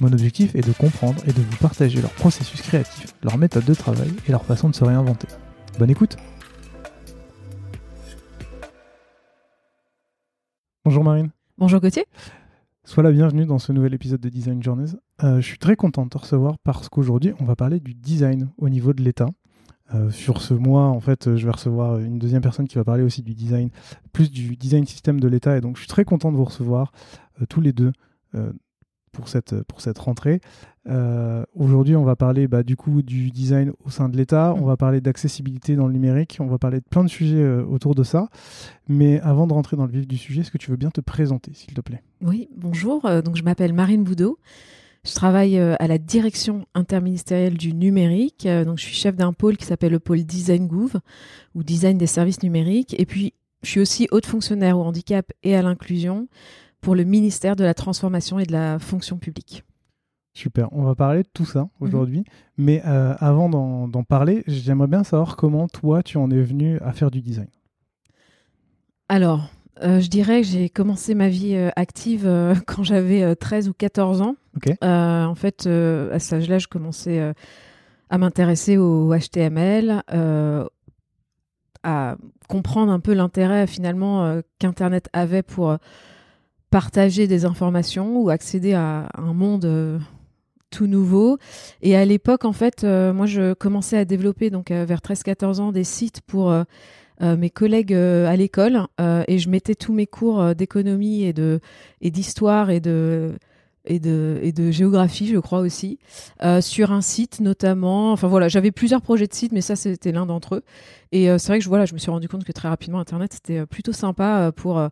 Mon objectif est de comprendre et de vous partager leur processus créatif, leur méthode de travail et leur façon de se réinventer. Bonne écoute Bonjour Marine. Bonjour Gauthier. Sois la bienvenue dans ce nouvel épisode de Design Journeys. Euh, je suis très content de te recevoir parce qu'aujourd'hui, on va parler du design au niveau de l'État. Euh, sur ce mois, en fait, je vais recevoir une deuxième personne qui va parler aussi du design, plus du design système de l'État. Et donc, je suis très content de vous recevoir euh, tous les deux pour cette, pour cette rentrée. Euh, aujourd'hui, on va parler bah, du coup du design au sein de l'État, on mm. va parler d'accessibilité dans le numérique, on va parler de plein de sujets euh, autour de ça. Mais avant de rentrer dans le vif du sujet, est-ce que tu veux bien te présenter, s'il te plaît? Oui, bonjour. Euh, donc je m'appelle Marine Boudot. Je travaille à la direction interministérielle du numérique. donc je suis chef d'un pôle qui s'appelle le pôle Design Gouv ou Design des services numériques. Et puis je suis aussi haute fonctionnaire au handicap et à l'inclusion pour le ministère de la Transformation et de la Fonction publique. Super, on va parler de tout ça mhm. aujourd'hui. Mais euh, avant d'en parler, j'aimerais bien savoir comment toi, tu en es venu à faire du design. Alors, euh, je dirais que j'ai commencé ma vie euh, active quand j'avais 13 ou 14 ans. en fait, à cet âge-là, je commençais à m'intéresser au HTML, à comprendre un peu l'intérêt finalement qu'Internet avait pour partager des informations ou accéder à un monde euh, tout nouveau. Et à l'époque, en fait, euh, moi, je commençais à développer, donc euh, vers 13-14 ans, des sites pour mes collègues à l'école. et je mettais tous mes cours d'économie et de et d'histoire et de et de, et de géographie, je crois aussi, sur un site notamment. Enfin voilà, j'avais plusieurs projets de sites, mais ça c'était l'un d'entre eux. Et c'est vrai que je, voilà, je me suis rendu compte que très rapidement Internet c'était plutôt sympa pour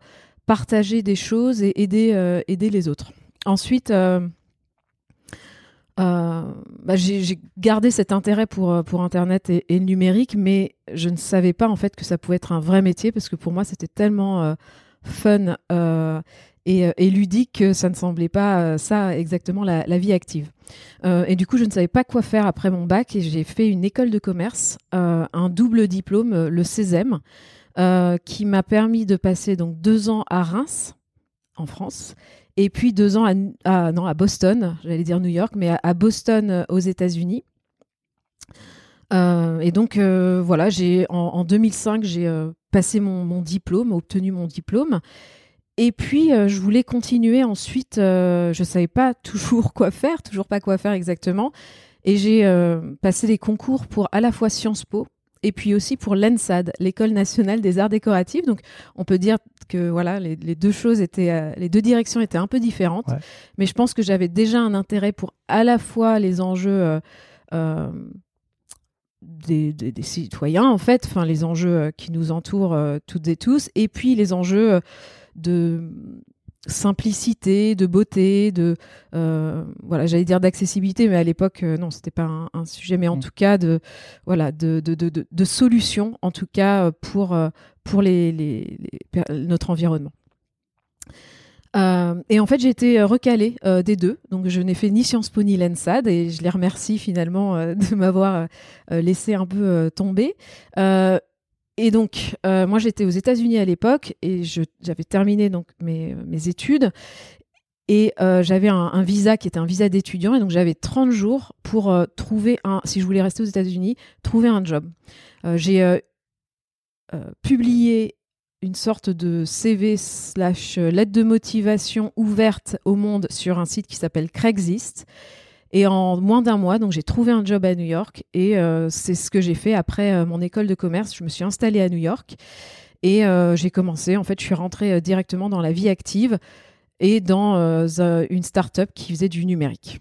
partager des choses et aider, euh, aider les autres. Ensuite, euh, euh, bah, j'ai gardé cet intérêt pour, pour Internet et, le numérique, mais je ne savais pas en fait que ça pouvait être un vrai métier parce que pour moi c'était tellement fun et, ludique que ça ne semblait pas ça exactement la, la vie active. et du coup, je ne savais pas quoi faire après mon bac et j'ai fait une école de commerce, un double diplôme, le CESEM. Euh, qui m'a permis de passer donc deux ans à Reims, en France, et puis deux ans à, non, à Boston, j'allais dire New York, mais à, Boston euh, aux États-Unis. Euh, et donc voilà, j'ai en, 2005 j'ai passé mon, diplôme, obtenu mon diplôme. Et puis, je voulais continuer ensuite. je ne savais pas toujours quoi faire, toujours pas quoi faire exactement. Et j'ai passé les concours pour à la fois Sciences Po et puis aussi pour l'ENSAD, l'École nationale des arts décoratifs. Donc, on peut dire que voilà, les, deux choses étaient, euh, les deux directions étaient un peu différentes, mais je pense que j'avais déjà un intérêt pour à la fois les enjeux euh, euh, des, citoyens, en fait, enfin les enjeux qui nous entourent toutes et tous, et puis les enjeux de simplicité, de beauté, de euh, voilà, j'allais dire d'accessibilité, mais à l'époque euh, non, c'était pas un, sujet, mais en mm. tout cas de voilà de, de, de, de solutions, en tout cas pour pour les, les, notre environnement. Euh, et en fait, j'ai été recalée des deux, donc je n'ai fait ni Sciences Po ni l'ENSAD, et je les remercie finalement de m'avoir laissé un peu tomber. Et donc, euh, moi, j'étais aux États-Unis à l'époque et j'avais terminé donc mes, études. Et euh, j'avais un, visa qui était un visa d'étudiant. Et donc, j'avais 30 jours pour euh, trouver un, si je voulais rester aux États-Unis, trouver un job. J'ai publié une sorte de CV slash lettre de motivation ouverte au monde sur un site qui s'appelle Craigslist. Et en moins d'un mois, donc j'ai trouvé un job à New York et c'est ce que j'ai fait après mon école de commerce. Je me suis installée à New York et j'ai commencé. En fait, je suis rentrée directement dans la vie active et dans une start-up qui faisait du numérique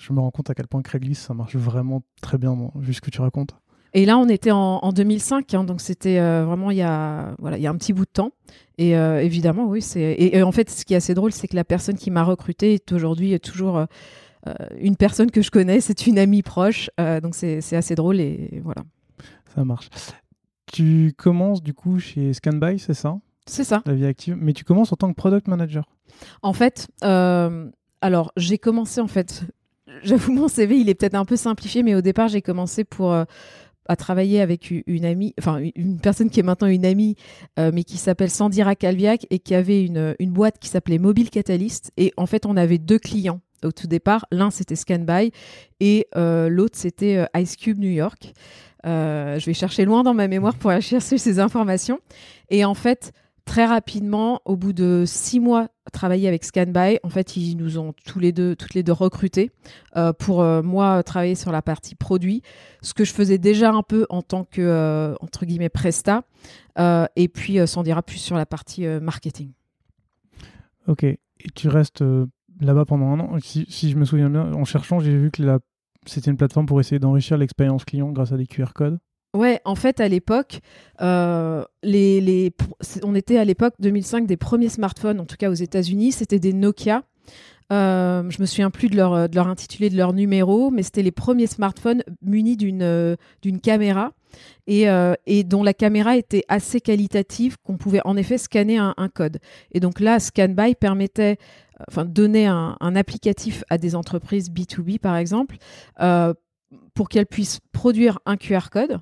je me rends compte à quel point Craigslist, ça marche vraiment très bien, vu ce que tu racontes. Et là, on était en, 2005, hein, donc c'était euh, vraiment il y, a, voilà, il y a un petit bout de temps. Et euh, évidemment, oui, c'est. Et, en fait, ce qui est assez drôle, c'est que la personne qui m'a recruté est aujourd'hui toujours euh, une personne que je connais, c'est une amie proche. donc c'est assez drôle et voilà. Ça marche. Tu commences du coup chez Scanby, c'est ça? C'est ça. La vie active. Mais tu commences en tant que product manager? En fait, alors j'ai commencé en fait j'avoue, mon CV, il est peut-être un peu simplifié, mais au départ, j'ai commencé pour euh, à travailler avec une amie, enfin une personne qui est maintenant une amie, euh, mais qui s'appelle Sandira Calviac et qui avait une, une boîte qui s'appelait Mobile Catalyst. Et en fait, on avait deux clients au tout départ. L'un, c'était Scanby et euh, l'autre, c'était Ice Cube New York. je vais chercher loin dans ma mémoire pour chercher ces informations. Et en fait, très rapidement, au bout de six mois travailler avec Scanby, en fait, ils nous ont tous les deux, toutes les deux recrutés euh, pour euh, moi travailler sur la partie produit, ce que je faisais déjà un peu en tant que euh, entre guillemets presta, et puis s'en dira plus sur la partie marketing. Ok, et tu restes là-bas pendant un an. Si, je me souviens bien, en cherchant, j'ai vu que c'était une plateforme pour essayer d'enrichir l'expérience client grâce à des QR codes. Ouais, en fait, à l'époque, euh, les, on était à l'époque 2005 des premiers smartphones, en tout cas aux États-Unis, c'était des Nokia. Euh, je me souviens plus de leur, de leur intitulé, de leur numéro, mais c'était les premiers smartphones munis d'une euh, d'une caméra et, et, dont la caméra était assez qualitative qu'on pouvait en effet scanner un, code. Et donc là, ScanBy permettait enfin donner un, un, applicatif à des entreprises B2B par exemple pour qu'elle puisse produire un QR code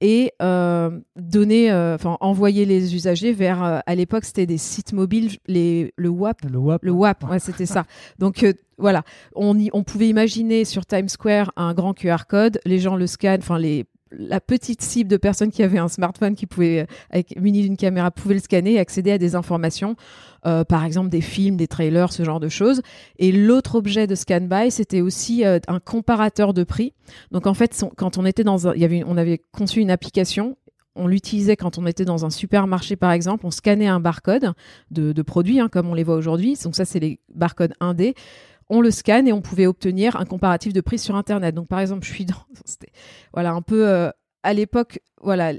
et euh, donner, euh, enfin envoyer les usagers vers. Euh, à l'époque, c'était des sites mobiles, les, le WAP. Le WAP. Le WAP, ouais, c'était ça. Donc voilà, on, y, on pouvait imaginer sur Times Square un grand QR code, les gens le scannent, enfin les la petite cible de personnes qui avaient un smartphone qui pouvait, avec muni d'une caméra, pouvait le scanner et accéder à des informations, euh, par exemple des films, des trailers, ce genre de choses. Et l'autre objet de ScanBuy, c'était aussi euh, un comparateur de prix. Donc en fait, quand on était dans un, il y avait, on avait conçu une application on l'utilisait quand on était dans un supermarché, par exemple. On scannait un barcode de, de produits, hein, comme on les voit aujourd'hui. Donc ça, c'est les barcodes 1D on le scanne et on pouvait obtenir un comparatif de prix sur Internet. Donc, par exemple, je suis dans. Voilà, un peu. Euh, à l'époque, voilà,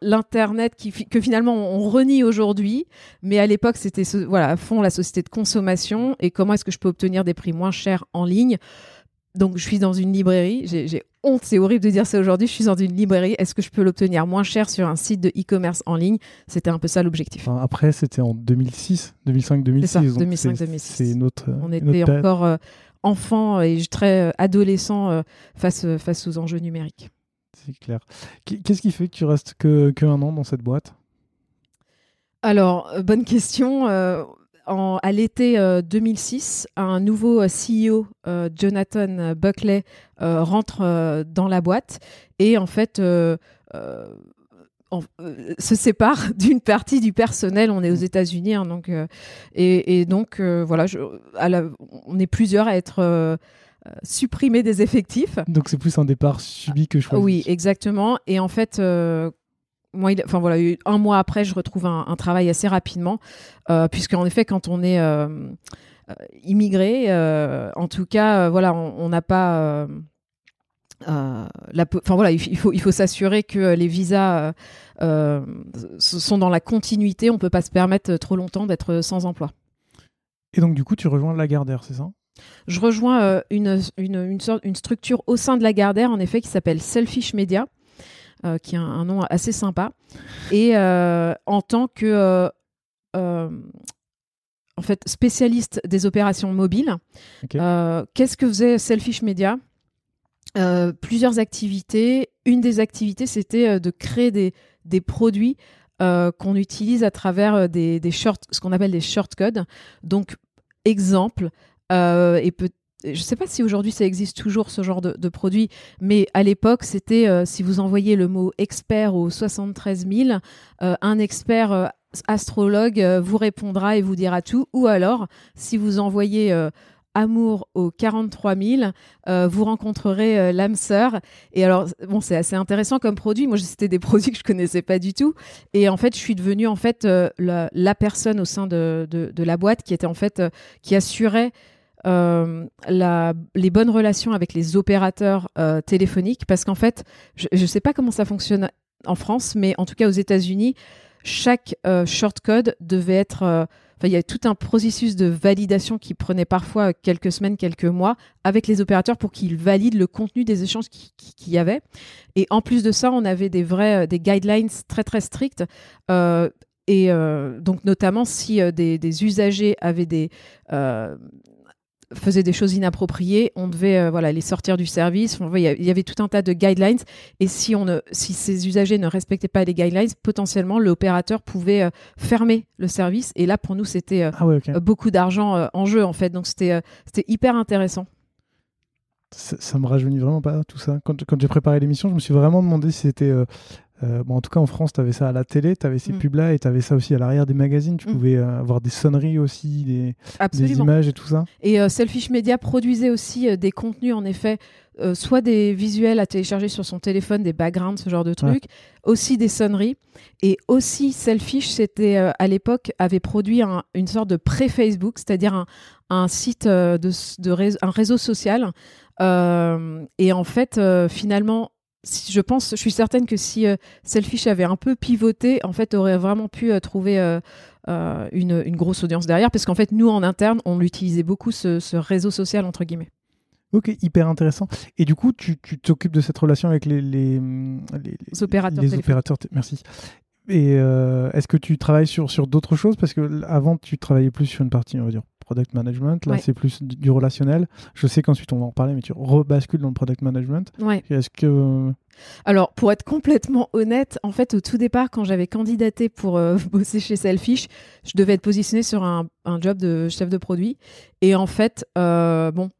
l'internet que finalement on renie aujourd'hui, mais à l'époque c'était voilà à fond la société de consommation et comment est-ce que je peux obtenir des prix moins chers en ligne. Donc je suis dans une librairie, j'ai honte, c'est horrible de dire ça aujourd'hui, je suis dans une librairie, est-ce que je peux l'obtenir moins cher sur un site de e-commerce en ligne? C'était un peu ça l'objectif. après, c'était en 2006, 2005-2006. C'est 2005-2006. C'est notre. On était encore euh, enfant et très euh, adolescent euh, face, face aux enjeux numériques. C'est clair. Qu'est-ce qui fait que tu restes que, que un an dans cette boîte? Alors, bonne question à l'été 2006, euh, un nouveau euh, CEO, euh, Jonathan Buckley, rentre dans la boîte et en fait se sépare d'une partie du personnel. On est aux États-Unis, hein, donc et, donc voilà, on est plusieurs à être supprimés des effectifs. Donc c'est plus un départ subi que choisi. Oui, exactement. Et en fait, moi, enfin voilà, un mois après, je retrouve un, travail assez rapidement, euh, puisqu'en effet, quand on est euh, euh, immigré, en tout cas, voilà, on n'a pas. enfin voilà, il, faut il faut s'assurer que les visas sont dans la continuité. On peut pas se permettre trop longtemps d'être sans emploi. Et donc du coup, tu rejoins la Gardère, c'est ça? Je rejoins une, une, une, sorte, une structure au sein de la Gardère, en effet, qui s'appelle Selfish Media. Euh, qui a un, nom assez sympa. Et euh, en tant que euh, en fait, spécialiste des opérations mobiles. Qu'est-ce que faisait Selfish Media? Plusieurs activités. Une des activités, c'était de créer des, des produits qu'on utilise à travers des, des short, ce qu'on appelle des shortcodes. Donc, exemple, et peut je ne sais pas si aujourd'hui ça existe toujours ce genre de, produit, mais à l'époque c'était euh, si vous envoyez le mot expert au 73 000, euh, un expert euh, astrologue vous répondra et vous dira tout, ou alors si vous envoyez Amour au 43 000, euh, vous rencontrerez euh, l'âme sœur. Et alors, bon, c'est assez intéressant comme produit. Moi, c'était des produits que je connaissais pas du tout. Et en fait, je suis devenue en fait euh, la, personne au sein de, de, la boîte qui était en fait qui assurait la, les bonnes relations avec les opérateurs téléphoniques parce qu'en fait, je ne sais pas comment ça fonctionne en France, mais en tout cas aux États-Unis, chaque shortcode devait être il y a tout un processus de validation qui prenait parfois quelques semaines, quelques mois avec les opérateurs pour qu'ils valident le contenu des échanges qu'il y avait. Et en plus de ça, on avait des vrais euh, des guidelines très très stricts. Euh, et euh, donc notamment si des, usagers avaient des faisait des choses inappropriées, on devait euh, voilà les sortir du service. Il y avait tout un tas de guidelines et si on ne, si ces usagers ne respectaient pas les guidelines, potentiellement l'opérateur pouvait euh, fermer le service. Et là, pour nous, c'était euh, ah beaucoup d'argent en jeu en fait. Donc c'était c'était hyper intéressant. Ça, ça, me rajeunit vraiment pas tout ça. Quand, quand j'ai préparé l'émission, je me suis vraiment demandé si c'était euh, bon, en tout cas, en France, tu avais ça à la télé, tu avais ces mm. pubs-là et tu avais ça aussi à l'arrière des magazines. Tu mm. pouvais euh, avoir des sonneries aussi, des, des, images et tout ça. Et euh, Selfish Media produisait aussi des contenus, en effet, soit des visuels à télécharger sur son téléphone, des backgrounds, ce genre de trucs, aussi des sonneries. Et aussi, Selfish, c'était à l'époque, avait produit une sorte de pré-Facebook, c'est-à-dire un, un, site de, de un réseau social. et en fait, finalement, je pense, je suis certaine que si euh, Selfish avait un peu pivoté, en fait, aurait vraiment pu euh, trouver euh, une, grosse audience derrière, parce qu'en fait, nous en interne, on utilisait beaucoup ce, réseau social entre guillemets. Ok, hyper intéressant. Et du coup, tu t'occupes de cette relation avec les, les, opérateurs. Les opérateurs merci. Et est-ce que tu travailles sur, sur d'autres choses? Parce que avant, tu travaillais plus sur une partie, on va dire, product management. Là, c'est plus du relationnel. Je sais qu'ensuite on va en parler, mais tu rebascules dans le product management. Ouais. Est-ce que alors, pour être complètement honnête, en fait, au tout départ, quand j'avais candidaté pour euh, bosser chez Selfish, je devais être positionnée sur un, job de chef de produit. Et en fait, euh, bon,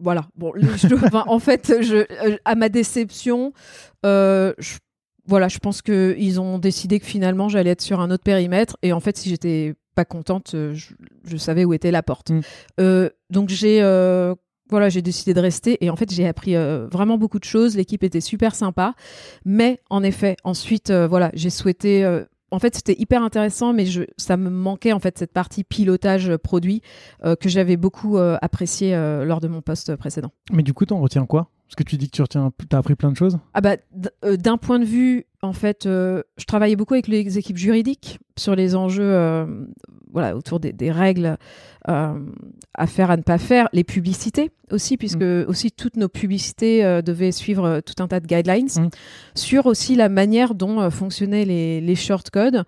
voilà. Bon, en fait, je, euh, à ma déception, je, voilà, je pense qu'ils ont décidé que finalement, j'allais être sur un autre périmètre. Et en fait, si j'étais pas contente, euh, je, savais où était la porte. Mm. Euh, donc j'ai euh, voilà, j'ai décidé de rester et en fait j'ai appris vraiment beaucoup de choses. L'équipe était super sympa, mais en effet ensuite voilà j'ai souhaité en fait, c'était hyper intéressant, mais je, ça me manquait en fait cette partie pilotage produit que j'avais beaucoup apprécié lors de mon poste précédent. Mais du coup, tu en retiens quoi? Parce que tu dis que tu retiens, as appris plein de choses. Ah bah, d'un point de vue en fait, euh, je travaillais beaucoup avec les équipes juridiques sur les enjeux euh, voilà, autour des, règles euh, à faire, à ne pas faire, les publicités aussi, puisque mm. aussi toutes nos publicités devaient suivre tout un tas de guidelines, mm. sur aussi la manière dont fonctionnaient les, les shortcodes.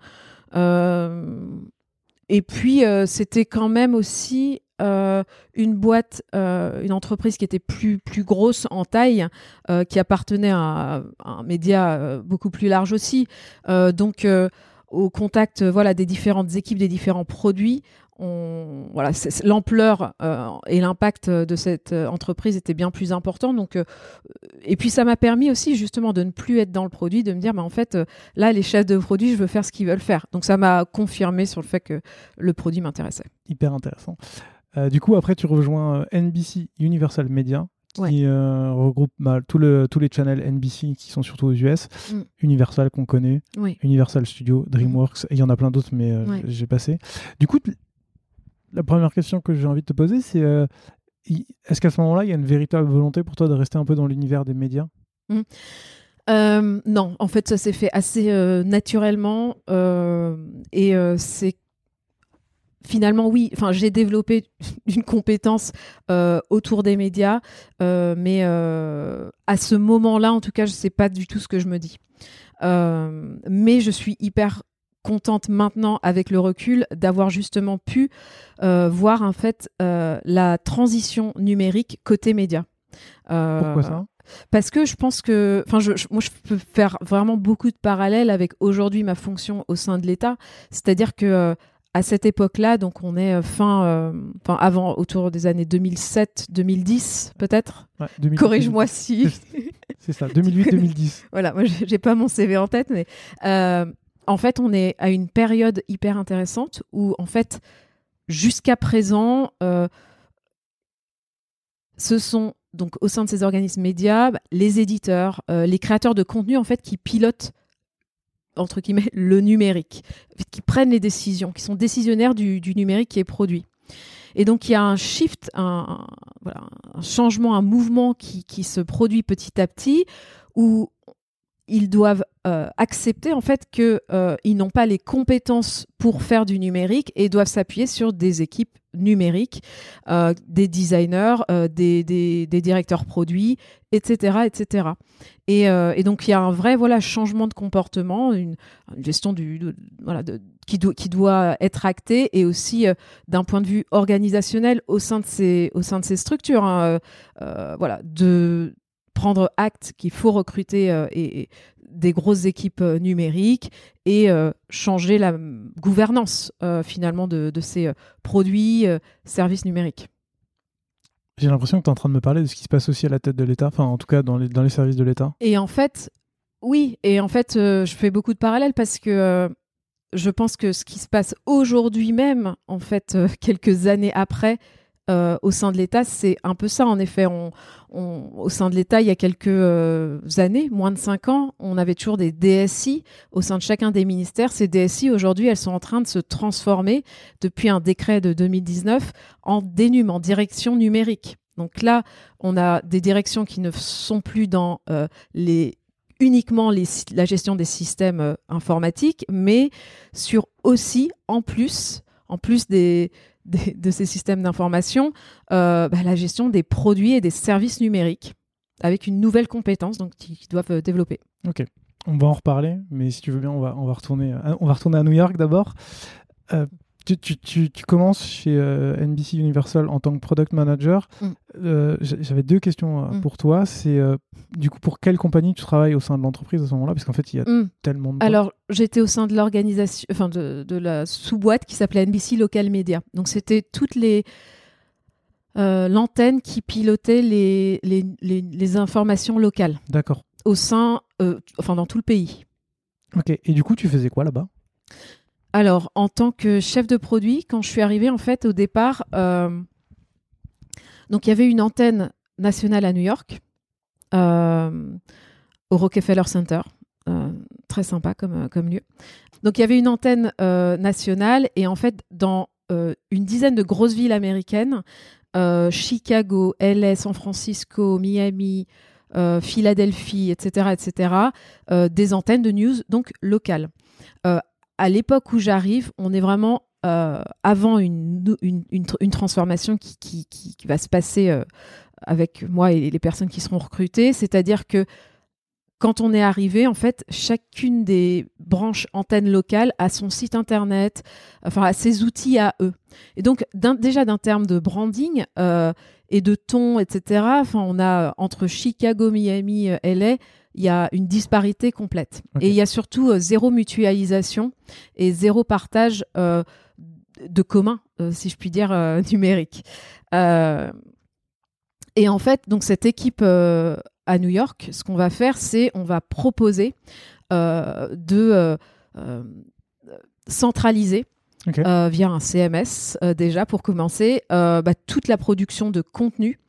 et puis, c'était quand même aussi euh, une boîte, euh, une entreprise qui était plus, plus grosse en taille, euh, qui appartenait à, un média beaucoup plus large aussi. donc, au contact voilà, des différentes équipes, des différents produits, voilà, l'ampleur et l'impact de cette entreprise était bien plus important. Donc, et puis ça m'a permis aussi justement de ne plus être dans le produit, de me dire, bah, en fait, là, les chefs de produit, je veux faire ce qu'ils veulent faire. Donc ça m'a confirmé sur le fait que le produit m'intéressait. Hyper intéressant. Euh, du coup, après, tu rejoins euh, NBC Universal Media, qui euh, regroupe bah, tous les channels NBC qui sont surtout aux US, mm. Universal qu'on connaît, Universal Studios, DreamWorks, et il y en a plein d'autres, mais j'ai passé. Du coup, la première question que j'ai envie de te poser, c'est est-ce qu'à ce, moment-là, il y a une véritable volonté pour toi de rester un peu dans l'univers des médias? Mm. non, en fait, ça s'est fait assez naturellement et c'est finalement, oui, enfin, j'ai développé une compétence euh, autour des médias, euh, mais euh, à ce moment-là, en tout cas, je ne sais pas du tout ce que je me dis. mais je suis hyper contente maintenant, avec le recul, d'avoir justement pu voir en fait la transition numérique côté médias. Pourquoi ça? parce que je pense que, enfin, je, moi, je peux faire vraiment beaucoup de parallèles avec aujourd'hui ma fonction au sein de l'État. C'est-à-dire que à cette époque-là, donc on est euh, fin, euh, enfin avant, autour des années 2007-2010 peut-être. Corrige-moi si. C'est ça, 2008-2010. voilà, moi j'ai pas mon CV en tête, mais euh, en fait on est à une période hyper intéressante où en fait jusqu'à présent ce sont donc au sein de ces organismes médias les éditeurs, les créateurs de contenu en fait qui pilotent entre guillemets le numérique, qui prennent les décisions, qui sont décisionnaires du, numérique qui est produit. Et donc il y a un shift, un, changement, un mouvement qui, qui, se produit petit à petit où ils doivent euh, accepter en fait qu'ils euh, n'ont pas les compétences pour faire du numérique et doivent s'appuyer sur des équipes numériques, euh, des designers, des, des, directeurs produits, etc., etc. Et, et, donc il y a un vrai voilà changement de comportement, une, gestion du voilà de, qui, doit qui doit être actée et aussi d'un point de vue organisationnel au sein de ces au sein de ces structures, hein, voilà de prendre acte qu'il faut recruter euh, et, des grosses équipes euh, numériques et euh, changer la gouvernance finalement de, ces produits, services numériques. J'ai l'impression que tu es en train de me parler de ce qui se passe aussi à la tête de l'État, enfin en tout cas dans les, dans les services de l'État. Et en fait, oui, et en fait, je fais beaucoup de parallèles parce que je pense que ce qui se passe aujourd'hui même, en fait, quelques années après, euh, au sein de l'État, c'est un peu ça. En effet, au sein de l'État, il y a quelques euh, années, moins de cinq ans, on avait toujours des DSI au sein de chacun des ministères. Ces DSI, aujourd'hui, elles sont en train de se transformer depuis un décret de 2019 en DNUM, en direction numérique. Donc là, on a des directions qui ne sont plus dans euh, les uniquement la gestion des systèmes informatiques, mais sur aussi, en plus, en plus des, de ces systèmes d'information, euh, bah, la gestion des produits et des services numériques, avec une nouvelle compétence donc, qu'ils doivent euh, développer. Ok, on va en reparler, mais si tu veux bien, on va, on va, retourner, à, on va retourner à New York d'abord. Euh, tu, tu, tu, commences chez NBC Universal en tant que product manager. Mm. J'avais deux questions mm. pour toi. C'est du coup pour quelle compagnie tu travailles au sein de l'entreprise à ce moment-là? Parce qu'en fait, il y a mm. tellement de. Alors, j'étais au sein de l'organisation, enfin de, de la sous-boîte qui s'appelait NBC Local Media. Donc, c'était toutes les. Euh, l'antenne qui pilotait les, les, les, informations locales. D'accord. Au sein, euh, enfin dans tout le pays. Ok. Et du coup, tu faisais quoi là-bas? Alors, en tant que chef de produit, quand je suis arrivée, en fait, au départ, euh, donc il y avait une antenne nationale à New York euh, au Rockefeller Center. Euh, très sympa comme, lieu. Donc il y avait une antenne nationale et en fait dans une dizaine de grosses villes américaines, Chicago, LA, San Francisco, Miami, Philadelphie, etc., etc., des antennes de news donc locales. À l'époque où j'arrive, on est vraiment avant une, une, transformation qui, qui, qui, va se passer avec moi et les personnes qui seront recrutées. C'est-à-dire que quand on est arrivé, en fait, chacune des branches antennes locales a son site internet, enfin, ses outils à eux. Et donc, déjà d'un terme de branding euh, et de ton, etc., enfin, on a entre Chicago, Miami, euh, LA, il y a une disparité complète. Et il y a surtout euh, zéro mutualisation et zéro partage de commun, si je puis dire, numérique. Et en fait, donc cette équipe euh, à New York, ce qu'on va faire, c'est on va proposer euh, de euh, centraliser via un CMS déjà pour commencer bah, toute la production de contenu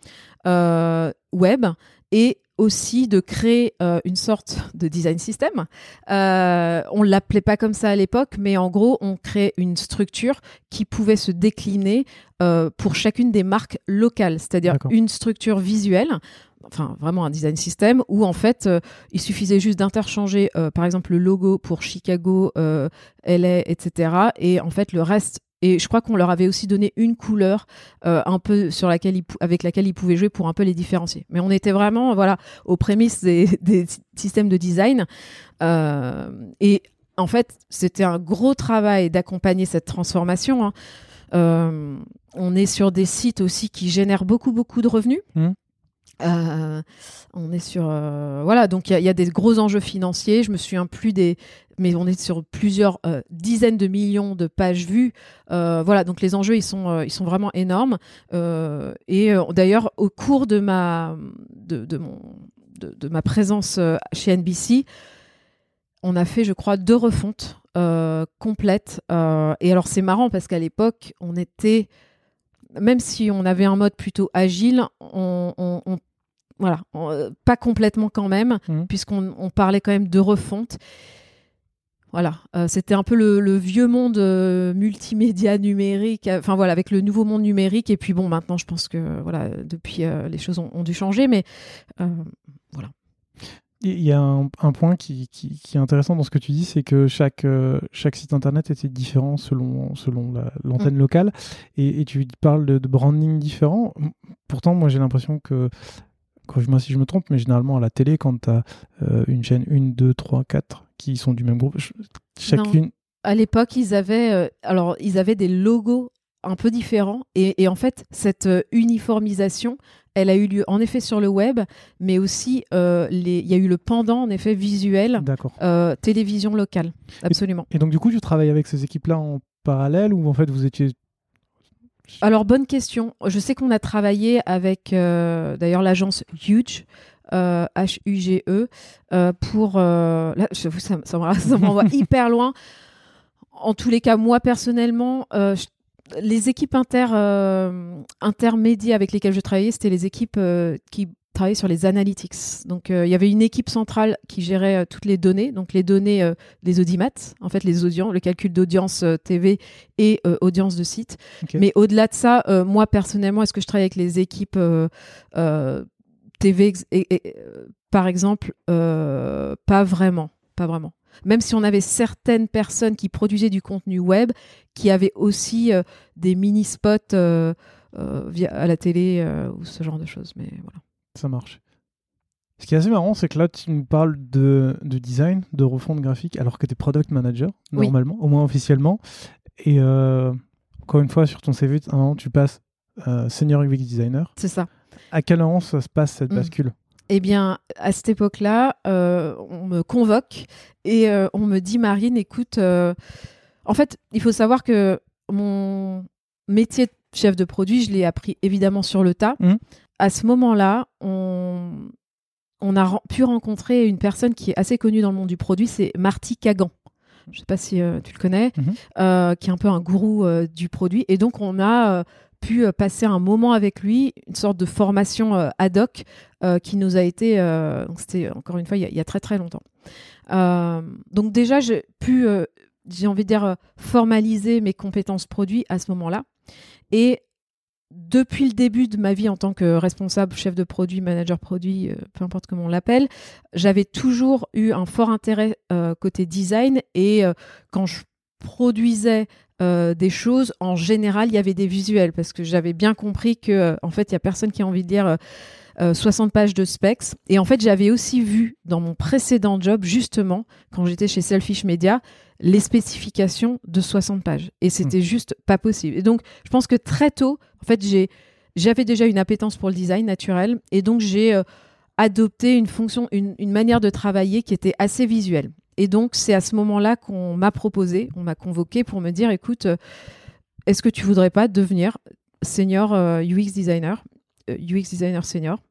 web et aussi de créer euh, une sorte de design system. Euh, on ne l'appelait pas comme ça à l'époque, mais en gros, on crée une structure qui pouvait se décliner euh, pour chacune des marques locales, c'est-à-dire une structure visuelle enfin vraiment un design system où en fait il suffisait juste d'interchanger par exemple le logo pour Chicago, LA, etc. Et en fait le reste et je crois qu'on leur avait aussi donné une couleur euh, un peu sur laquelle avec laquelle ils pouvaient jouer pour un peu les différencier. Mais on était vraiment voilà aux prémices des, systèmes de design. Euh, et en fait, c'était un gros travail d'accompagner cette transformation. Hein. Euh, on est sur des sites aussi qui génèrent beaucoup beaucoup de revenus. Mmh. Euh, on est sur euh, voilà donc il y, a des gros enjeux financiers. Je me souviens plus des mais on est sur plusieurs euh, dizaines de millions de pages vues. voilà donc les enjeux ils sont ils sont vraiment énormes. et d'ailleurs au cours de ma de, de, ma présence chez NBC, on a fait je crois deux refontes complètes. et alors c'est marrant parce qu'à l'époque on était même si on avait un mode plutôt agile, on, on- on- voilà, on- euh, pas complètement quand même, Mhm. puisqu'on on parlait quand même de refonte. Voilà, euh, c'était un peu le, le vieux monde euh, multimédia numérique, euh, enfin voilà, avec le nouveau monde numérique. Et puis bon, maintenant, je pense que voilà, depuis les choses ont, ont dû changer, mais euh, Il y a un, un point qui, qui- qui est intéressant dans ce que tu dis, c'est que chaque, euh, chaque site internet était différent selon, selon la- l'antenne locale. Et, et tu parles de, de branding différent. Pourtant, moi, j'ai l'impression que, corrige-moi si je me trompe, mais généralement à la télé, quand tu as une chaîne 1, 2, 3, 4 qui sont du même groupe, ch- chacune. à l'époque, ils avaient, euh, alors, ils avaient des logos un peu différents. Et, et en fait, cette euh, uniformisation, elle a eu lieu en effet sur le web, mais aussi euh, les- il y a eu le pendant en effet visuel, D'accord. euh, télévision locale. Absolument. Et donc, du coup, tu travailles avec ces équipes-là en parallèle ou en fait vous étiez. Alors, bonne question. Je sais qu'on a travaillé avec euh, d'ailleurs l'agence Huge. euh, H-U-G-E euh, pour euh, là ça, ça m'en- ça m'envoie hyper loin en tous les cas moi personnellement je- les équipes inter euh, intermédiaires avec lesquelles je travaillais c'était les équipes euh, qui travaillaient sur les analytics. Donc euh, il y avait une équipe centrale qui gérait toutes les données donc les données des audimats en fait les audiences le calcul d'audience TV et audience de site. Mais au-delà de ça, moi personnellement, est-ce que je travaille avec les équipes TV, ex- et- et, par exemple Pas vraiment, pas vraiment. Même si on avait certaines personnes qui produisaient du contenu web, qui avaient aussi euh, des mini spots euh, euh, via à la télé ou ce genre de choses. Mais voilà. Ça marche. Ce qui est assez marrant, c'est que là, tu nous parles de, de design, de refonte graphique, alors que tu es product manager, Oui. normalement, au moins officiellement. Et encore une fois, sur ton CV, tu passes senior UX designer. C'est ça. À quel moment ça se passe cette Mm. bascule? Eh bien, à cette époque-là, euh, on me convoque et euh, on me dit, Marine, écoute, euh, en fait, il faut savoir que mon métier de chef de produit, je l'ai appris évidemment sur le tas. Mhm. À ce moment-là, on, on a pu rencontrer une personne qui est assez connue dans le monde du produit, c'est Marty Kagan. Je ne sais pas si euh, tu le connais, euh, qui est un peu un gourou euh, du produit. Et donc, on a pu passer un moment avec lui, une sorte de formation ad hoc euh, qui nous a été. euh, C'était encore une fois il y, a, très très longtemps. Euh, donc, déjà, j'ai pu, euh, j'ai envie de dire, formaliser mes compétences produits à ce moment-là. Et depuis le début de ma vie en tant que responsable, chef de produit, manager produit, peu importe comment on l'appelle, j'avais toujours eu un fort intérêt côté design et quand je produisais des choses, en général, il y avait des visuels parce que j'avais bien compris que en fait, il y a personne qui a envie de euh, euh, 60 pages de specs. Et en fait, j'avais aussi vu dans mon précédent job, justement, quand j'étais chez Selfish Media, les spécifications de 60 pages. Et c'était juste pas possible. Et donc, je pense que très tôt, en fait, j'ai j'avais déjà une appétence pour le design naturel et donc j'ai euh, adopté une fonction, une, une manière de travailler qui était assez visuelle. Et donc, c'est à ce moment-là qu'on m'a proposé, on m'a convoqué pour me dire, écoute, euh, est-ce que tu voudrais pas devenir senior euh, UX designer, euh, UX designer senior?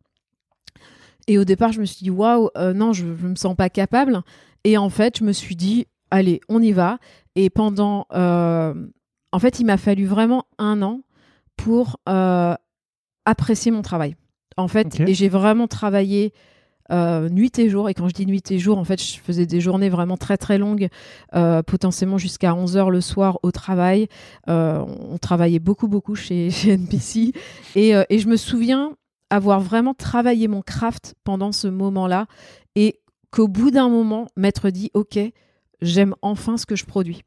Et au départ, je me suis dit, waouh, euh, non, je ne me sens pas capable. Et en fait, je me suis dit, allez, on y va. Et pendant, euh, en fait, il m'a fallu vraiment un an pour euh, apprécier mon travail. En fait, et j'ai vraiment travaillé euh, nuit et jour. Et quand je dis nuit et jour, en fait, je faisais des journées vraiment très très longues, euh, potentiellement jusqu'à 11 heures le soir au travail. Euh, on travaillait beaucoup beaucoup chez, chez NPC. Et, et je me souviens avoir vraiment travaillé mon craft pendant ce moment-là et qu'au bout d'un moment, m'être dit, OK, j'aime enfin ce que je produis.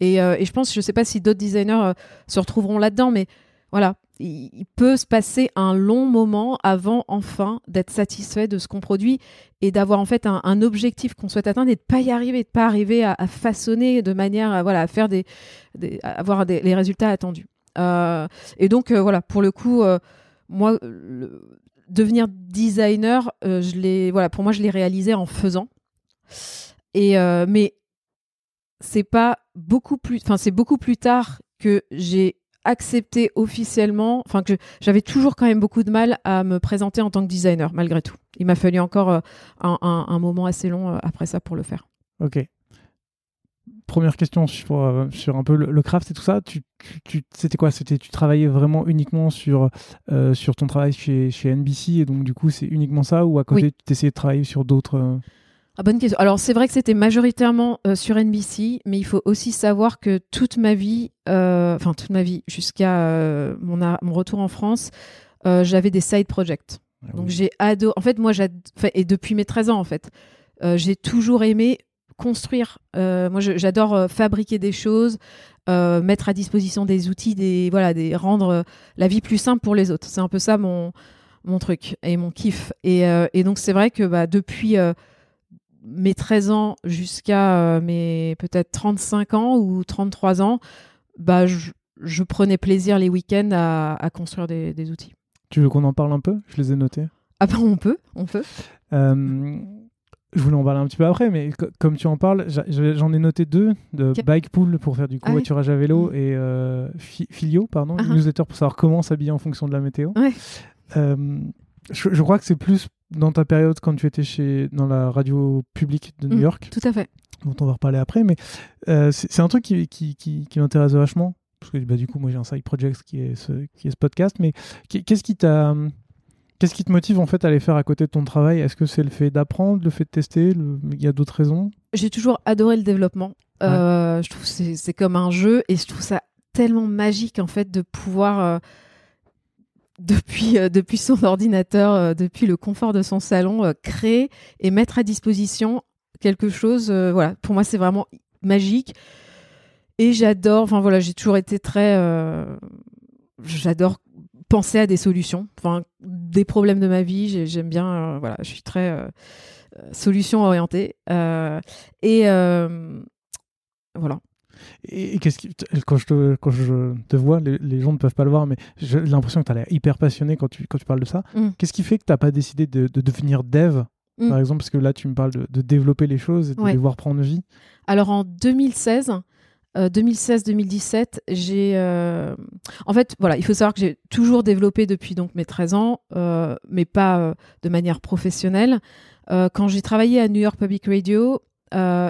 Et, euh, je pense, je ne sais pas si d'autres designers euh, se retrouveront là-dedans, mais voilà, il, peut se passer un long moment avant enfin d'être satisfait de ce qu'on produit et d'avoir en fait un, objectif qu'on souhaite atteindre et de pas y arriver, de pas arriver à, façonner de manière à, voilà, à faire des, avoir les résultats attendus. Euh, et donc voilà, pour le coup, moi, le- devenir designer, euh, je l'ai, voilà, pour moi, je l'ai réalisé en faisant. Et euh, mais c'est pas beaucoup plus, enfin c'est beaucoup plus tard que j'ai accepté officiellement, enfin que j'avais toujours quand même beaucoup de mal à me présenter en tant que designer malgré tout. Il m'a fallu encore euh, un, moment assez long euh, après ça pour le faire. Ok. Première question sur, euh, sur un peu le, craft et tout ça. Tu, tu, c'était quoi? C'était tu travaillais vraiment uniquement sur, euh, sur ton travail chez, chez NBC et donc du coup c'est uniquement ça ou à côté tu essayais de travailler sur d'autres euh? ah, bonne question. Alors c'est vrai que c'était majoritairement sur NBC, mais il faut aussi savoir que toute ma vie, enfin toute ma vie jusqu'à mon, mon retour en France, j'avais des side projects. Ah donc j'ai adoré. En fait, moi, et depuis mes 13 ans, en fait, j'ai toujours aimé construire. Euh, moi, j'adore euh, fabriquer des choses, euh, mettre à disposition des outils, des voilà, des rendre la vie plus simple pour les autres. C'est un peu ça mon mon truc et mon kiff. Et, et donc c'est vrai que bah, depuis mes 13 ans jusqu'à mes peut-être 35 ans ou 33 ans, bah je, je prenais plaisir les week-ends à, à construire des, des, outils. Tu veux qu'on en parle un peu? Je les ai notés. Ah ben on peut, on peut. Je voulais en parler un petit peu après, mais comme tu en parles, j'en ai noté deux de Bike Pool pour faire du ah covoiturage à vélo mm. et euh, Filio, pardon, uh newsletter pour savoir comment s'habiller en fonction de la météo. Euh, je, crois que c'est plus dans ta période quand tu étais chez, dans la radio publique de New mm, York. Tout à fait. Dont on va reparler après, mais euh, c'est un truc qui, qui, qui, qui m'intéresse vachement. Parce que bah, du coup, moi j'ai un side project qui est ce, qui est ce podcast, mais qu'est-ce qui t'a Qu'est-ce qui te motive en fait à aller faire à côté de ton travail? Est-ce que c'est le fait d'apprendre, le fait de tester Il y a d'autres raisons? J'ai toujours adoré le développement. Euh, je trouve que c'est comme un jeu et je trouve ça tellement magique en fait de pouvoir euh, depuis euh, depuis son ordinateur, depuis le confort de son salon, créer et mettre à disposition quelque chose. voilà, pour moi c'est vraiment magique et j'adore. Enfin voilà, j'ai toujours été très j'adore penser à des solutions, enfin des problèmes de ma vie. J'aime bien, euh, voilà, je suis très euh, euh, solution orientée. et voilà. Et, qu'est-ce qui, quand je te, quand je te vois, les, gens ne peuvent pas le voir, mais j'ai l'impression que tu as l'air hyper passionné quand tu, quand tu parles de ça. Mm. Qu'est-ce qui fait que tu n'as pas décidé de, devenir dev, mm. par exemple, parce que là, tu me parles de, développer les choses et de les voir prendre vie Alors en 2016, 2016-2017, euh, j'ai. Euh, en fait, voilà, il faut savoir que j'ai toujours développé depuis donc mes 13 ans, euh, mais pas de manière professionnelle. quand j'ai travaillé à New York Public Radio,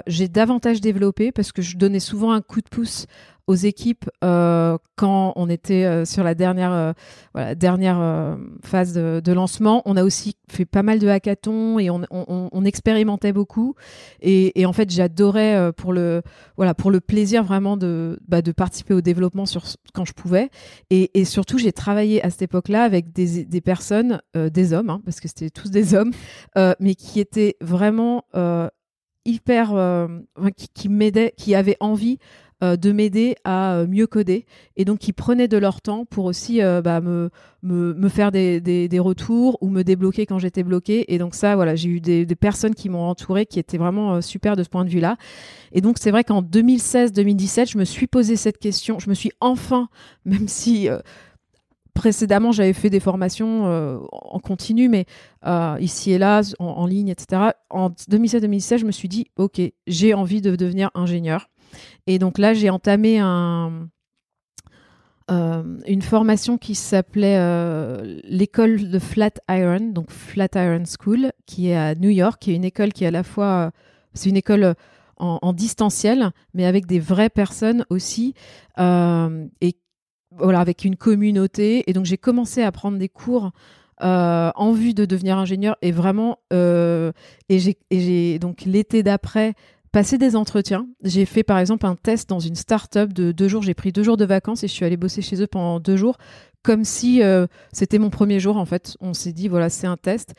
j'ai davantage développé parce que je donnais souvent un coup de pouce aux équipes euh, quand on était euh, sur la dernière, euh, voilà, dernière phase de, lancement. On a aussi fait pas mal de hackathons et on, expérimentait beaucoup. Et, en fait, j'adorais pour le voilà pour le plaisir vraiment de bah, participer au développement quand je pouvais. Et, surtout, j'ai travaillé à cette époque-là avec des, des personnes, des hommes, hein, parce que c'était tous des hommes, mais qui étaient vraiment hyper qui, qui m'aidaient, qui avaient envie euh, de m'aider à euh, mieux coder et donc qui prenaient de leur temps pour aussi euh, bah, me, me, faire des, des, retours ou me débloquer quand j'étais bloqué et donc ça voilà j'ai eu des, des, personnes qui m'ont entouré qui étaient vraiment super de ce point de vue là et donc c'est vrai qu'en 2016-2017 je me suis posé cette question je me suis enfin même si précédemment, j'avais fait des formations en continu, mais ici et là, en, ligne, etc. En 2017-2016, je me suis dit, OK, j'ai envie de devenir ingénieur. Et donc là, j'ai entamé euh, une formation qui s'appelait euh, l'école de Flatiron, donc Flatiron School, qui est à New York, qui est une école qui est à la fois, c'est une école en, distanciel, mais avec des vraies personnes aussi, euh, voilà, avec une communauté. Et donc j'ai commencé à prendre des cours. en vue de devenir ingénieur et vraiment et j'ai donc l'été d'après passer des entretiens. J'ai fait par exemple un test dans une start-up de deux jours. J'ai pris deux jours de vacances et je suis allée bosser chez eux pendant deux jours, comme si euh, c'était mon premier jour en fait. On s'est dit voilà, c'est un test.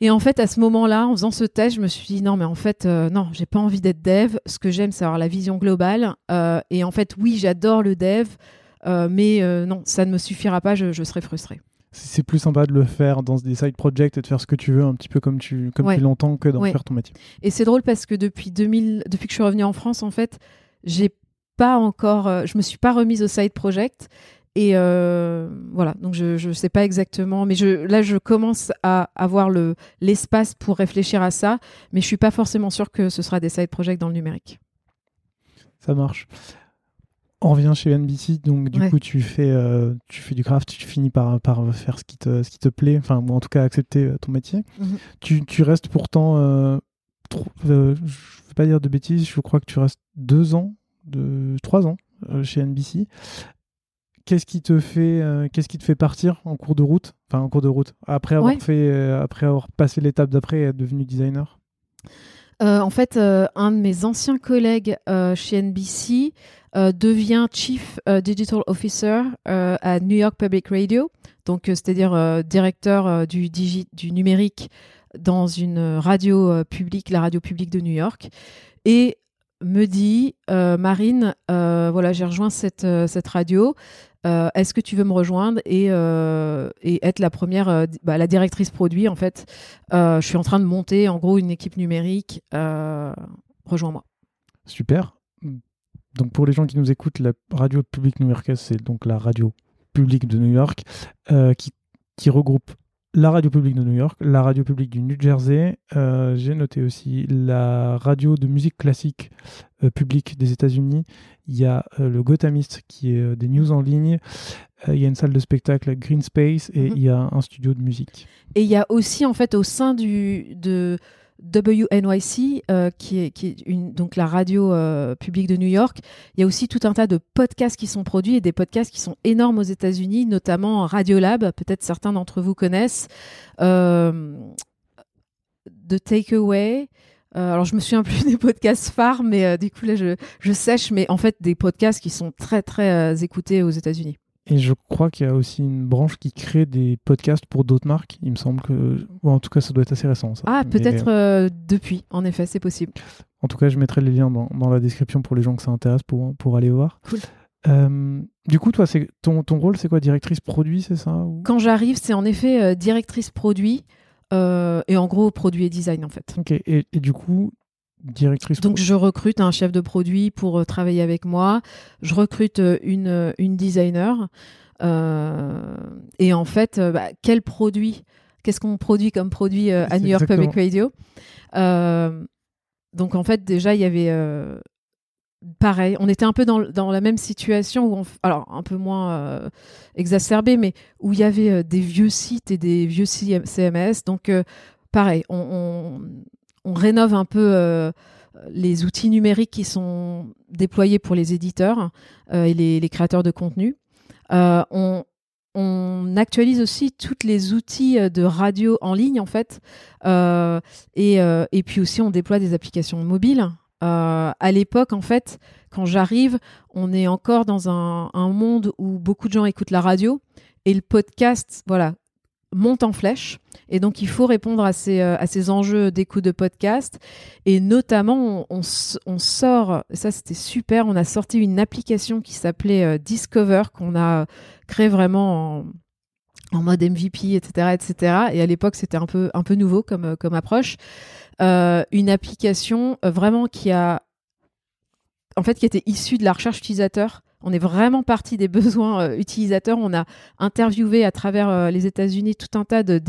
Et en fait, à ce moment-là, en faisant ce test, je me suis dit non, mais en fait, euh, non, j'ai pas envie d'être dev. Ce que j'aime, c'est avoir la vision globale. Euh, et en fait, oui, j'adore le dev, mais non, ça ne me suffira pas. Je, je serai frustrée c'est plus sympa de le faire dans des side projects et de faire ce que tu veux un petit peu comme tu, comme tu l'entends que d'en faire ton métier. Et c'est drôle parce que depuis 2000, depuis que je suis revenue en France, en fait, j'ai pas encore, euh, je me suis pas remise au side project. Et euh, voilà, donc je ne sais pas exactement, mais je, là je commence à avoir le l'espace pour réfléchir à ça, mais je suis pas forcément sûre que ce sera des side projects dans le numérique. Ça marche. On revient chez NBC, donc du coup tu fais, euh, tu fais du craft, tu finis par, par faire ce qui te, ce qui te plaît, enfin ou en tout cas accepter euh, ton métier. Mhm. tu, tu, restes pourtant, euh, je ne veux pas dire de bêtises, je crois que tu restes deux ans, de, trois ans chez NBC. Qu'est-ce qui te fait, qu'est-ce qui te fait partir en cours de route, enfin en cours de route, après avoir fait, après avoir passé l'étape d'après et être devenu designer? En fait, un de mes anciens collègues chez NBC devient Chief Digital Officer à New York Public Radio, donc c'est-à-dire directeur du, du numérique dans une radio euh, publique, la radio publique de New York, et me dit euh, Marine, euh, voilà, j'ai rejoint cette, cette radio. Est-ce que tu veux me rejoindre et, et être la première, bah, la directrice produit en fait? Je suis en train de monter en gros une équipe numérique. Rejoins-moi. Super. Donc pour les gens qui nous écoutent, la radio publique new-yorkaise, c'est donc la radio publique de New York qui regroupe la radio publique de New York, la radio publique du New Jersey. Euh, j'ai noté aussi la radio de musique classique euh, publique des États-Unis. Il y a euh, le Gothamist qui est des news en ligne. il y a une salle de spectacle Green Space et mhm. il y a un studio de musique. Et il y a aussi en fait au sein du de WNYC, euh, qui est, donc la radio euh, publique de New York. Il y a aussi tout un tas de podcasts qui sont produits et des podcasts qui sont énormes aux États-Unis, notamment Radiolab, peut-être certains d'entre vous connaissent, euh, The Takeaway. Alors je me souviens plus des podcasts phares, mais du coup là je, sèche, mais en fait des podcasts qui sont très très écoutés aux États-Unis. Et je crois qu'il y a aussi une branche qui crée des podcasts pour d'autres marques. Il me semble que. en tout cas, ça doit être assez récent. Ça. Ah, peut-être euh, depuis, en effet, c'est possible. En tout cas, je mettrai les liens dans, dans, la description pour les gens que ça intéresse pour, pour aller voir. Cool. Euh, du coup, toi, ton, ton rôle, c'est quoi Directrice produit, c'est ça Quand j'arrive, c'est en effet euh, directrice produit. et en gros, produit et design, en fait. Ok. Et, et du coup, directrice Donc je recrute un chef de produit pour euh, travailler avec moi. Je recrute euh, une, euh, une designer. et en fait, bah, quel produit Qu'est-ce qu'on produit comme produit à New York Public Radio? Donc en fait, déjà, il y avait pareil, on était un peu dans, dans, la même situation, où on, alors un peu moins exacerbé, mais où il y avait des vieux sites et des vieux CMS. Donc pareil, on, on rénove un peu euh, les outils numériques qui sont déployés pour les éditeurs euh, et les, créateurs de contenu. Euh, on, actualise aussi tous les outils de radio en ligne en fait et, puis aussi on déploie des applications mobiles à l'époque en fait quand j'arrive on est encore dans un, monde où beaucoup de gens écoutent la radio et le podcast voilà monte en flèche. Et donc, il faut répondre à ces, euh, à ces enjeux d'écoute de podcast. Et notamment, on, sort, ça c'était super, on a sorti une application qui s'appelait euh, Discover, qu'on a créé vraiment en, mode MVP, etc. etc. Et à l'époque, c'était un peu, un nouveau comme, euh, comme approche. une application vraiment qui a, en fait, qui était issue de la recherche utilisateur on est vraiment parti des besoins euh, utilisateurs. On a interviewé à travers euh, les États-Unis tout un tas de,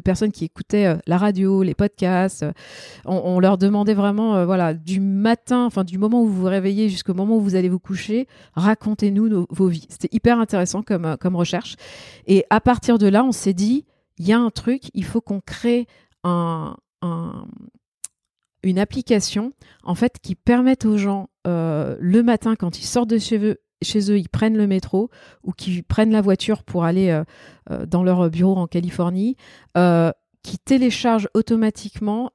personnes qui écoutaient euh, la radio, les podcasts. On, leur demandait vraiment, voilà, du matin, enfin du moment où vous vous réveillez jusqu'au moment où vous allez vous coucher, racontez-nous vos vies. C'était hyper intéressant comme, recherche. Et à partir de là, on s'est dit, il y a un truc, il faut qu'on crée un, une application en fait qui permette aux gens le matin quand ils sortent de chez eux chez eux, ils prennent le métro ou qui prennent la voiture pour aller euh, euh, dans leur bureau en Californie, euh, qui téléchargent automatiquement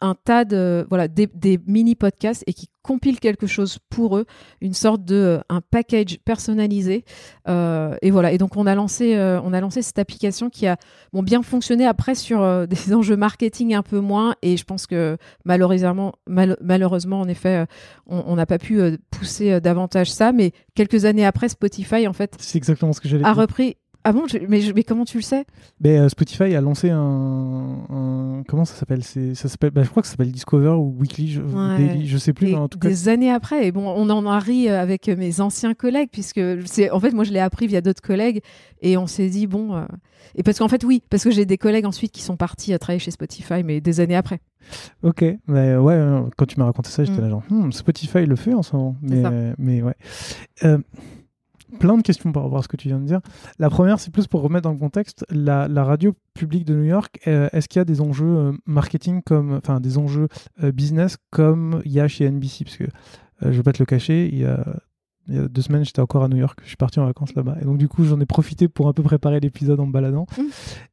un tas de voilà des, mini podcasts et qui compilent quelque chose pour eux, une sorte de un package personnalisé. et voilà. Et donc on a lancé on a lancé cette application qui a bon bien fonctionné après sur des enjeux marketing un peu moins. Et je pense que malheureusement malheureusement en effet on n'a pas pu pousser davantage ça. Mais quelques années après Spotify en fait c'est exactement ce que j'allais a repris ah bon mais, mais, comment tu le sais? Mais, euh, Spotify a lancé un, comment ça s'appelle? Ça s'appelle bah, je crois que ça s'appelle Discover ou Weekly je, Daily, je sais plus en tout cas des années après et bon on en a ri euh, avec mes anciens collègues puisque c'est en fait moi je l'ai appris via d'autres collègues et on s'est dit bon euh, et parce qu'en fait oui parce que j'ai des collègues ensuite qui sont partis à travailler chez Spotify mais des années après Ok, mais ouais, quand tu m'as raconté ça, j'étais mm. là genre, hmm, Spotify le fait en ce moment. Mais, mais ouais. Plein de questions par rapport à ce que tu viens de dire. La première, c'est plus pour remettre dans le contexte la, radio publique de New York. Euh, est-ce qu'il y a des enjeux euh, marketing comme, enfin, des enjeux euh, business comme il y a chez NBC Parce que je vais pas te le cacher, il y a, deux semaines, j'étais encore à New York. Je suis parti en vacances là-bas, et donc du coup, j'en ai profité pour un peu préparer l'épisode en me baladant. Mmh.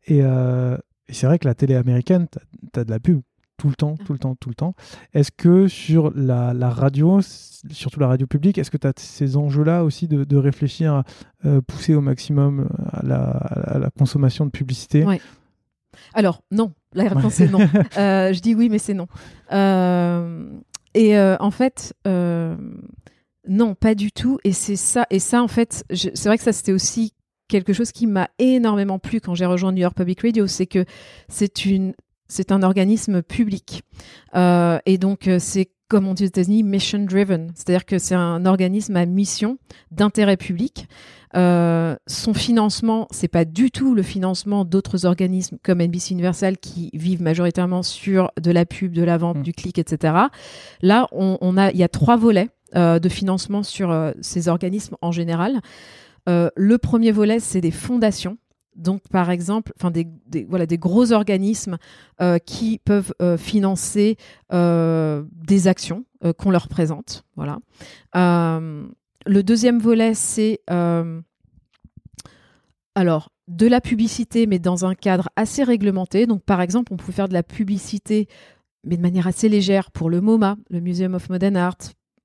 Et, et c'est vrai que la télé américaine, tu as de la pub tout le temps, tout le temps, tout le temps. Est-ce que sur la, radio, surtout la radio publique, est-ce que tu as ces enjeux-là aussi de, réfléchir à euh, pousser au maximum à la, consommation de publicité? Alors, non. La réponse est non. Euh, je dis oui, mais c'est non. Euh, et en fait, non, pas du tout. Et c'est ça. Et ça, en fait, c'est vrai que ça, c'était aussi quelque chose qui m'a énormément plu quand j'ai rejoint New York Public Radio, c'est que c'est une c'est un organisme public. Euh, et donc, euh, c'est, comme on dit aux États-Unis, mission driven. C'est-à-dire que c'est un organisme à mission d'intérêt public. Euh, son financement, c'est pas du tout le financement d'autres organismes comme NBC Universal qui vivent majoritairement sur de la pub, de la vente, mmh. du clic, etc. Là, on, a, il y a trois volets de financement sur ces organismes en général. le premier volet, c'est des fondations donc par exemple, des, voilà des gros organismes euh, qui peuvent euh, financer euh, des actions qu'on leur présente. Voilà. le deuxième volet, c'est alors de la publicité, mais dans un cadre assez réglementé. Donc par exemple, on peut faire de la publicité mais de manière assez légère pour le MoMA, le Museum of Modern Art,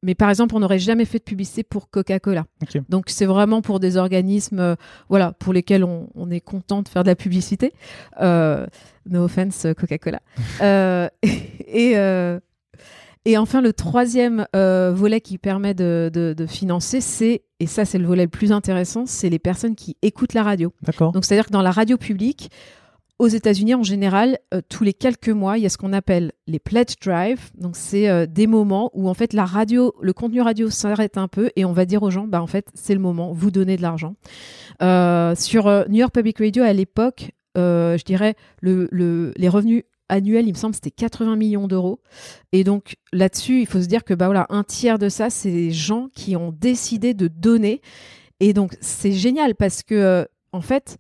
mais par exemple, on n'aurait jamais fait de publicité pour Coca-Cola. Donc c'est vraiment pour des organismes, euh, voilà, pour lesquels on, est content de faire de la publicité. Euh, no offense, Coca-Cola. Euh, et et enfin, le troisième volet qui permet de, de financer, c'est et ça c'est le volet le plus intéressant, c'est les personnes qui écoutent la radio. D'accord. Donc c'est-à-dire que dans la radio publique, aux États-Unis, en général, euh, tous les quelques mois, il y a ce qu'on appelle les pledge drive. Donc, c'est euh, des moments où en fait la radio, le contenu radio s'arrête un peu et on va dire aux gens, bah en fait, c'est le moment, vous donnez de l'argent. Euh, sur New York Public Radio à l'époque, je dirais le, les revenus annuels, il me semble, c'était 80 millions d'euros. Et donc là-dessus, il faut se dire que bah voilà, un tiers de ça, c'est les gens qui ont décidé de donner. Et donc c'est génial parce que en fait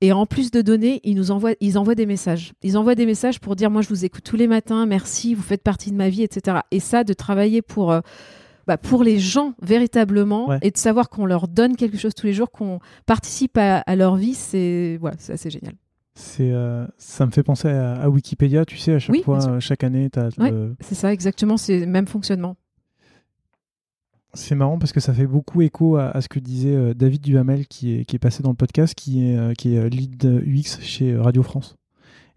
et en plus de donner, ils nous envoient, ils envoient des messages. Ils envoient des messages pour dire moi je vous écoute tous les matins, merci, vous faites partie de ma vie, etc. Et ça, de travailler pour euh, bah, pour les gens véritablement et de savoir qu'on leur donne quelque chose tous les jours, qu'on participe à, leur vie, c'est voilà, c'est assez génial. C'est, euh, ça me fait penser à, Wikipédia, tu sais, à chaque fois, chaque année, tu as. C'est ça, exactement, c'est le même fonctionnement. C'est marrant parce que ça fait beaucoup écho à, ce que disait euh, David Duhamel qui est, qui est passé dans le podcast, qui est, euh, qui est lead UX chez Radio France.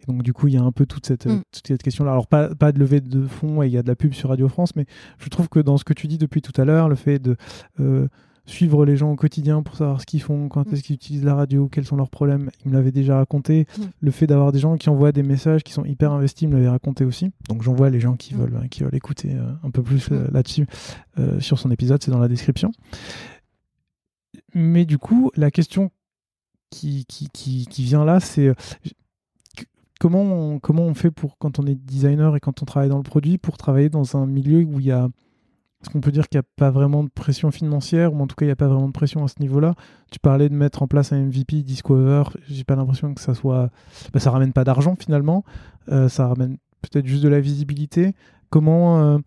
Et donc du coup, il y a un peu toute cette, mm. toute cette question-là. Alors pas, pas de levée de fonds et il y a de la pub sur Radio France, mais je trouve que dans ce que tu dis depuis tout à l'heure, le fait de euh, suivre les gens au quotidien pour savoir ce qu'ils font, quand mm. est-ce qu'ils utilisent la radio, quels sont leurs problèmes. Il me l'avait déjà raconté. Mm. Le fait d'avoir des gens qui envoient des messages qui sont hyper investis, il me l'avait raconté aussi. Donc j'envoie les gens qui, mm. veulent, qui veulent écouter euh, un peu plus euh, là-dessus euh, sur son épisode, c'est dans la description. Mais du coup, la question qui, qui, qui, vient là, c'est comment on, comment on fait pour, quand on est designer et quand on travaille dans le produit, pour travailler dans un milieu où il y a est-ce qu'on peut dire qu'il n'y a pas vraiment de pression financière, ou en tout cas il n'y a pas vraiment de pression à ce niveau-là? Tu parlais de mettre en place un MVP, Discover, j'ai pas l'impression que ça soit. Bah, ça ramène pas d'argent finalement, euh, ça ramène peut-être juste de la visibilité. Comment, euh,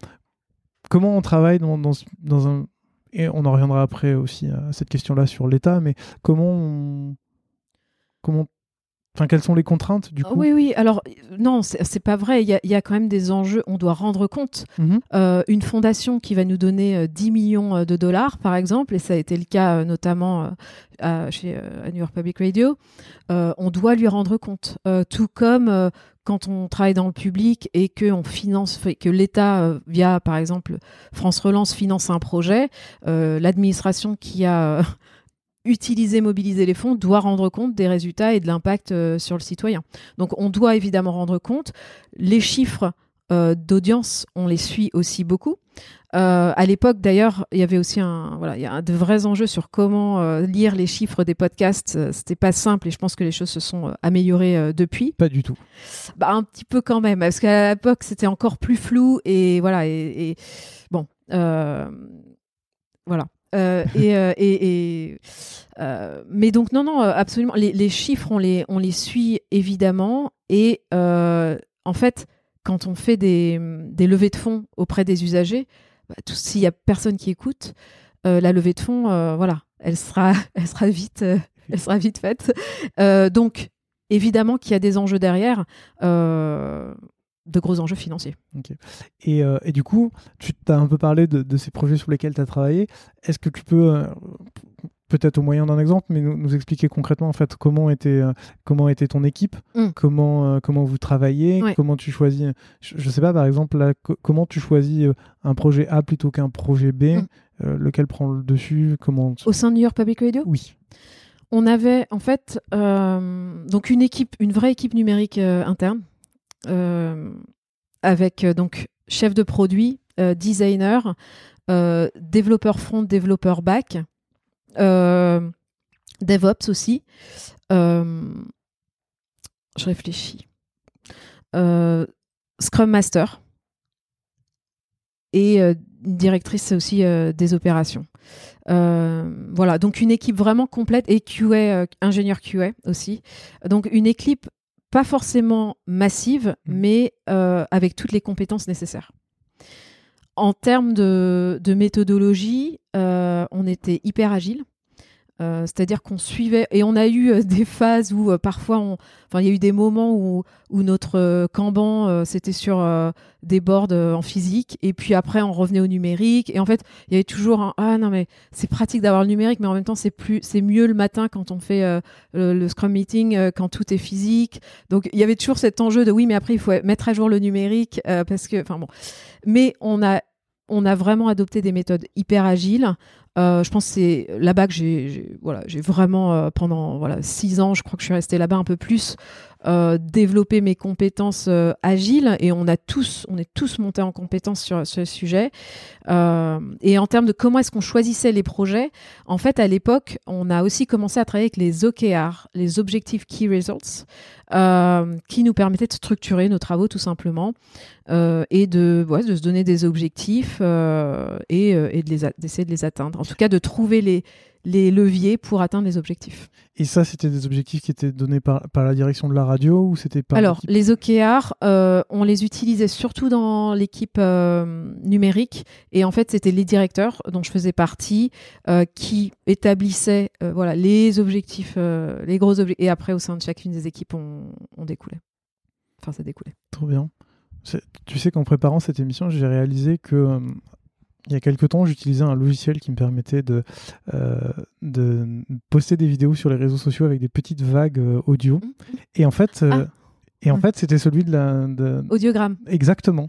comment on travaille dans, dans, un. Et on en reviendra après aussi à cette question-là sur l'État, mais comment on, comment Enfin, quelles sont les contraintes du coup Oui, oui. Alors, non, c'est pas vrai. Il y, a, quand même des enjeux. On doit rendre compte. Mhm. Euh, une fondation qui va nous donner 10 euh, millions euh, de dollars, par exemple, et ça a été le cas notamment chez New York Public Radio, on doit lui rendre compte. tout comme quand on travaille dans le public et que on finance, que l'État, via par exemple France Relance, finance un projet, l'administration qui a utiliser, mobiliser les fonds doit rendre compte des résultats et de l'impact euh, sur le citoyen. Donc on doit évidemment rendre compte. Les chiffres euh, d'audience, on les suit aussi beaucoup. Euh, à l'époque, d'ailleurs, il y avait aussi un, voilà, il y a de vrais enjeux sur comment lire les chiffres des podcasts. C'était pas simple et je pense que les choses se sont améliorées depuis. Pas du tout. Bah, un petit peu quand même, parce qu'à l'époque, c'était encore plus flou et voilà. Et, et bon, voilà. Euh, euh, et mais donc non, non, absolument. Les, chiffres, on les, on les suit évidemment. Et en fait, quand on fait des, des, levées de fonds auprès des usagers, bah, s'il y a personne qui écoute, la levée de fonds, voilà, elle sera, elle sera vite, elle sera vite faite. donc évidemment qu'il y a des enjeux derrière de gros enjeux financiers. Et, euh, et, du coup, tu as un peu parlé de, ces projets sur lesquels tu as travaillé. Est-ce que tu peux, euh, peut-être au moyen d'un exemple, mais nous, expliquer concrètement en fait comment était, euh, comment était ton équipe, mm. comment, comment vous travaillez, comment tu choisis, je, ne sais pas par exemple, comment tu choisis un projet A plutôt qu'un projet B, mm. lequel prend le dessus, comment... Au sein de New York Public Radio? Oui. On avait en fait donc une équipe, une vraie équipe numérique interne avec euh, donc chef de produit, euh, designer, développeur front, développeur back, DevOps aussi. je réfléchis. Scrum Master et directrice aussi des opérations. voilà, donc une équipe vraiment complète et QA, ingénieur QA aussi. Donc une équipe pas forcément massive, mmh. mais euh, avec toutes les compétences nécessaires. En termes de, méthodologie, euh, on était hyper agile. Euh, c'est-à-dire qu'on suivait et on a eu euh, des phases où euh, parfois, on... enfin, il y a eu des moments où, notre Kanban c'était sur des boards en physique et puis après on revenait au numérique et en fait il y avait toujours un ah non mais c'est pratique d'avoir le numérique mais en même temps c'est plus c'est mieux le matin quand on fait le, Scrum meeting quand tout est physique. Donc il y avait toujours cet enjeu de oui mais après il faut mettre à jour le numérique parce que enfin bon. Mais on a on a vraiment adopté des méthodes hyper agiles je pense que c'est là-bas que j'ai voilà, j'ai vraiment euh, pendant voilà six ans, je crois que je suis restée là-bas un peu plus, euh, développer mes compétences euh, agiles et on a tous, on est tous montés en compétences sur, ce sujet. Euh, et en termes de comment est-ce qu'on choisissait les projets, en fait, à l'époque, on a aussi commencé à travailler avec les OKR, les Objective Key Results, qui nous permettaient de structurer nos travaux tout simplement et de, ouais, de se donner des objectifs et, et d'essayer de les atteindre. En tout cas, de trouver les les leviers pour atteindre les objectifs. Et ça, c'était des objectifs qui étaient donnés par, par la direction de la radio ou c'était pas Alors, les OKR, euh, on les utilisait surtout dans l'équipe euh, numérique et en fait, c'était les directeurs dont je faisais partie euh, qui établissaient voilà les objectifs, les gros objectifs et après au sein de chacune des équipes, on, on découlait. Enfin, ça découlait. Trop bien. Tu sais qu'en préparant cette émission, j'ai réalisé que il y a quelques temps, j'utilisais un logiciel qui me permettait de, euh, de poster des vidéos sur les réseaux sociaux avec des petites vagues euh, audio. Mmh. Et en fait, euh, ah. et en mmh. fait, c'était celui de la de... audiogramme. Exactement.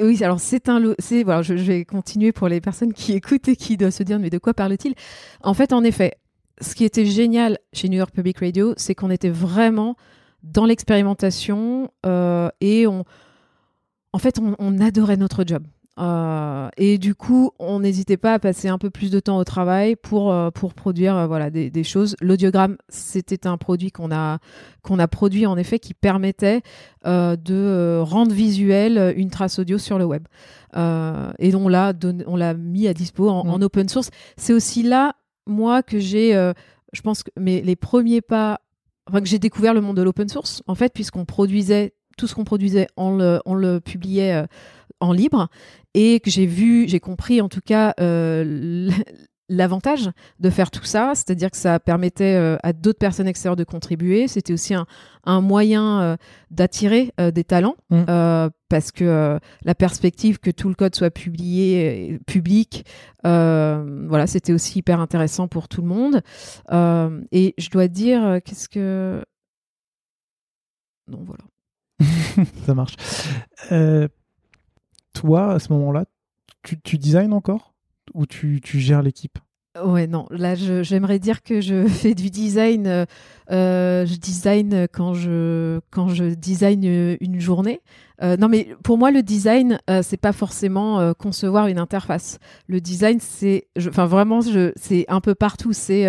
Oui, alors c'est un, c'est voilà, je, vais continuer pour les personnes qui écoutent et qui doivent se dire mais de quoi parle-t-il? En fait, en effet, ce qui était génial chez New York Public Radio, c'est qu'on était vraiment dans l'expérimentation et on, en fait, on adorait notre job. Euh, et du coup, on n'hésitait pas à passer un peu plus de temps au travail pour, euh, pour produire euh, voilà, des, des, choses. L'audiogramme, c'était un produit qu'on a, qu'on a produit en effet qui permettait de rendre visuel une trace audio sur le web. et on l'a, on l'a mis à dispo en, en open source. C'est aussi là, moi, que j'ai, je pense, que mais les premiers pas, enfin, que j'ai découvert le monde de l'open source, en fait, puisqu'on produisait tout ce qu'on produisait, on le, on publiait en libre et que j'ai vu, j'ai compris en tout cas euh, l'avantage de faire tout ça, c'est-à-dire que ça permettait euh, à d'autres personnes extérieures de contribuer. C'était aussi un, un moyen euh, d'attirer des talents mmh. parce que la perspective que tout le code soit publié, public, voilà, c'était aussi hyper intéressant pour tout le monde. et je dois dire, qu'est-ce que non, voilà. ça marche toi, à ce moment-là, tu, tu designs encore? Ou tu, tu gères l'équipe Ouais, non. Là, j'aimerais dire que je fais du design. Euh, euh, je design quand je quand je design une journée. Euh, non, mais pour moi, le design, euh, c'est pas forcément euh, concevoir une interface. Le design, c'est, enfin vraiment, c'est un peu partout. C'est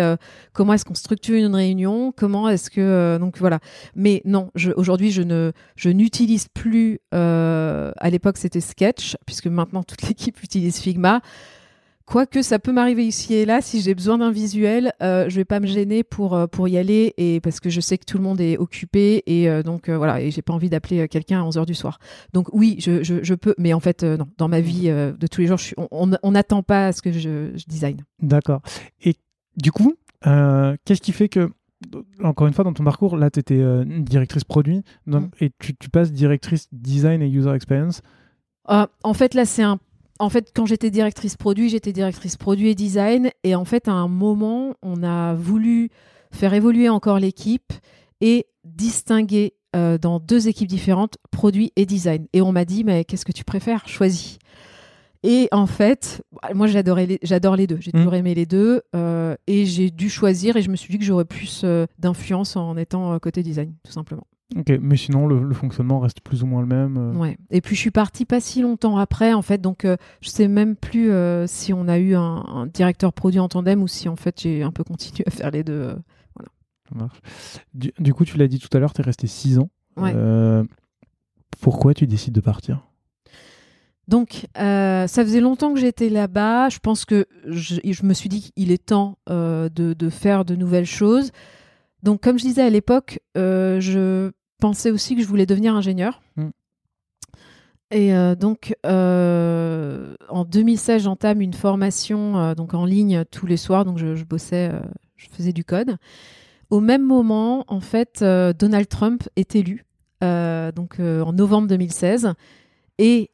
comment est-ce qu'on structure une réunion, comment est-ce que, donc voilà. Mais non, aujourd'hui, je ne, je n'utilise plus. à l'époque, c'était Sketch, puisque maintenant toute l'équipe utilise Figma Quoique ça peut m'arriver ici et là, si j'ai besoin d'un visuel, euh, je vais pas me gêner pour, euh, pour y aller et parce que je sais que tout le monde est occupé et euh, donc euh, voilà, et j'ai pas envie d'appeler quelqu'un à 11h du soir. Donc oui, je, je, je peux, mais en fait, non, dans ma vie de tous les jours, je suis, on n'attend pas à ce que je, je design. D'accord. Et du coup, qu'est-ce qui fait que, encore une fois, dans ton parcours, là, tu étais directrice produit donc, Mm. et tu, tu passes directrice design et user experience? Ah, en fait, là, c'est un. En fait, quand j'étais directrice produit, j'étais directrice produit et design. Et en fait, à un moment, on a voulu faire évoluer encore l'équipe et distinguer euh, dans deux équipes différentes produit et design. Et on m'a dit, mais qu'est-ce que tu préfères? Choisis. Et en fait, moi, j'adorais les- j'adore les deux. J'ai Mm. toujours aimé les deux. euh, et j'ai dû choisir. Et je me suis dit que j'aurais plus euh, d'influence en étant côté design, tout simplement. Ok, mais sinon, le, le fonctionnement reste plus ou moins le même. euh. Ouais. Et puis je suis partie pas si longtemps après, en fait, donc euh, je sais même plus euh, si on a eu un, un directeur produit en tandem ou si en fait j'ai un peu continué à faire les deux. euh. Ça marche. Du, du coup, tu l'as dit tout à l'heure, tu es resté 6 ans. Ouais. Pourquoi tu décides de partir? Donc euh, ça faisait longtemps que j'étais là-bas. Je pense que je, je me suis dit qu'il est temps euh, de, de faire de nouvelles choses. Donc comme je disais à l'époque, euh, je pensais aussi que je voulais devenir ingénieur. Mm. Et euh, donc, euh, en 2016, j'entame une formation donc en ligne tous les soirs. Donc, je, je bossais, je faisais du code. Au même moment, en fait, Donald Trump est élu, donc en novembre 2016. Et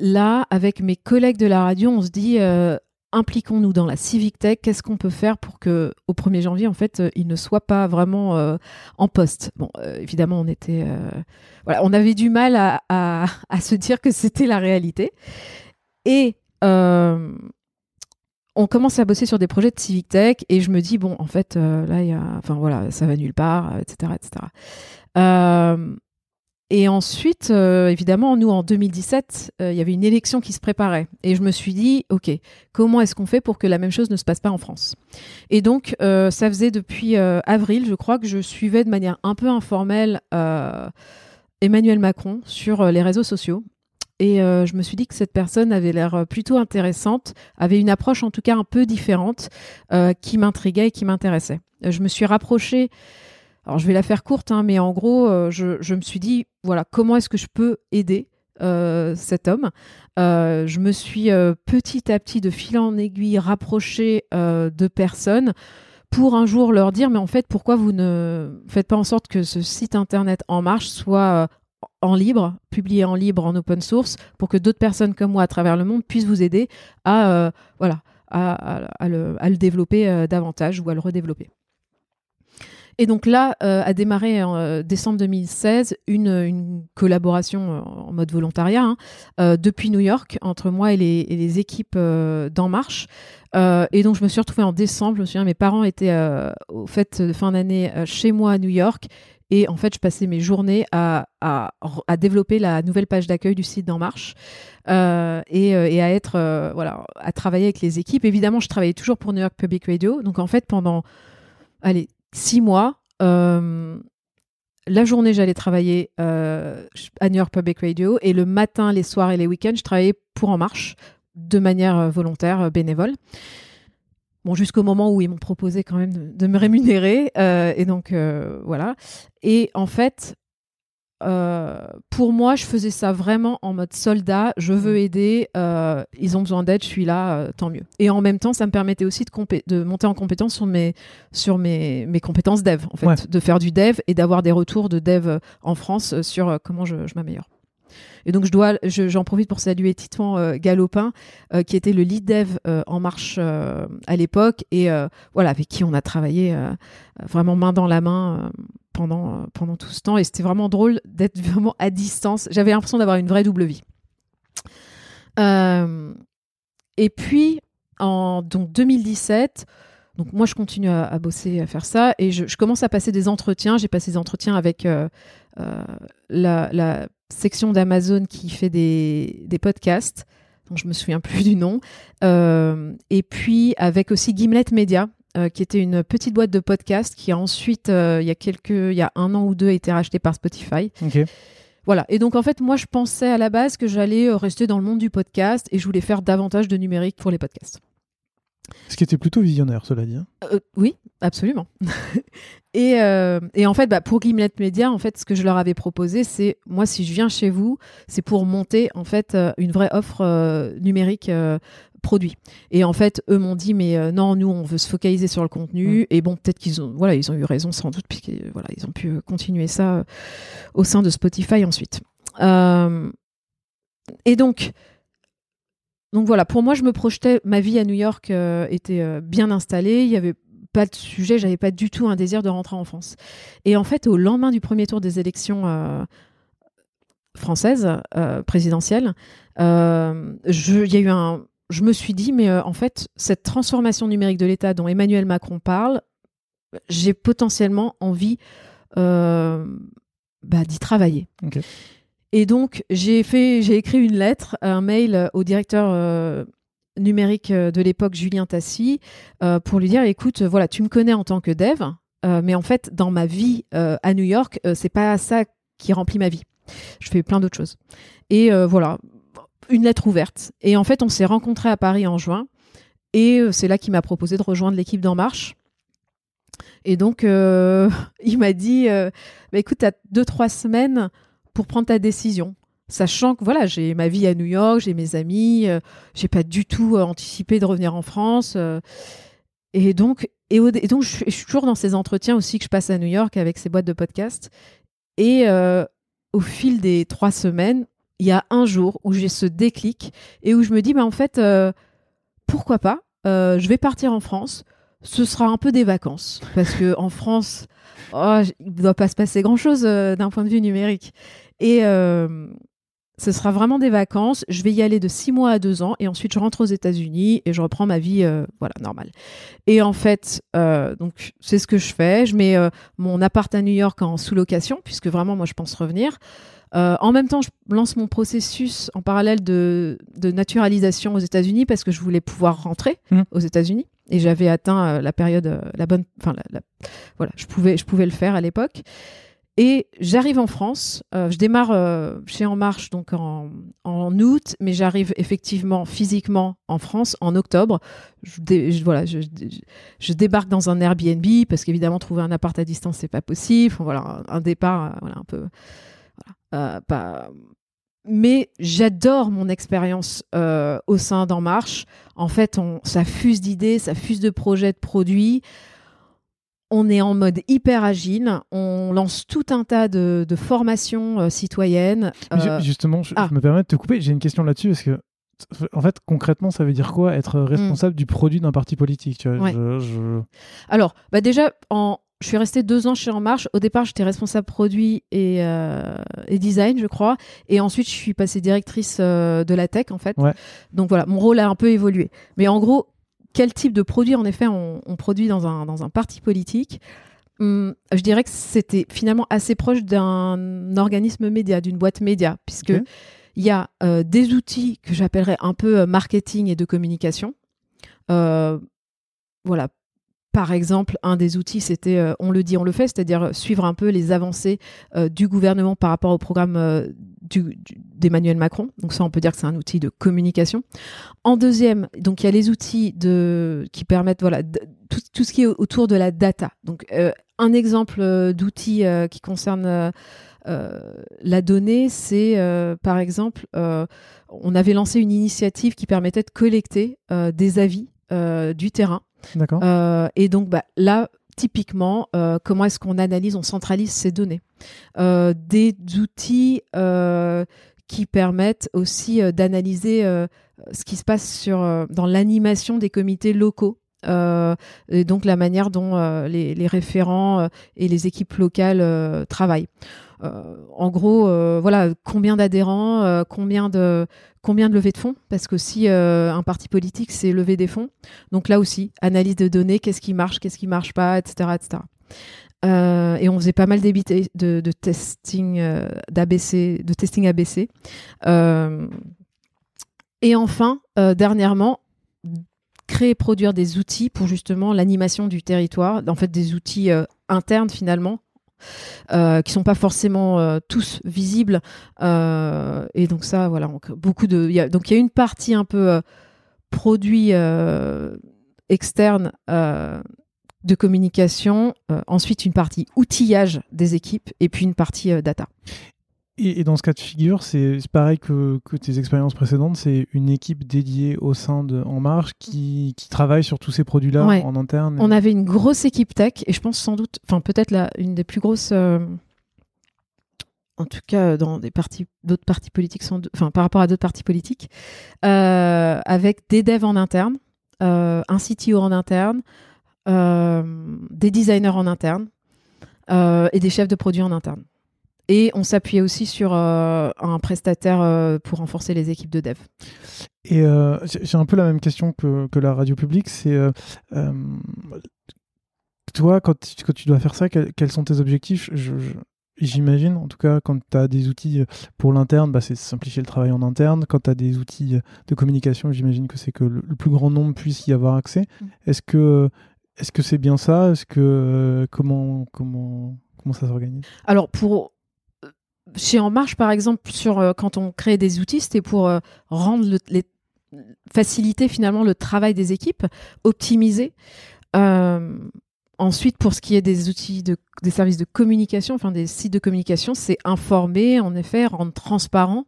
là, avec mes collègues de la radio, on se dit euh, impliquons-nous dans la civic tech. Qu'est-ce qu'on peut faire pour que au 1er janvier, en fait, euh, il ne soit pas vraiment euh, en poste? Bon, euh, évidemment, on était, voilà, on avait du mal à, se dire que c'était la réalité. Et on commence à bosser sur des projets de civic tech et je me dis bon, en fait, là, il y a, enfin voilà, ça va nulle part, etc., etc. Et ensuite, euh, évidemment, nous, en 2017, euh, il y avait une élection qui se préparait. Et je me suis dit, OK, comment est-ce qu'on fait pour que la même chose ne se passe pas en France? Et donc, euh, ça faisait depuis avril, je crois, que je suivais de manière un peu informelle Emmanuel Macron sur les réseaux sociaux. Et je me suis dit que cette personne avait l'air plutôt intéressante, avait une approche en tout cas un peu différente, qui m'intriguait et qui m'intéressait. Je me suis rapprochée alors je vais la faire courte, hein, mais en gros, euh, je, me suis dit, voilà, comment est-ce que je peux aider euh, cet homme? Euh, Je me suis petit à petit, de fil en aiguille, rapprochée de personnes pour un jour leur dire, mais en fait, pourquoi vous ne faites pas en sorte que ce site internet En Marche soit en libre, publié en libre, en open source, pour que d'autres personnes comme moi à travers le monde puissent vous aider à, voilà, à, le, développer davantage ou à le redévelopper? Et donc là, euh, a démarré en euh, décembre 2016 une, collaboration euh, en mode volontariat hein, depuis New York entre moi et les, équipes d'En Marche. Et donc je me suis retrouvée en décembre. Je me souviens, mes parents étaient aux fêtes de fin d'année chez moi à New York. Et en fait, je passais mes journées à, développer la nouvelle page d'accueil du site d'En Marche et, à être voilà à travailler avec les équipes. Évidemment, je travaillais toujours pour New York Public Radio. Donc en fait, pendant allez six mois. euh, la journée, j'allais travailler euh, à New York Public Radio et le matin, les soirs et les week-ends, je travaillais pour En Marche de manière euh, volontaire, bénévole. Bon, jusqu'au moment où ils m'ont proposé quand même de, me rémunérer. et donc, voilà. Et en fait, euh, pour moi, je faisais ça vraiment en mode soldat. Je veux aider. euh, ils ont besoin d'aide. Je suis là. euh, tant mieux. Et en même temps, ça me permettait aussi de, monter en compétence sur mes sur mes, mes compétences dev, en fait, Ouais. de faire du dev et d'avoir des retours de dev en France sur comment je, je m'améliore. Et donc, je dois, je- j'en profite pour saluer Titouan euh, Galopin, euh, qui était le lead dev euh, en marche à l'époque et voilà, avec qui on a travaillé vraiment main dans la main pendant, euh, pendant tout ce temps. Et c'était vraiment drôle d'être vraiment à distance. J'avais l'impression d'avoir une vraie double vie. Euh, et puis, en donc 2017, donc moi je continue à, bosser, à faire ça, et je, commence à passer des entretiens. J'ai passé des entretiens avec euh, la, section d'Amazon qui fait des, podcasts, dont je me souviens plus du nom, et puis avec aussi Gimlet Media. Euh, qui était une petite boîte de podcast qui a ensuite, euh, il y a quelques, il y a un an ou deux, été rachetée par Spotify. Ok. Voilà. Et donc, en fait, moi, je pensais à la base que j'allais euh, rester dans le monde du podcast et je voulais faire davantage de numérique pour les podcasts. Ce qui était plutôt visionnaire, cela dit. Hein. Oui, absolument. et, et, en fait, bah, pour Gimlet Media, en fait, ce que je leur avais proposé, c'est moi, si je viens chez vous, c'est pour monter en fait une vraie offre numérique produit. Et en fait, eux m'ont dit, mais non, nous, on veut se focaliser sur le contenu. Mm. Et bon, peut-être qu'ils ont, voilà, ils ont eu raison sans doute, puisque voilà, ils ont pu continuer ça au sein de Spotify ensuite. et donc, donc voilà, pour moi, je me projetais, ma vie à New York euh, était euh, bien installée, il n'y avait pas de sujet, j'avais pas du tout un désir de rentrer en France. Et en fait, au lendemain du premier tour des élections euh, françaises, présidentielles, je, y a eu un, je me suis dit, mais en fait, cette transformation numérique de l'État dont Emmanuel Macron parle, j'ai potentiellement envie bah, d'y travailler. Et donc, j'ai fait, j'ai écrit une lettre, un mail au directeur euh, numérique euh, de l'époque, Julien Tassi, euh, pour lui dire, écoute, voilà, tu me connais en tant que dev, mais en fait, dans ma vie à New York, c'est pas ça qui remplit ma vie. Je fais plein d'autres choses. Et voilà, une lettre ouverte. Et en fait, on s'est rencontrés à Paris en juin. Et c'est là qu'il m'a proposé de rejoindre l'équipe d'En Marche. Et donc, il m'a dit, bah, écoute, tu as deux, trois semaines pour prendre ta décision. Sachant que voilà, j'ai ma vie à New York, j'ai mes amis, euh, j'ai pas du tout euh, anticipé de revenir en France. Euh, et donc, et, donc je, suis toujours dans ces entretiens aussi que je passe à New York avec ces boîtes de podcast. Et au fil des trois semaines, il y a un jour où j'ai ce déclic et où je me dis, bah, en fait, pourquoi pas Je vais partir en France. Ce sera un peu des vacances parce que en France, oh, il ne doit pas se passer grand-chose euh, d'un point de vue numérique. Et euh, ce sera vraiment des vacances. Je vais y aller de six mois à deux ans et ensuite je rentre aux États-Unis et je reprends ma vie euh, voilà normale. Et en fait, donc c'est ce que je fais. Je mets mon appart à New York en sous-location puisque vraiment moi je pense revenir. En même temps, je lance mon processus en parallèle de, de naturalisation aux États-Unis parce que je voulais pouvoir rentrer mmh. aux États-Unis et j'avais atteint euh, la période, euh, la bonne, enfin, voilà, je pouvais, je pouvais le faire à l'époque. Et j'arrive en France, euh, je démarre chez En Marche donc en, en août, mais j'arrive effectivement physiquement en France en octobre. Je, voilà, je, je, débarque dans un Airbnb parce qu'évidemment trouver un appart à distance c'est pas possible. voilà, un, départ, voilà, un peu, pas mais j'adore mon expérience euh, au sein d'En Marche. En fait, on, ça fuse d'idées, ça fuse de projets, de produits. On est en mode hyper agile. On lance tout un tas de, formations euh, citoyennes. Euh, justement, ah. je, me permets de te couper. J'ai une question là-dessus parce que en fait, concrètement, ça veut dire quoi être responsable du produit d'un parti politique tu vois, Alors, bah déjà, en, je suis restée deux ans chez En Marche. Au départ, j'étais responsable produit et, euh, et, design, je crois. Et ensuite, je suis passée directrice euh, de la tech, en fait. Donc voilà, mon rôle a un peu évolué. Mais en gros, quel type de produit, en effet, on, produit dans un, dans un parti politique? Hum, Je dirais que c'était finalement assez proche d'un organisme média, d'une boîte média, puisque il y a euh, des outils que j'appellerais un peu marketing et de communication. voilà, par exemple, un des outils, c'était euh, on le dit, on le fait, c'est-à-dire suivre un peu les avancées euh, du gouvernement par rapport au programme euh, d'Emmanuel Macron. Donc ça, on peut dire que c'est un outil de communication. En deuxième, donc il y a les outils qui permettent voilà tout, ce qui est autour de la data. Donc un exemple d'outil qui concerne la donnée, c'est par exemple, on avait lancé une initiative qui permettait de collecter des avis du terrain Euh, et donc bah, là, typiquement, euh, comment est-ce qu'on analyse, on centralise ces données? Euh, Des outils qui permettent aussi d'analyser ce qui se passe sur, dans l'animation des comités locaux. et donc la manière dont les, les, référents et les équipes locales travaillent. en gros, voilà, combien d'adhérents, combien de combien de levées de fonds Parce que si euh, un parti politique, c'est lever des fonds. Donc là aussi, analyse de données, qu'est-ce qui marche, qu'est-ce qui marche pas, etc. etc. Euh, et on faisait pas mal de, de testing euh, de testing ABC. et enfin, dernièrement, créer, produire des outils pour justement l'animation du territoire, en fait des outils internes finalement euh, qui sont pas forcément euh, tous visibles. Euh, et donc ça, voilà, donc beaucoup de, donc il y a une partie un peu produit externe de communication, ensuite une partie outillage des équipes et puis une partie data. Et, dans ce cas de figure, c'est pareil que, tes expériences précédentes, c'est une équipe dédiée au sein de En Marche qui, travaille sur tous ces produits-là en interne. On avait une grosse équipe tech et je pense sans doute, enfin peut-être une des plus grosses, euh, en tout cas dans des partis, d'autres partis politiques, enfin par rapport à d'autres partis politiques, euh, avec des devs en interne, euh, un CTO en interne, des designers en interne et des chefs de produits en interne. Et on s'appuyait aussi sur euh, un prestataire euh, pour renforcer les équipes de dev. Et euh, j'ai un peu la même question que, que la radio publique. C'est toi, quand tu, quand tu, dois faire ça, quels, sont tes objectifs? J'imagine, en tout cas, quand tu as des outils pour l'interne, bah, c'est simplifier le travail en interne. Quand tu as des outils de communication, j'imagine que c'est que le, plus grand nombre puisse y avoir accès. Mm. Est-ce que est-ce que c'est bien ça? Est-ce que comment comment comment ça s'organise? Alors pour chez En Marche, par exemple, sur euh, quand on crée des outils, c'était pour euh, rendre les, faciliter finalement le travail des équipes, optimiser. Euh, ensuite, pour ce qui est des outils de, des services de communication, enfin des sites de communication, c'est informer, en effet, rendre transparent.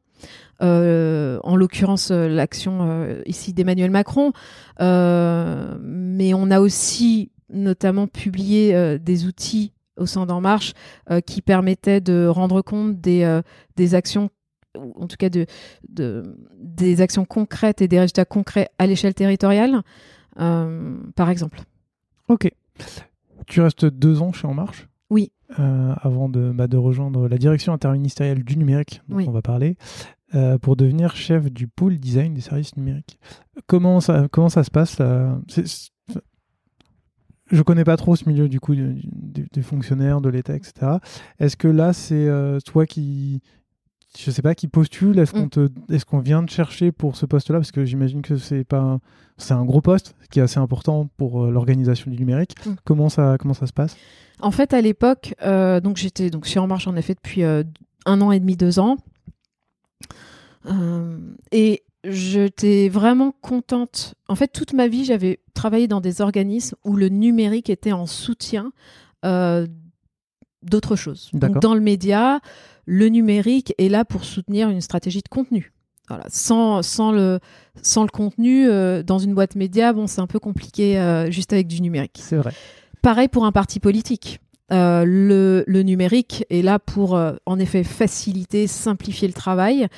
en l'occurrence, l'action ici d'Emmanuel Macron, mais on a aussi notamment publié des outils au sein d'En Marche euh, qui permettait de rendre compte des, euh, des actions en tout cas de, de, des actions concrètes et des résultats concrets à l'échelle territoriale, euh, par exemple. Ok. Tu restes deux ans chez En Marche? Oui. avant de, bah, de, rejoindre la direction interministérielle du numérique, dont on va parler, pour devenir chef du pôle design des services numériques. Comment ça, comment ça se passe là? Je connais pas trop ce milieu du coup des fonctionnaires, de l'État, etc. Est-ce que là, c'est euh, toi qui, je sais pas, qui postule Est-ce qu'on mm. est-ce qu'on vient de chercher pour ce poste-là? Parce que j'imagine que c'est pas, c'est un gros poste qui est assez important pour euh, l'organisation du numérique. Mm. Comment ça, comment ça se passe? En fait, à l'époque, euh, donc j'étais donc je En Marche en effet depuis un an et demi, deux ans. et j'étais vraiment contente. En fait, toute ma vie, j'avais travaillé dans des organismes où le numérique était en soutien euh, d'autres choses. Donc, dans le média, le numérique est là pour soutenir une stratégie de contenu. Voilà. Sans, sans, le, sans le contenu, euh, dans une boîte média, bon, c'est un peu compliqué euh, juste avec du numérique. C'est vrai. Pareil pour un parti politique. le, le, numérique est là pour, en effet, faciliter, simplifier le travail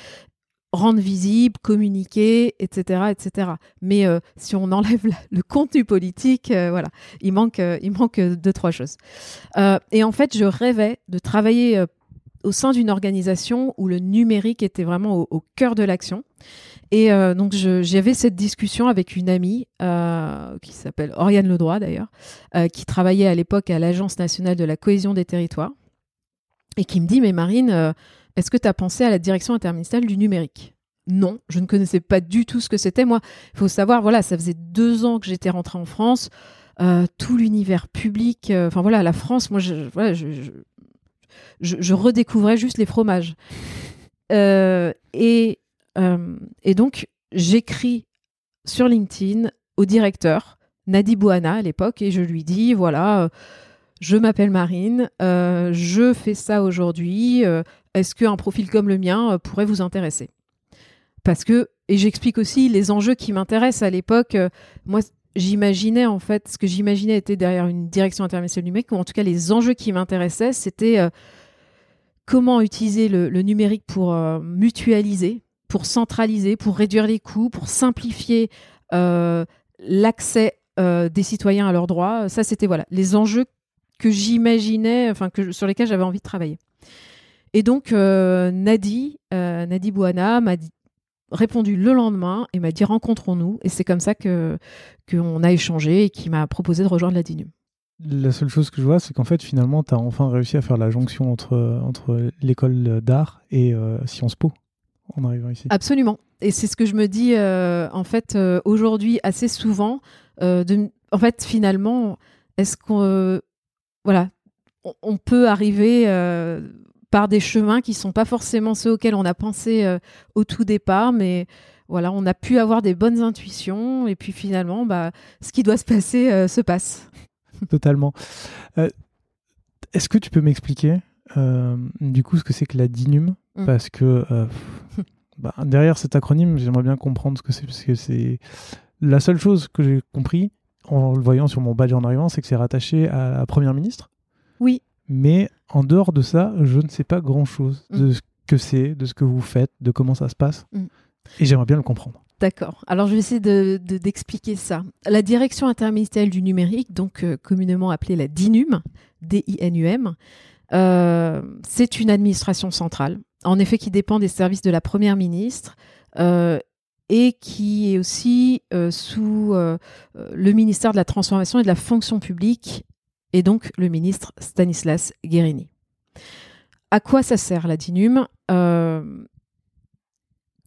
rendre visible, communiquer, etc., etc. Mais euh, si on enlève le contenu politique, euh, voilà, il manque, euh, il manque deux trois choses. et en fait, je rêvais de travailler au sein d'une organisation où le numérique était vraiment au, cœur de l'action. Et donc j'avais cette discussion avec une amie qui s'appelle Oriane Ledroit d'ailleurs, qui travaillait à l'époque à l'Agence nationale de la cohésion des territoires, et qui me dit mais Marine est-ce que tu as pensé à la direction interministérielle du numérique? Non, je ne connaissais pas du tout ce que c'était. Moi, il faut savoir, voilà, ça faisait deux ans que j'étais rentrée en France. Euh, tout l'univers public, euh, enfin voilà, la France, moi, je, redécouvrais juste les fromages. Euh, et, et donc, j'écris sur LinkedIn au directeur, Nadi Bouana à l'époque, et je lui dis, voilà, je m'appelle Marine, je fais ça aujourd'hui, est-ce qu'un profil comme le mien pourrait vous intéresser? Parce que et j'explique aussi les enjeux qui m'intéressent à l'époque. Euh, moi, j'imaginais en fait ce que j'imaginais était derrière une direction interministérielle numérique, ou en tout cas les enjeux qui m'intéressaient, c'était euh, comment utiliser le, numérique pour euh, mutualiser, pour centraliser, pour réduire les coûts, pour simplifier l'accès des citoyens à leurs droits. Ça, c'était voilà les enjeux que j'imaginais, enfin sur lesquels j'avais envie de travailler. Et donc Nadi, Nadi Bouana m'a répondu le lendemain et m'a dit rencontrons-nous. Et c'est comme ça que qu'on a échangé et qui m'a proposé de rejoindre la DINUM. La seule chose que je vois, c'est qu'en fait, finalement, tu as enfin réussi à faire la jonction entre, entre l'école d'art et euh, Sciences Po en arrivant ici. Absolument. Et c'est ce que je me dis, euh, en fait, euh, aujourd'hui, assez souvent. de, en fait, finalement, est-ce qu'on. voilà, on, peut arriver par des chemins qui sont pas forcément ceux auxquels on a pensé euh, au tout départ, mais voilà, on a pu avoir des bonnes intuitions et puis finalement, bah, ce qui doit se passer se passe. Totalement. Est-ce que tu peux m'expliquer du coup ce que c'est que la DINUM? Mm. Parce que bah, derrière cet acronyme, j'aimerais bien comprendre ce que c'est, parce que c'est la seule chose que j'ai compris en le voyant sur mon badge en arrivant, c'est que c'est rattaché à la première ministre? Oui. Mais en dehors de ça, je ne sais pas grand chose mm. de ce que c'est, de ce que vous faites, de comment ça se passe. Mm. Et j'aimerais bien le comprendre. D'accord. Alors je vais essayer d'expliquer de, ça. La direction interministérielle du numérique, donc euh, communément appelée la DINUM, D-I-N-U-M, euh, c'est une administration centrale, en effet qui dépend des services de la première ministre euh, et qui est aussi sous le ministère de la Transformation et de la Fonction publique, et donc le ministre Stanislas Guérini. À quoi ça sert la DINUM? Euh,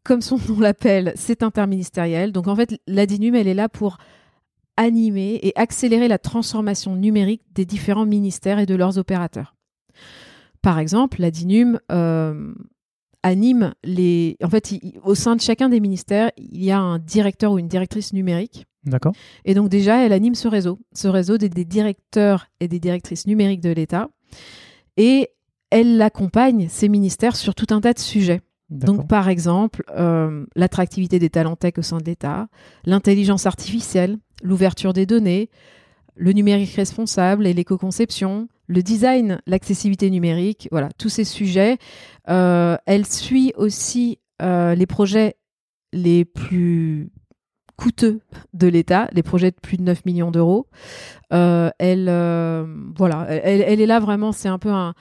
Comme son nom l'appelle, c'est interministériel. Donc en fait, la DINUM, elle est là pour animer et accélérer la transformation numérique des différents ministères et de leurs opérateurs. Par exemple, la DINUM anime les. En fait, au sein de chacun des ministères, il y a un directeur ou une directrice numérique. D'accord. Et donc, déjà, elle anime ce réseau, ce réseau des, directeurs et des directrices numériques de l'État. Et elle accompagne ces ministères sur tout un tas de sujets. Donc, par exemple, euh, l'attractivité des talents tech au sein de l'État, l'intelligence artificielle, l'ouverture des données, le numérique responsable et l'éco-conception, le design, l'accessibilité numérique, voilà, tous ces sujets. Euh, elle suit aussi euh, les projets les plus coûteux de l'État, les projets de plus de 9 millions d'euros. Euh, elle, voilà, elle, est là vraiment, c'est un peu un,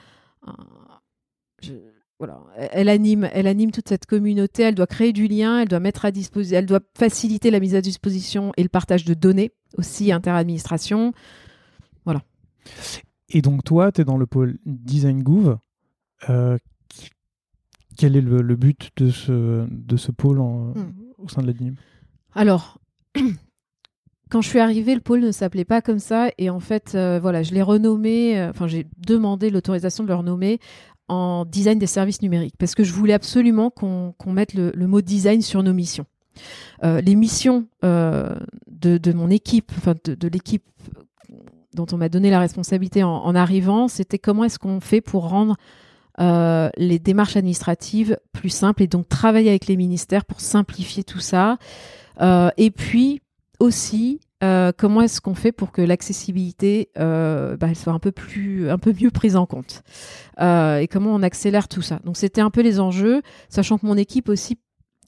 voilà, elle anime, elle anime toute cette communauté. Elle doit créer du lien, elle doit mettre à disposition, elle doit faciliter la mise à disposition et le partage de données aussi interadministration. Voilà. Et donc toi, tu es dans le pôle Design Gouv. Euh, quel est le, but de ce, de ce pôle hmm. au sein de la Alors, quand je suis arrivée, le pôle ne s'appelait pas comme ça. Et en fait, euh, voilà, je l'ai renommé, euh, enfin, j'ai demandé l'autorisation de le renommer en design des services numériques. Parce que je voulais absolument qu'on mette le, mot design sur nos missions. les missions de, mon équipe, enfin de, l'équipe dont on m'a donné la responsabilité en, arrivant, c'était comment est-ce qu'on fait pour rendre euh, les démarches administratives plus simples et donc travailler avec les ministères pour simplifier tout ça. Euh, et puis aussi, euh, comment est-ce qu'on fait pour que l'accessibilité bah, elle soit un peu plus, un peu mieux prise en compte et comment on accélère tout ça. Donc c'était un peu les enjeux, sachant que mon équipe aussi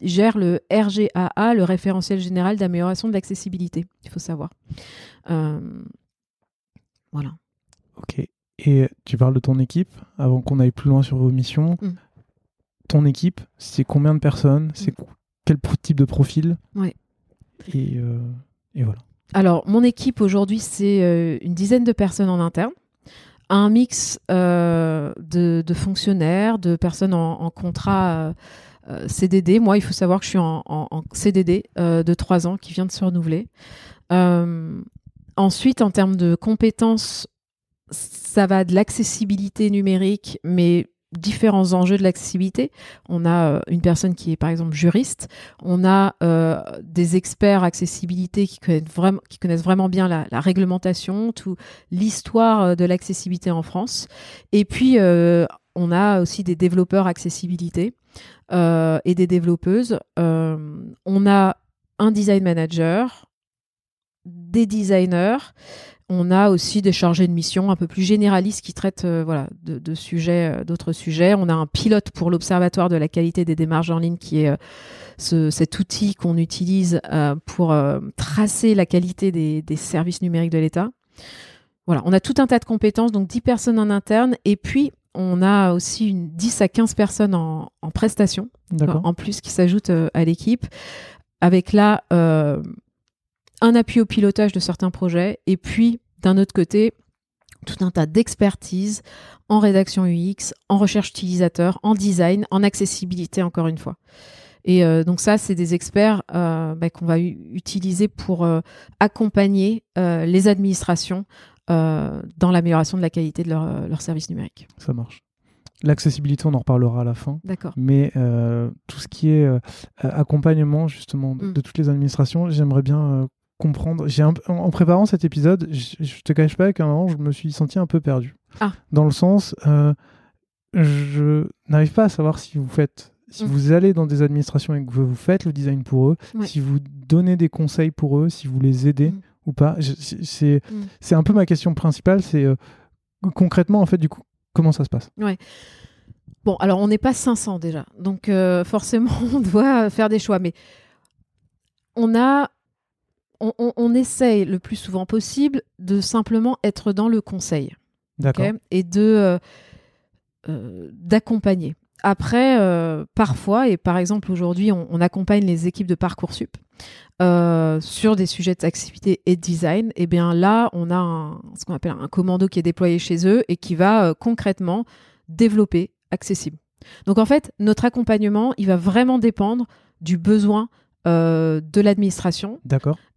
gère le RGAA, le référentiel général d'amélioration de l'accessibilité. Il faut savoir. Voilà. Ok. Et tu parles de ton équipe, avant qu'on aille plus loin sur vos missions. Mm. Ton équipe, c'est combien de personnes? C'est mm. quel type de profil? Ouais. Euh, et, voilà. Alors, mon équipe aujourd'hui, c'est euh, une dizaine de personnes en interne, un mix euh, de, fonctionnaires, de personnes en, contrat CDD. Moi, il faut savoir que je suis en, en CDD de trois ans qui vient de se renouveler. Ensuite, en termes de compétences, ça va de l'accessibilité numérique, mais différents enjeux de l'accessibilité. On a euh, une personne qui est par exemple juriste, on a euh, des experts accessibilité qui connaissent vraiment, qui connaissent vraiment bien la, réglementation, tout l'histoire euh, de l'accessibilité en France. Et puis on a aussi des développeurs accessibilité et des développeuses. on a un design manager, des designers. On a aussi des chargés de mission un peu plus généralistes qui traitent euh, voilà, de, sujets, euh, d'autres sujets. On a un pilote pour l'Observatoire de la qualité des démarches en ligne qui est euh, cet outil qu'on utilise pour tracer la qualité des, services numériques de l'État. Voilà, on a tout un tas de compétences, donc 10 personnes en interne, et puis on a aussi une 10 à 15 personnes en, en prestation, en plus qui s'ajoutent à l'équipe, avec là un appui au pilotage de certains projets et puis d'un autre côté tout un tas d'expertise en rédaction UX, en recherche utilisateur, en design, en accessibilité encore une fois. Et euh, donc ça, c'est des experts euh, bah, qu'on va utiliser pour euh, accompagner les administrations dans l'amélioration de la qualité de leurs leur services numériques. Ça marche. L'accessibilité, on en reparlera à la fin. D'accord. Mais euh, tout ce qui est euh, accompagnement justement de, Mm. de toutes les administrations, j'aimerais bien euh, comprendre. J'ai un- en, préparant cet épisode, je, je te cache pas qu'à un moment, je me suis senti un peu perdu. Ah. Dans le sens, euh, je n'arrive pas à savoir si vous faites, si Mm. vous allez dans des administrations et que vous, faites le design pour eux, Ouais. si vous donnez des conseils pour eux, si vous les aidez Mm. ou pas. C'est- Mm. c'est un peu ma question principale. C'est euh, concrètement, en fait, du coup, comment ça se passe? Bon, alors on n'est pas 500 déjà, donc euh, forcément on doit faire des choix, mais on a, on, on- on essaye le plus souvent possible de simplement être dans le conseil, D'accord. et de euh, euh, d'accompagner. Après, euh, parfois, et par exemple aujourd'hui, on, on accompagne les équipes de parcoursup euh, sur des sujets d'activité et de design. Et bien là, on a un- ce qu'on appelle un commando qui est déployé chez eux et qui va concrètement développer accessible. Donc en fait, notre accompagnement, il va vraiment dépendre du besoin de l'administration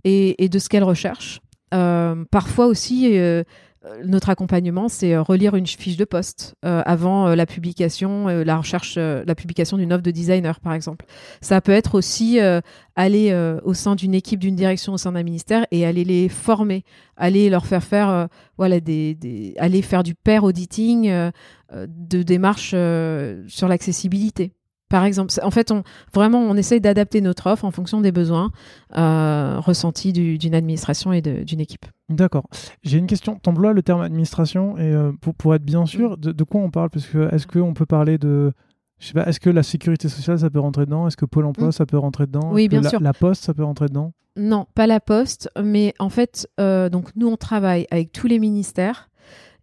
et, et de ce qu'elle recherche. Euh, parfois aussi, euh, euh, notre accompagnement, c'est euh, relire une fiche de poste euh, avant euh, la publication, euh, la recherche, euh, la publication d'une offre de designer, par exemple. Ça peut être aussi euh, aller euh, au sein d'une équipe, d'une direction, au sein d'un ministère et aller les former, aller leur faire faire, euh, voilà, des, des- aller faire du pair auditing, euh, euh, de démarches euh, sur l'accessibilité. Par exemple, en fait, on, vraiment, on essaye d'adapter notre offre en fonction des besoins euh, ressentis du- d'une administration et d'une équipe. D'accord. J'ai une question. T'emploies le terme administration et euh, pour, pour être bien sûr, de, de quoi on parle? Parce que est-ce qu'on peut parler de. Je sais pas, est-ce que la sécurité sociale ça peut rentrer dedans? Est-ce que Pôle emploi Mm. ça peut rentrer dedans? Oui, bien la, sûr. La poste ça peut rentrer dedans? Non, pas la poste, mais en fait, euh, donc nous, on travaille avec tous les ministères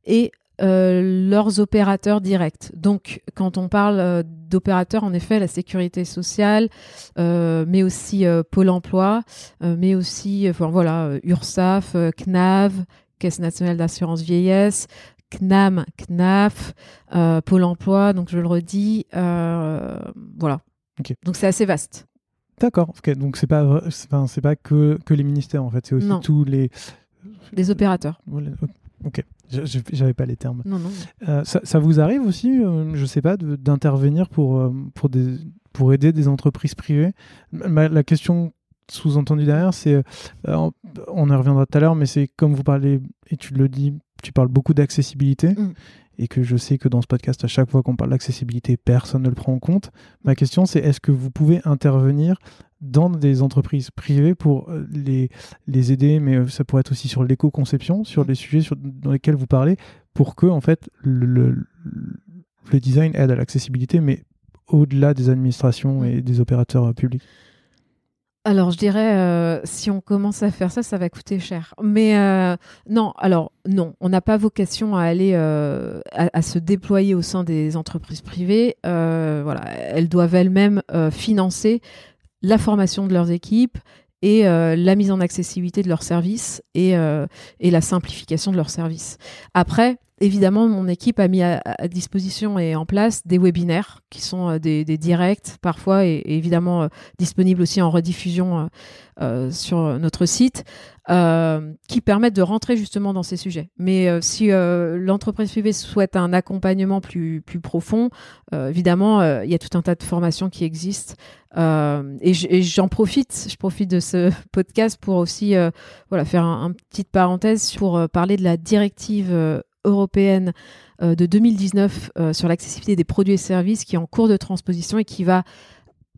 et euh, leurs opérateurs directs. Donc, quand on parle euh, d'opérateurs, en effet, la sécurité sociale, euh, mais aussi Pôle emploi, mais aussi, enfin voilà, URSAF, CNAV, Caisse nationale d'assurance vieillesse, CNAM, CNAF, euh, Pôle emploi, donc je le redis, euh, voilà. Donc, c'est assez vaste. D'accord. Donc c'est pas, c'est pas que, que les ministères en fait, c'est aussi Non. tous les. Les opérateurs. Voilà. Ok. J'avais pas les termes. Non, non. Euh, ça, ça vous arrive aussi, euh, je sais pas, d'intervenir pour, euh, pour, des, pour aider des entreprises privées? Ma- La question sous-entendue derrière, c'est, euh, on on y reviendra tout à l'heure, mais c'est comme vous parlez, et tu le dis, tu parles beaucoup d'accessibilité, Mm. et que je sais que dans ce podcast, à chaque fois qu'on parle d'accessibilité, personne ne le prend en compte. Ma question, c'est est-ce que vous pouvez intervenir dans des entreprises privées pour euh, les, les aider, mais euh, ça pourrait être aussi sur l'éco-conception, sur Mm. les sujets sur- dans lesquels vous parlez, pour que en fait le, le- design aide à l'accessibilité, mais au-delà des administrations Mm. et des opérateurs euh, publics. Alors, je dirais, euh, si on commence à faire ça, ça va coûter cher. Mais euh, non, alors non, on n'a pas vocation à aller euh, à, à se déployer au sein des entreprises privées. Voilà, elles doivent elles-mêmes financer la formation de leurs équipes et euh, la mise en accessibilité de leurs services et, euh, et la simplification de leurs services. Après, évidemment, mon équipe a mis à, disposition et en place des webinaires qui sont euh, des, directs parfois et, évidemment euh, disponibles aussi en rediffusion euh, sur notre site, qui permettent de rentrer justement dans ces sujets. Mais si l'entreprise privée souhaite un accompagnement plus, profond, évidemment, il y a tout un tas de formations qui existent. Et j'en profite, je profite de ce podcast pour aussi voilà, faire un, un petite parenthèse pour parler de la directive européenne euh, de 2019 euh, sur l'accessibilité des produits et services qui est en cours de transposition et qui va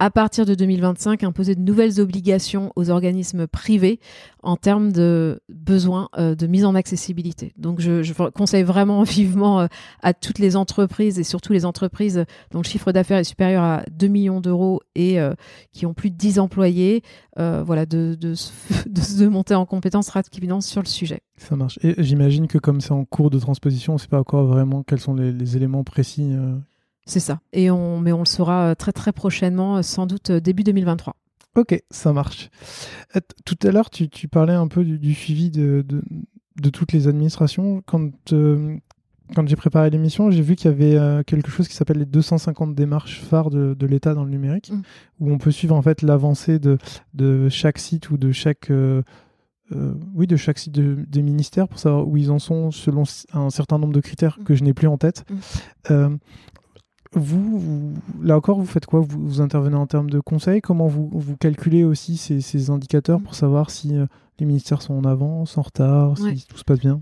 à partir de 2025, imposer de nouvelles obligations aux organismes privés en termes de besoins euh, de mise en accessibilité. Donc, je, conseille vraiment vivement euh, à toutes les entreprises et surtout les entreprises dont le chiffre d'affaires est supérieur à 2 millions d'euros et euh, qui ont plus de 10 employés, voilà, de, se- monter en compétences rapidement sur le sujet. Ça marche. Et j'imagine que comme c'est en cours de transposition, on ne sait pas encore vraiment quels sont les, éléments précis. C'est ça. Et on, mais on le saura euh, très très prochainement, euh, sans doute euh, début 2023. Ok, ça marche. Tout à l'heure, tu, tu parlais un peu du, du suivi de, de, de toutes les administrations. Quand, euh, quand j'ai préparé l'émission, j'ai vu qu'il y avait euh, quelque chose qui s'appelle les 250 démarches phares de, de l'État dans le numérique, Mm. où on peut suivre en fait l'avancée de, de chaque site ou de chaque... euh, euh, oui, de chaque site de- des ministères pour savoir où ils en sont selon un certain nombre de critères Mm. que je n'ai plus en tête. Mm. Euh, vous, là encore, vous faites quoi? Vous, vous, intervenez en termes de conseils? Comment vous, vous calculez aussi ces, ces indicateurs pour savoir si les ministères sont en avance, en retard, si tout se passe bien?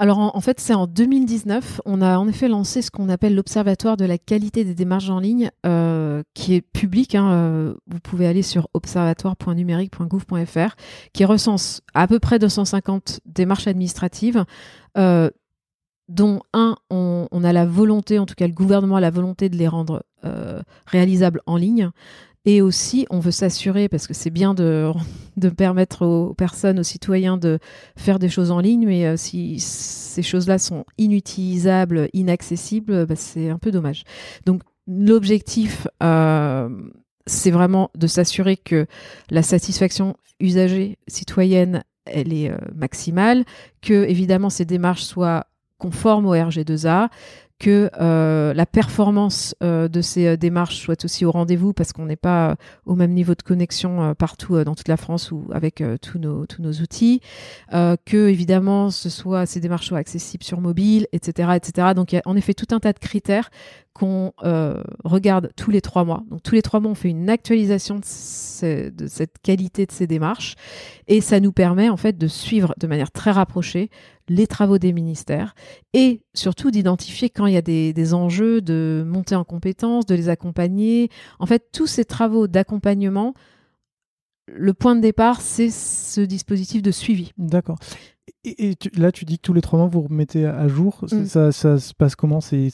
Alors en, fait, c'est en 2019, on a en effet lancé ce qu'on appelle l'Observatoire de la qualité des démarches en ligne, euh, qui est public. Hein, euh, vous pouvez aller sur observatoire.numérique.gouv.fr, qui recense à peu près 250 démarches administratives. Euh, dont un, on, a la volonté, en tout cas le gouvernement a la volonté de les rendre réalisables en ligne. Et aussi, on veut s'assurer, parce que c'est bien de, de, permettre aux personnes, aux citoyens de faire des choses en ligne, mais euh, si ces choses-là sont inutilisables, inaccessibles, bah, c'est un peu dommage. Donc l'objectif, euh, c'est vraiment de s'assurer que la satisfaction usagée citoyenne, elle est euh, maximale, que évidemment ces démarches soient conformes au RG2A, que euh, la performance euh, de ces euh, démarches soit aussi au rendez-vous parce qu'on n'est pas au même niveau de connexion partout dans toute la France ou avec tous nos tous nos outils, que évidemment ce soit ces démarches soient accessibles sur mobile, etc., etc. Donc il y a en effet tout un tas de critères qu'on regarde tous les trois mois. Donc tous les trois mois on fait une actualisation de, de cette qualité de ces démarches et ça nous permet en fait de suivre de manière très rapprochée les travaux des ministères et surtout d'identifier quand il y a des, enjeux de monter en compétences, de les accompagner. En fait, tous ces travaux d'accompagnement, le point de départ, c'est ce dispositif de suivi. D'accord. Et, là, tu dis que tous les trois mois, vous remettez à jour. Mm. Ça, se passe comment? C'est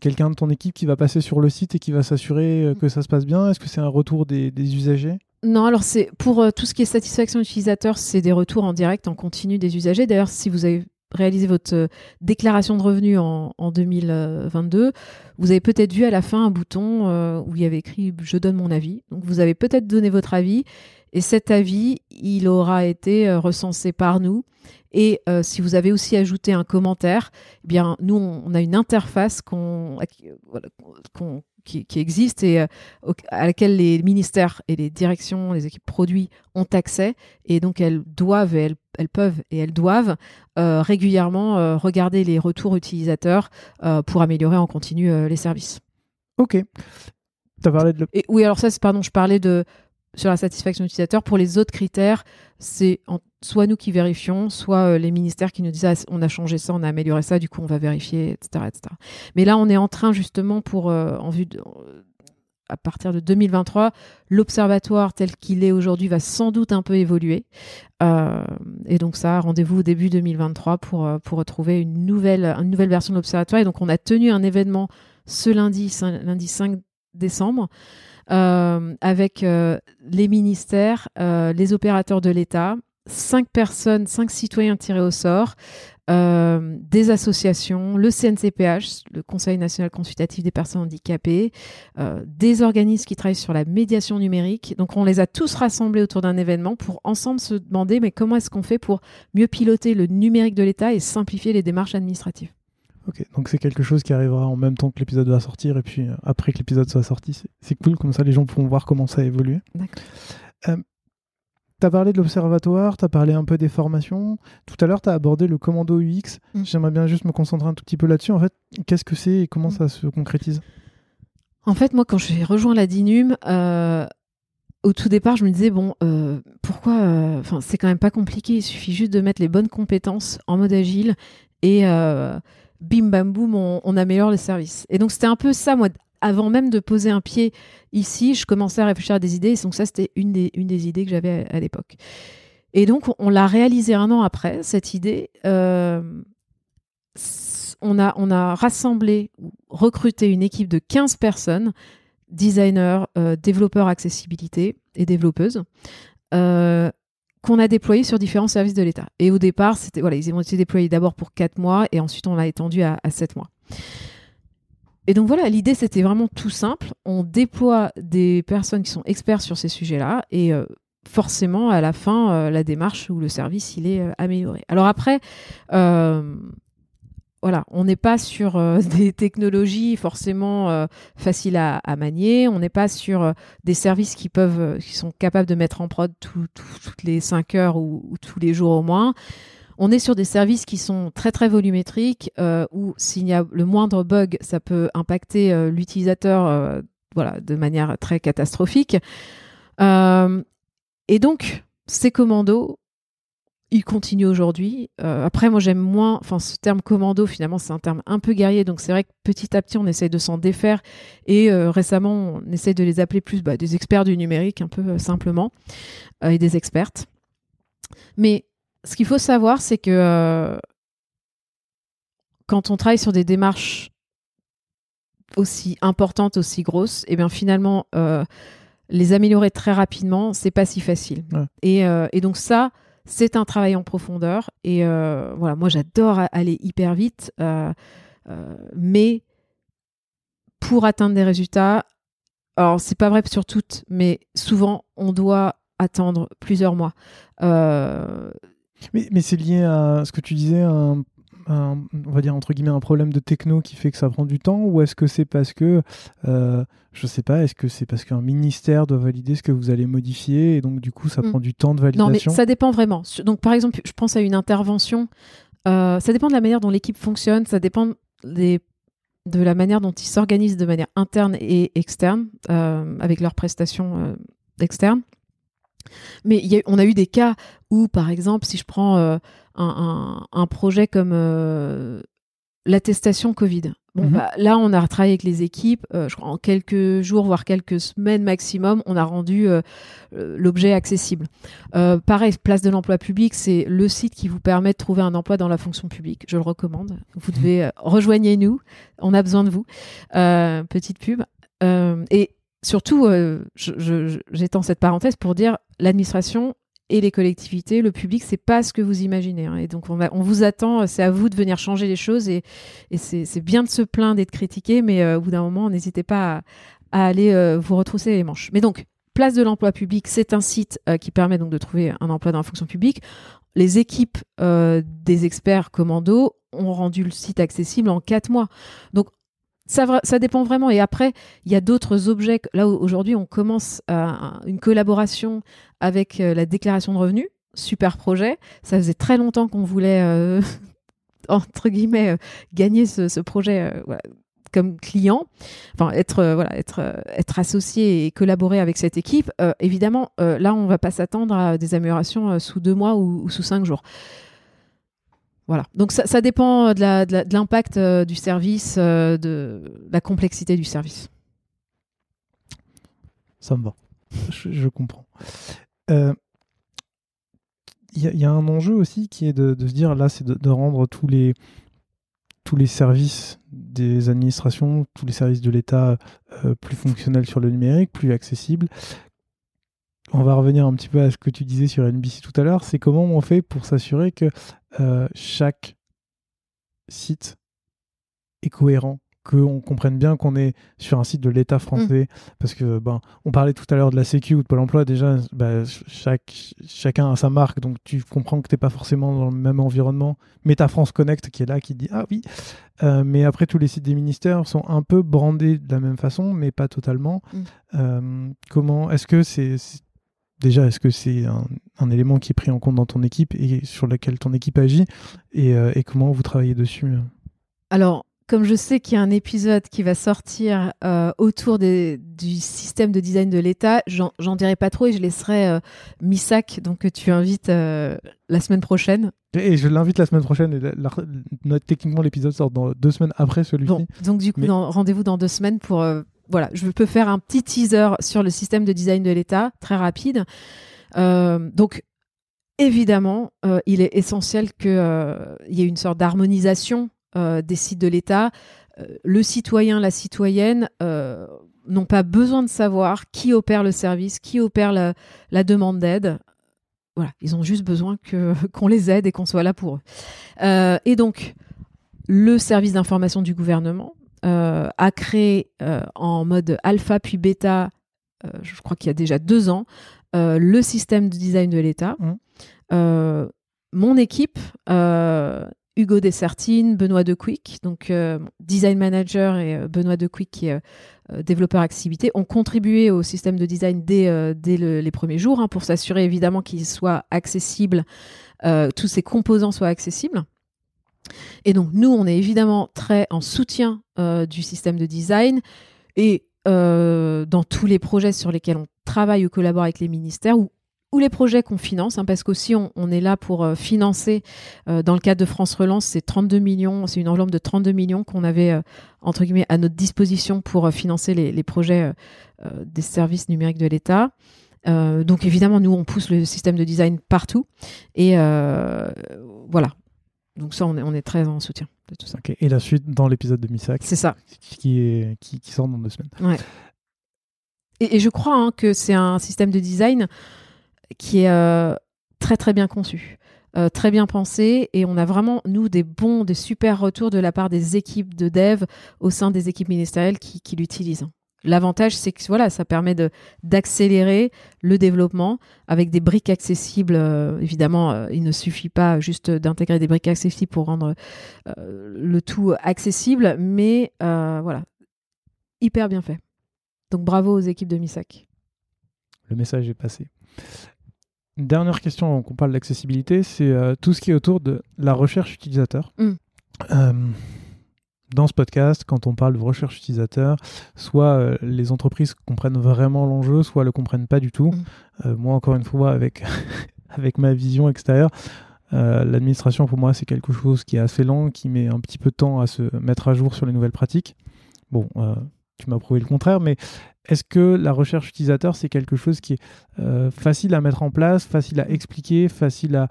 quelqu'un de ton équipe qui va passer sur le site et qui va s'assurer euh, que ça se passe bien? Est-ce que c'est un retour des, usagers? Non, alors c'est pour euh, tout ce qui est satisfaction utilisateur, c'est des retours en direct, en continu des usagers. D'ailleurs, si vous avez réalisé votre euh, déclaration de revenus en, 2022, vous avez peut-être vu à la fin un bouton euh, où il y avait écrit Je donne mon avis. Donc vous avez peut-être donné votre avis et cet avis, il aura été euh, recensé par nous. Et si vous avez aussi ajouté un commentaire, eh bien nous on, a une interface qu'on qui, existe et euh, à laquelle les ministères et les directions, les équipes produits ont accès. Et donc elles doivent, et elles, peuvent et elles doivent euh, régulièrement euh, regarder les retours utilisateurs pour améliorer en continu les services. Ok. As parlé de... Et, oui, alors ça, pardon, je parlais de sur la satisfaction utilisateur. Pour les autres critères, c'est soit nous qui vérifions, soit euh, les ministères qui nous disent ah, on a changé ça, on a amélioré ça, du coup on va vérifier, etc. etc. Mais là, on est en train justement pour, euh, en vue de, à partir de 2023, l'observatoire tel qu'il est aujourd'hui va sans doute un peu évoluer. Euh, et donc ça, rendez-vous au début 2023 pour, pour retrouver une nouvelle, une nouvelle version de l'observatoire. Et donc on a tenu un événement ce lundi, lundi 5 décembre. Euh, avec euh, les ministères, euh, les opérateurs de l'État, cinq personnes, cinq citoyens tirés au sort, des associations, le CNCPH, le Conseil national consultatif des personnes handicapées, des organismes qui travaillent sur la médiation numérique. Donc on les a tous rassemblés autour d'un événement pour ensemble se demander comment est-ce qu'on fait pour mieux piloter le numérique de l'État et simplifier les démarches administratives? Ok, donc c'est quelque chose qui arrivera en même temps que l'épisode va sortir et puis euh, après que l'épisode soit sorti. C'est cool, comme ça les gens pourront voir comment ça a évolué. D'accord. Euh, tu as parlé de l'observatoire, tu as parlé un peu des formations. Tout à l'heure, tu as abordé le commando UX. Mm. J'aimerais bien juste me concentrer un tout petit peu là-dessus. En fait, qu'est-ce que c'est et comment mm. ça se concrétise? En fait, moi, quand j'ai rejoint la DINUM, euh, au tout départ, je me disais, bon, pourquoi. Enfin, c'est quand même pas compliqué. Il suffit juste de mettre les bonnes compétences en mode agile et bim bam boum, on, améliore le service. Et donc c'était un peu ça, moi, avant même de poser un pied ici, je commençais à réfléchir à des idées. Donc ça, c'était une des, une des idées que j'avais à, l'époque. Et donc on, l'a réalisé un an après, cette idée. Euh, on, a, on a rassemblé, recruté une équipe de 15 personnes, designers, euh, développeurs accessibilité et développeuses. Euh, qu'on a déployé sur différents services de l'État. Et au départ, c'était voilà, ils ont été déployés d'abord pour 4 mois et ensuite on l'a étendu à, à 7 mois. Et donc voilà, l'idée c'était vraiment tout simple. On déploie des personnes qui sont experts sur ces sujets-là et euh, forcément à la fin, euh, la démarche ou le service il est euh, amélioré. Alors après, on n'est pas sur euh, des technologies forcément euh, faciles à, manier. On n'est pas sur euh, des services qui sont capables de mettre en prod toutes les 5 heures ou, tous les jours au moins. On est sur des services qui sont très très volumétriques, où s'il y a le moindre bug, ça peut impacter l'utilisateur de manière très catastrophique. et donc, ces commandos, ils continuent aujourd'hui. Euh, après, moi, j'aime moins, enfin, ce terme commando, finalement, c'est un terme un peu guerrier. Donc, c'est vrai que petit à petit, on essaye de s'en défaire. Et euh, récemment, on essaye de les appeler plus bah, des experts du numérique, un peu euh, simplement, et des expertes. Mais ce qu'il faut savoir, c'est que quand on travaille sur des démarches aussi importantes, aussi grosses, et eh bien finalement, les améliorer très rapidement, c'est pas si facile. Et, et donc ça, c'est un travail en profondeur. Et euh, voilà, moi j'adore aller hyper vite, euh, euh, mais pour atteindre des résultats, alors c'est pas vrai sur toutes, mais souvent on doit attendre plusieurs mois. Mais, mais c'est lié à ce que tu disais, on va dire entre guillemets un problème de techno qui fait que ça prend du temps ou est-ce que c'est parce que euh, je sais pas est-ce que c'est parce qu'un ministère doit valider ce que vous allez modifier et donc du coup ça mm. prend du temps de validation Non mais ça dépend vraiment. Donc par exemple je pense à une intervention. Euh, ça dépend de la manière dont l'équipe fonctionne, ça dépend des, de la manière dont ils s'organisent de manière interne et externe euh, avec leurs prestations externes. Mais on a eu des cas où, par exemple, si je prends euh, un, projet comme euh, l'attestation Covid, bon, mhm. bah, là, on a travaillé avec les équipes. Euh, je crois, en quelques jours, voire quelques semaines maximum, on a rendu l'objet accessible. pareil, Place de l'emploi public, c'est le site qui vous permet de trouver un emploi dans la fonction publique. Je le recommande. Vous devez rejoigner nous. On a besoin de vous. petite pub. et surtout, j'étends cette parenthèse pour dire l'administration et les collectivités, le public, c'est pas ce que vous imaginez. Hein. Et donc, on, vous attend, c'est à vous de venir changer les choses. Et, c'est bien de se plaindre et de critiquer, mais euh, au bout d'un moment, n'hésitez pas à, aller euh, vous retrousser les manches. Mais donc, Place de l'emploi public, c'est un site euh, qui permet donc de trouver un emploi dans la fonction publique. Les équipes des experts commando ont rendu le site accessible en quatre mois. Donc, ça, dépend vraiment. Et après, il y a d'autres objets. Là, aujourd'hui, on commence une collaboration avec euh, la déclaration de revenus. Super projet. Ça faisait très longtemps qu'on voulait, euh, entre guillemets, euh, gagner ce, projet comme client. Enfin, être, voilà, être associé et collaborer avec cette équipe. évidemment, là, on ne va pas s'attendre à des améliorations sous deux mois ou sous cinq jours. Voilà. Donc ça, dépend de l'impact euh, du service, euh, de la complexité du service. Ça me va. je, comprends. Il euh, y, a un enjeu aussi qui est de, se dire là, c'est de, rendre tous les, tous les services des administrations, tous les services de l'État plus fonctionnels sur le numérique, plus accessibles. On va revenir un petit peu à ce que tu disais sur NBC tout à l'heure. C'est comment on fait pour s'assurer que euh, chaque site est cohérent, qu'on comprenne bien qu'on est sur un site de l'État français, mm. parce que ben, on parlait tout à l'heure de la Sécu ou de Pôle Emploi. Déjà, bah, chaque, chacun a sa marque, donc tu comprends que tu n'es pas forcément dans le même environnement. Mais tu France Connect qui est là, qui dit ah oui. Euh, mais après, tous les sites des ministères sont un peu brandés de la même façon, mais pas totalement. Mm. Euh, comment est-ce que c'est déjà, est-ce que c'est un, élément qui est pris en compte dans ton équipe et sur lequel ton équipe agit et, euh, comment vous travaillez dessus euh Alors, comme je sais qu'il y a un épisode qui va sortir euh, autour du système de design de l'État, j'en dirai pas trop et je laisserai Missak, donc que tu invites la semaine prochaine. Et je l'invite la semaine prochaine. Et techniquement, l'épisode sort dans deux semaines après celui-ci. donc du coup, rendez-vous dans deux semaines pour voilà, je peux faire un petit teaser sur le système de design de l'État, très rapide. Euh, donc, évidemment, euh, il est essentiel qu'il euh, y ait une sorte d'harmonisation des sites de l'État. le citoyen, la citoyenne n'ont pas besoin de savoir qui opère le service, qui opère la, demande d'aide. Voilà, ils ont juste besoin qu'on les aide et qu'on soit là pour eux. et donc, le service d'information du gouvernement, a créé euh, en mode alpha puis bêta, euh, je crois qu'il y a déjà deux ans, le système de design de l'État. Mmh. mon équipe Hugo Dessertine, Benoît Dequick, donc design manager et Benoît Dequick qui est développeur accessibilité, ont contribué au système de design dès, dès les premiers jours hein, pour s'assurer évidemment qu'il soit accessible, tous ces composants soient accessibles. Et donc nous, on est évidemment très en soutien du système de design et dans tous les projets sur lesquels on travaille ou collabore avec les ministères ou les projets qu'on finance, hein, parce qu'aussi on, on, est là pour euh, financer, euh, dans le cadre de France Relance, c'est 32 millions, c'est une enveloppe de 32 millions qu'on avait, euh, entre guillemets, à notre disposition pour financer les projets des services numériques de l'État. donc évidemment, nous, on pousse le système de design partout. Et voilà. Donc ça, on est, on est, très en soutien de tout ça. Et la suite dans l'épisode de Missac. C'est ça. Qui, est, qui, qui, sort dans deux semaines. Ouais. Et, et je crois hein, que c'est un système de design qui est euh, très très bien conçu. Euh, très bien pensé et on a vraiment nous des bons, des super retours de la part des équipes de dev au sein des équipes ministérielles qui, qui l'utilisent. L'avantage, c'est que voilà, ça permet d'accélérer le développement avec des briques accessibles. Euh, évidemment, il ne suffit pas juste d'intégrer des briques accessibles pour rendre le tout accessible, mais voilà, hyper bien fait. Donc bravo aux équipes de MISAC. Le message est passé dernière question qu'on parle d'accessibilité, c'est euh, tout ce qui est autour de la recherche utilisateur. Mm. Euh, dans ce podcast, quand on parle de recherche utilisateur, soit euh, les entreprises comprennent vraiment l'enjeu, soit le comprennent pas du tout. Mm. moi, encore une fois, avec, avec ma vision extérieure, l'administration pour moi c'est quelque chose qui est assez lent, qui met un petit peu de temps à se mettre à jour sur les nouvelles pratiques. Bon, tu m'as prouvé le contraire, mais est-ce que la recherche utilisateur, c'est quelque chose qui est euh, facile à mettre en place, facile à expliquer, facile à,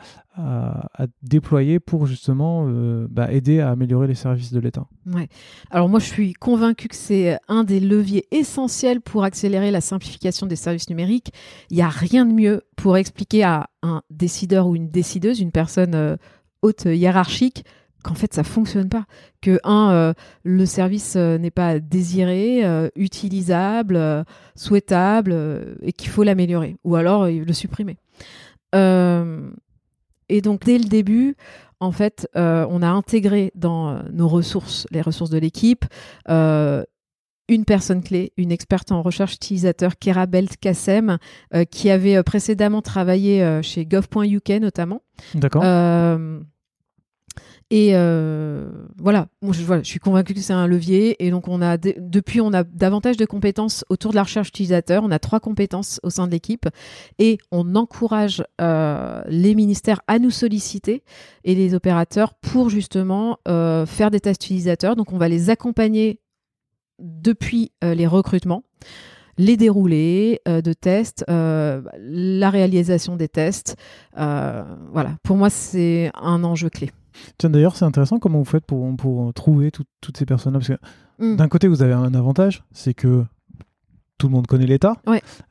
déployer pour justement euh, bah, aider à améliorer les services de l'État? Ouais. Alors moi, je suis convaincu que c'est un des leviers essentiels pour accélérer la simplification des services numériques. Il n'y a rien de mieux pour expliquer à un décideur ou une décideuse, une personne euh, haute hiérarchique, qu'en fait ça fonctionne pas, que un euh, le service euh, n'est pas désiré, euh, utilisable, souhaitable et qu'il faut l'améliorer ou alors le supprimer. et donc dès le début, en fait, on a intégré dans nos ressources, les ressources de l'équipe, une personne clé, une experte en recherche utilisateur, Kera Belt Kassem, qui avait précédemment travaillé chez gov.uk notamment. D'accord. Et euh, voilà, je, voilà, je suis convaincue que c'est un levier. Et donc, on a depuis, on a davantage de compétences autour de la recherche utilisateur. On a trois compétences au sein de l'équipe. Et on encourage euh, les ministères à nous solliciter et les opérateurs pour justement euh, faire des tests utilisateurs. Donc, on va les accompagner depuis les recrutements les déroulés de tests, la réalisation des tests. voilà, pour moi, c'est un enjeu clé. Tiens, d'ailleurs, c'est intéressant comment vous faites pour, pour trouver toutes ces personnes-là. Parce que mm. d'un côté, vous avez un avantage, c'est que tout le monde connaît l'État.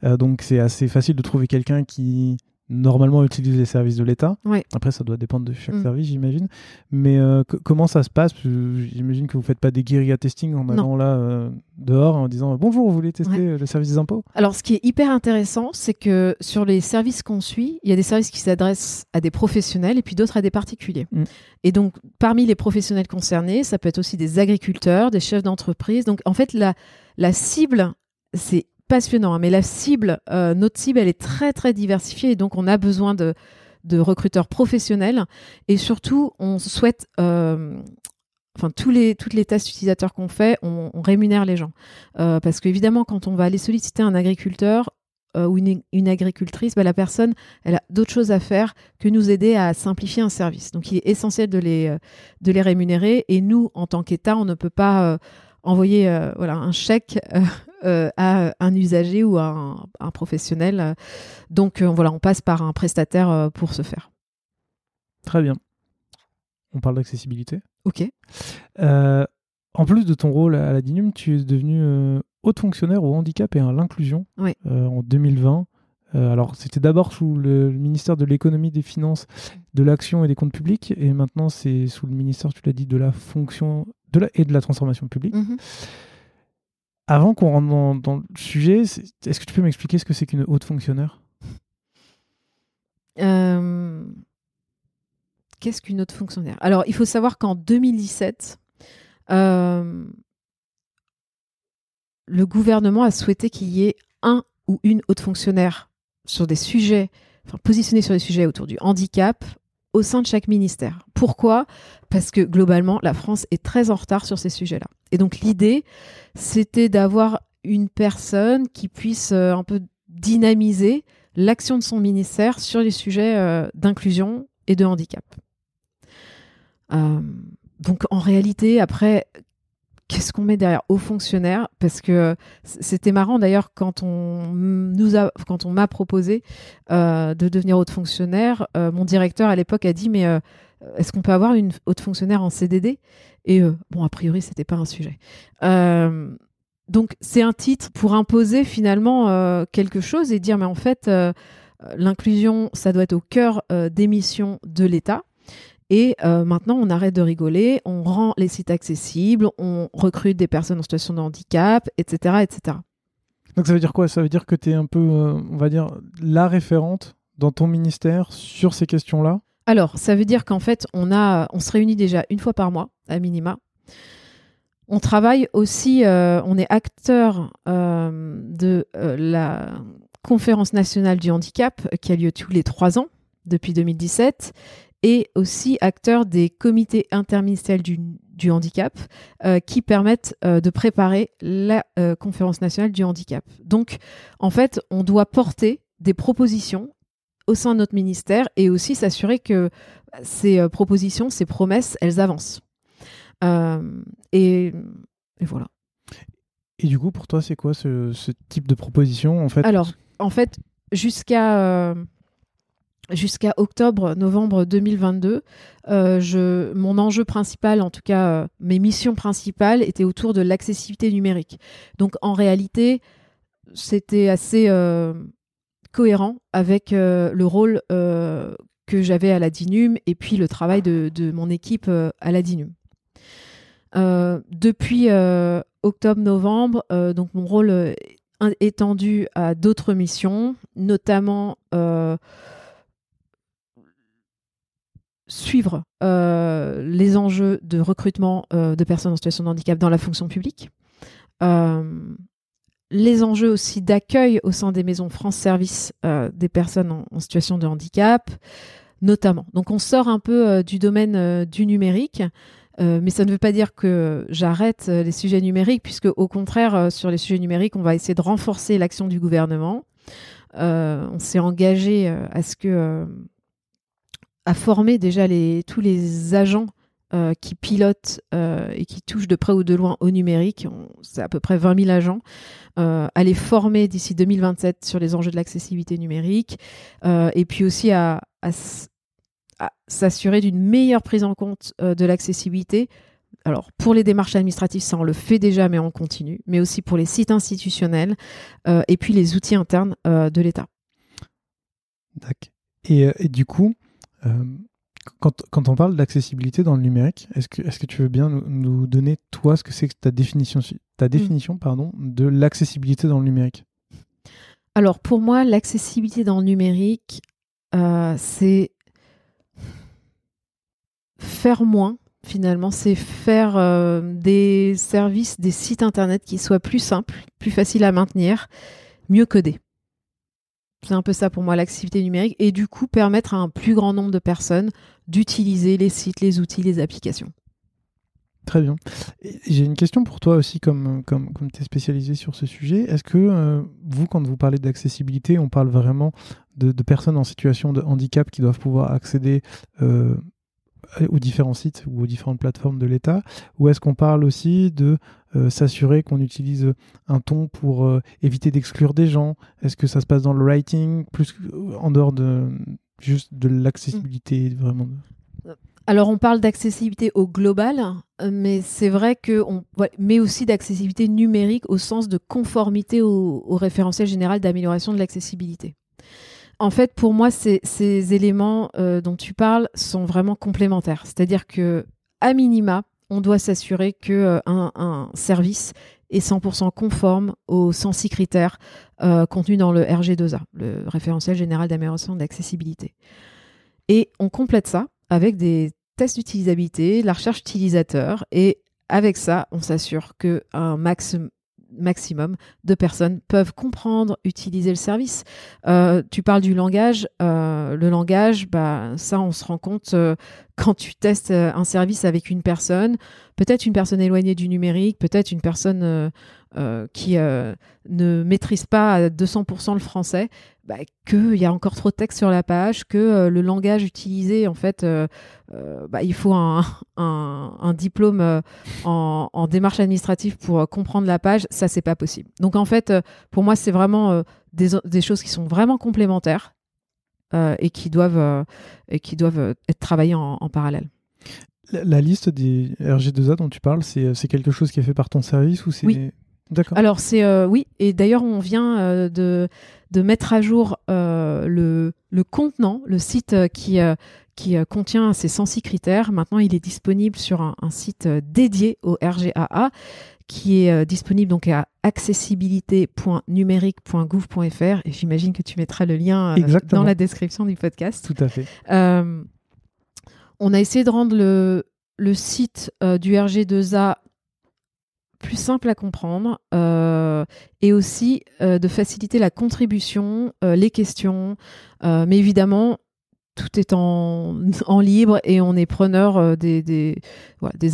Euh, donc, c'est assez facile de trouver quelqu'un qui normalement utilise les services de l'État. Après, ça doit dépendre de chaque mm. service, j'imagine. Mais euh, comment ça se passe? J'imagine que vous ne faites pas des guérilla testing en allant là euh, dehors en disant bonjour, vous voulez tester le service des impôts? Alors, ce qui est hyper intéressant, c'est que sur les services qu'on suit, il y a des services qui s'adressent à des professionnels et puis d'autres à des particuliers. Mm. Et donc, parmi les professionnels concernés, ça peut être aussi des agriculteurs, des chefs d'entreprise. Donc, en fait, la, la cible, c'est passionnant. Hein, mais la cible, euh, notre cible, elle est très très diversifiée et donc on a besoin de, recruteurs professionnels et surtout on souhaite, euh, enfin tous les toutes les tests utilisateurs qu'on fait, on, rémunère les gens euh, parce qu'évidemment quand on va aller solliciter un agriculteur ou une, agricultrice, bah, la personne, elle a d'autres choses à faire que nous aider à simplifier un service. Donc il est essentiel de les, de les rémunérer et nous, en tant qu'État, on ne peut pas envoyer voilà, un chèque euh, à un usager ou à un, professionnel. Donc euh, voilà, on passe par un prestataire euh, pour ce faire. Très bien. On parle d'accessibilité. Ok. en plus de ton rôle à la DINUM, tu es devenu haute fonctionnaire au handicap et à l'inclusion en 2020. alors, c'était d'abord sous le, ministère de l'économie, des finances, de l'action et des comptes publics, et maintenant c'est sous le ministère, tu l'as dit, de la fonction de la, et de la transformation publique. Mm-hmm. Avant qu'on rentre dans, le sujet, est-ce que tu peux m'expliquer ce que c'est qu'une haute fonctionnaire? Euh, qu'est-ce qu'une haute fonctionnaire? Alors, il faut savoir qu'en 2017, euh, le gouvernement a souhaité qu'il y ait un ou une haute fonctionnaire sur des sujets, enfin positionnée sur des sujets autour du handicap au sein de chaque ministère. Pourquoi? Parce que globalement, la France est très en retard sur ces sujets-là. Et donc l'idée, c'était d'avoir une personne qui puisse euh, un peu dynamiser l'action de son ministère sur les sujets euh, d'inclusion et de handicap. Euh, donc en réalité, après, qu'est-ce qu'on met derrière aux fonctionnaires Parce que c'était marrant d'ailleurs quand on m'a proposé euh, de devenir haute fonctionnaire, euh, mon directeur à l'époque a dit mais euh, est-ce qu'on peut avoir une haute fonctionnaire en CDD Et bon, a priori, c'était pas un sujet. donc c'est un titre pour imposer finalement quelque chose et dire mais en fait l'inclusion ça doit être au cœur des missions de l'État. Et euh, maintenant, on arrête de rigoler, on rend les sites accessibles, on recrute des personnes en situation de handicap, etc. etc. Donc ça veut dire quoi? Ça veut dire que tu es un peu, euh, on va dire, la référente dans ton ministère sur ces questions-là? Alors, ça veut dire qu'en fait, on, a, on se réunit déjà une fois par mois, à minima. On travaille aussi, euh, on est acteur de la conférence nationale du handicap qui a lieu tous les trois ans depuis 2017 et aussi acteur des comités interministériels du, handicap euh, qui permettent euh, de préparer la euh, conférence nationale du handicap. Donc, en fait, on doit porter des propositions au sein de notre ministère et aussi s'assurer que ces propositions, ces promesses, elles avancent. Et, voilà. Et du coup, pour toi, c'est quoi ce, ce, type de proposition en fait? Alors, en fait, jusqu'à jusqu'à octobre-novembre 2022, euh, je, mon enjeu principal, en tout cas euh, mes missions principales, étaient autour de l'accessibilité numérique. Donc en réalité, c'était assez euh, cohérent avec le rôle que j'avais à la DINUM et puis le travail de, de mon équipe à la DINUM. depuis octobre-novembre, donc mon rôle est étendu à d'autres missions, notamment suivre euh, les enjeux de recrutement euh, de personnes en situation de handicap dans la fonction publique, euh, les enjeux aussi d'accueil au sein des maisons France Service des personnes en, situation de handicap, notamment. Donc on sort un peu du domaine du numérique. mais ça ne veut pas dire que j'arrête les sujets numériques, puisque au contraire, sur les sujets numériques, on va essayer de renforcer l'action du gouvernement. on s'est engagé à ce que à former déjà tous les agents euh, qui pilotent euh, et qui touchent de près ou de loin au numérique, c'est à peu près 20 000 agents, euh, à les former d'ici 2027 sur les enjeux de l'accessibilité numérique, et puis aussi à, s'assurer d'une meilleure prise en compte de l'accessibilité. Alors pour les démarches administratives, ça on le fait déjà, mais on continue, mais aussi pour les sites institutionnels et puis les outils internes de l'État. Et, et, du coup, quand, quand, on parle d'accessibilité dans le numérique, est-ce que, est que tu veux bien nous, donner, toi, ce que c'est que ta définition, ta mm. définition pardon, de l'accessibilité dans le numérique? Alors, pour moi, l'accessibilité dans le numérique, euh, c'est faire moins, finalement. C'est faire euh, des services, des sites Internet qui soient plus simples, plus faciles à maintenir, mieux codés. C'est un peu ça pour moi, l'accessibilité numérique, et du coup permettre à un plus grand nombre de personnes d'utiliser les sites, les outils, les applications. Très bien. J'ai une question pour toi aussi, comme, comme, comme tu es spécialisé sur ce sujet. Est-ce que euh, vous, quand vous parlez d'accessibilité, on parle vraiment de, personnes en situation de handicap qui doivent pouvoir accéder euh, aux différents sites ou aux différentes plateformes de l'État? Ou est-ce qu'on parle aussi de euh, s'assurer qu'on utilise un ton pour euh, éviter d'exclure des gens? Est-ce que ça se passe dans le writing, plus en dehors de juste de l'accessibilité vraiment? Alors on parle d'accessibilité au global, mais c'est vrai que on mais aussi d'accessibilité numérique au sens de conformité au, au référentiel général d'amélioration de l'accessibilité. En fait, pour moi, ces, éléments euh, dont tu parles sont vraiment complémentaires. C'est-à-dire que, à minima, on doit s'assurer que euh, un, service est 100% conforme aux 106 critères euh, contenus dans le RG2A, le référentiel général d'amélioration de l'accessibilité. Et on complète ça avec des tests d'utilisabilité, la recherche utilisateur et avec ça, on s'assure que un maximum maximum de personnes peuvent comprendre, utiliser le service. Euh, tu parles du langage. Euh, le langage, bah, ça, on se rend compte euh, quand tu testes un service avec une personne, peut-être une personne éloignée du numérique, peut-être une personne qui ne maîtrise pas à 200% le français, bah, qu'il y a encore trop de texte sur la page, que le langage utilisé, en fait, bah, il faut un, un, diplôme en, en, démarche administrative pour comprendre la page, ça, c'est pas possible. Donc, en fait, pour moi, c'est vraiment des, des choses qui sont vraiment complémentaires euh, et qui doivent, euh, et qui doivent euh, être travaillés en, parallèle. La, liste des RG2A dont tu parles, c'est quelque chose qui est fait par ton service ou c'est oui. D'accord. Alors c'est oui, et d'ailleurs on vient de, de mettre à jour le, le contenant, le site qui qui contient ces 106 critères. Maintenant, il est disponible sur un, un site dédié au RGAA qui est euh, disponible donc à accessibilité.numérique.gouv.fr et j'imagine que tu mettras le lien euh, dans la description du podcast. Tout à fait. Euh, on a essayé de rendre le, le site du RG2A plus simple à comprendre et aussi de faciliter la contribution, les questions. mais évidemment, tout est en, libre et on est preneur euh, des,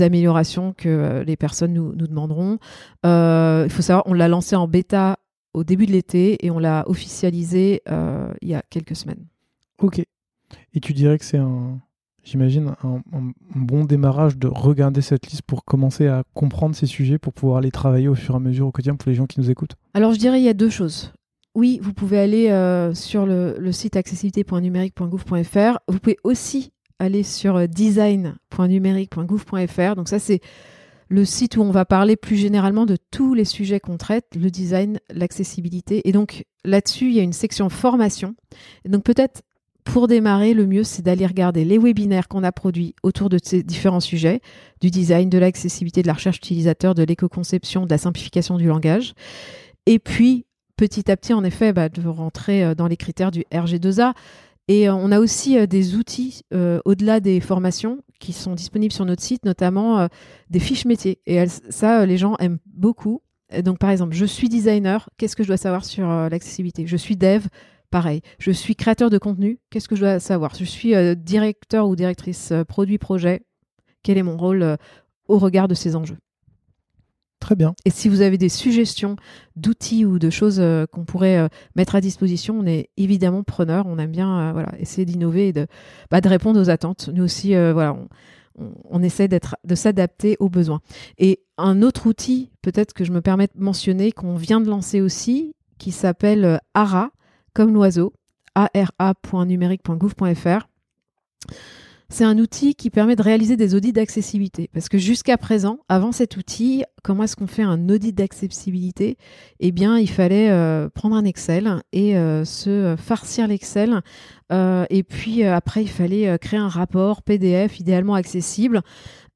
améliorations que euh, les personnes nous, demanderont. Euh, il faut savoir, on l'a lancé en bêta au début de l'été et on l'a officialisé il y a quelques semaines. Ok. Et tu dirais que c'est un, j'imagine, un, bon démarrage de regarder cette liste pour commencer à comprendre ces sujets, pour pouvoir les travailler au fur et à mesure au quotidien pour les gens qui nous écoutent Alors je dirais il y a deux choses oui, vous pouvez aller euh, sur le, site accessibilité.numérique.gouv.fr. Vous pouvez aussi aller sur euh, design.numérique.gouv.fr. Donc ça, c'est le site où on va parler plus généralement de tous les sujets qu'on traite, le design, l'accessibilité. Et donc là-dessus, il y a une section formation. Donc peut-être pour démarrer, le mieux, c'est d'aller regarder les webinaires qu'on a produits autour de ces différents sujets, du design, de l'accessibilité, de la recherche utilisateur, de l'éco-conception, de la simplification du langage. Et puis, petit à petit, en effet, bah, de rentrer euh, dans les critères du RG2A. Et euh, on a aussi euh, des outils au-delà des formations qui sont disponibles sur notre site, notamment des fiches métiers. Et ça, les gens aiment beaucoup. donc, par exemple, je suis designer, qu'est-ce que je dois savoir sur l'accessibilité? Je suis dev, pareil. Je suis créateur de contenu, qu'est-ce que je dois savoir? Je suis directeur ou directrice produit projet, quel est mon rôle au regard de ces enjeux? Très bien. Et si vous avez des suggestions d'outils ou de choses euh, qu'on pourrait euh, mettre à disposition, on est évidemment preneur. On aime bien euh, voilà, essayer d'innover et de, bah, de répondre aux attentes. Nous aussi, voilà, on, essaie d'être, de s'adapter aux besoins. Et un autre outil, peut-être que je me permets de mentionner, qu'on vient de lancer aussi, qui s'appelle ARA, comme l'oiseau, ara.numérique.gouv.fr. C'est un outil qui permet de réaliser des audits d'accessibilité. Parce que jusqu'à présent, avant cet outil, comment est-ce qu'on fait un audit d'accessibilité? Eh bien, il fallait euh, prendre un Excel et euh, se farcir l'Excel. Euh, et puis après, il fallait créer un rapport PDF idéalement accessible.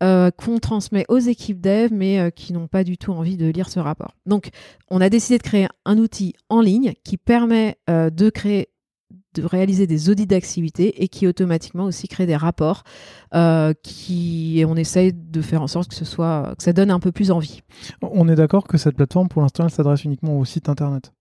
Qu'on transmet aux équipes dev, mais qui n'ont pas du tout envie de lire ce rapport. Donc, on a décidé de créer un outil en ligne qui permet de créer de réaliser des audits d'activité et qui automatiquement aussi crée des rapports euh, qui et on essaye de faire en sorte que ce soit que ça donne un peu plus envie. On est d'accord que cette plateforme pour l'instant elle s'adresse uniquement au site internet?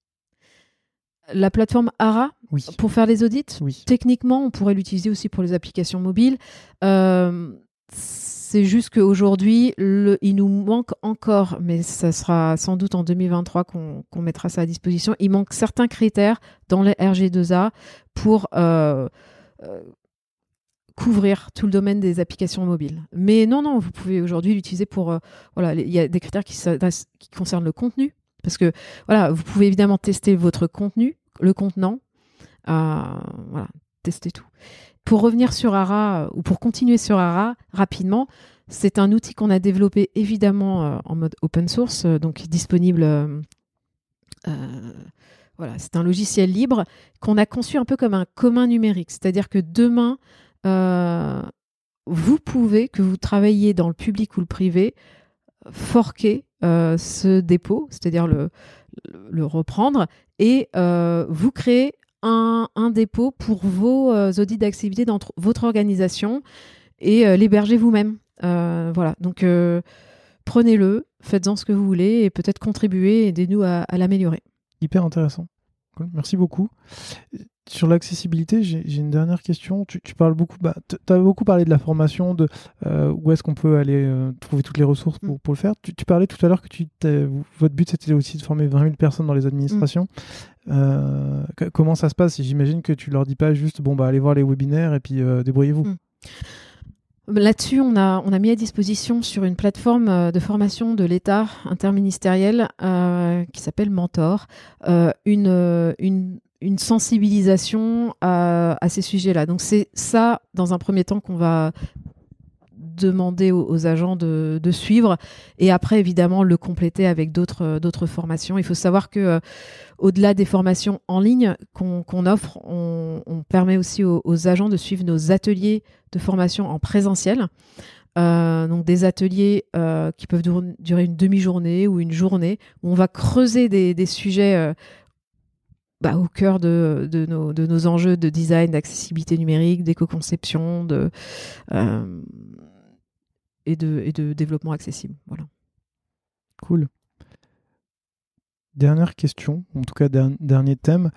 La plateforme ARA oui. pour faire les audits, oui. techniquement on pourrait l'utiliser aussi pour les applications mobiles. Euh, c'est juste qu'aujourd'hui, il nous manque encore, mais ça sera sans doute en 2023 qu'on mettra ça à disposition, il manque certains critères dans les RG2A pour euh, euh, couvrir tout le domaine des applications mobiles. Mais non, non, vous pouvez aujourd'hui l'utiliser pour... Euh, voilà, il y a des critères qui, concernent le contenu, parce que voilà, vous pouvez évidemment tester votre contenu, le contenant, voilà, tester tout. Pour revenir sur ARA, ou pour continuer sur ARA rapidement, c'est un outil qu'on a développé évidemment euh, en mode open source, euh, donc disponible. Euh, voilà, c'est un logiciel libre qu'on a conçu un peu comme un commun numérique. C'est-à-dire que demain, vous pouvez, que vous travaillez dans le public ou le privé, forquer ce dépôt, c'est-à-dire le, le, reprendre, et vous créer un, dépôt pour vos audits d'accessibilité dans votre organisation et l'héberger vous-même. voilà, donc prenez-le, faites-en ce que vous voulez et peut-être contribuer, aidez-nous à, l'améliorer. Hyper intéressant. Merci beaucoup. Sur l'accessibilité, j'ai une dernière question. Tu, parles beaucoup, bah, tu as beaucoup parlé de la formation, de euh, où est-ce qu'on peut aller euh, trouver toutes les ressources pour, mm. le faire. Tu, parlais tout à l'heure que tu, votre but c'était aussi de former 20 000 personnes dans les administrations. Mm. Euh, comment ça se passe? J'imagine que tu leur dis pas juste bon bah allez voir les webinaires et puis débrouillez-vous. Mm. Là-dessus, on a, on a mis à disposition sur une plateforme de formation de l'État interministériel qui s'appelle Mentor une, une une sensibilisation à, ces sujets-là. Donc c'est ça, dans un premier temps, qu'on va demander aux, agents de, suivre et après évidemment le compléter avec d'autres formations. Il faut savoir que euh, au-delà des formations en ligne qu'on offre, on, permet aussi aux, agents de suivre nos ateliers de formation en présentiel. Euh, donc des ateliers euh, qui peuvent durer une demi-journée ou une journée où on va creuser des, des sujets bah, au cœur de, de, nos, de, nos, enjeux de design, d'accessibilité numérique, d'éco-conception de, euh, et, de, et de développement accessible. Voilà. Cool. Dernière question, en tout cas dernier thème,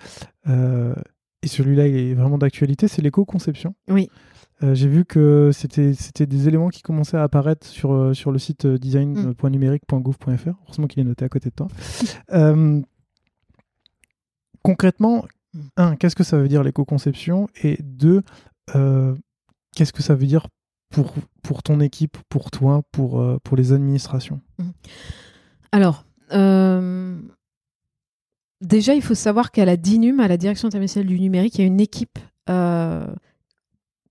euh, et celui-là il est vraiment d'actualité, c'est l'éco-conception. Oui. Euh, j'ai vu que c'était des éléments qui commençaient à apparaître sur, sur le site design.numérique.gouv.fr. Heureusement qu'il est noté à côté de toi. concrètement, un, qu'est-ce que ça veut dire l'éco-conception? Et deux, euh, qu'est-ce que ça veut dire pour, ton équipe, pour toi, pour, euh, pour les administrations? Hmm. Alors, euh, déjà, il faut savoir qu'à la DINUM, à la Direction interministérielle du numérique, il y a une équipe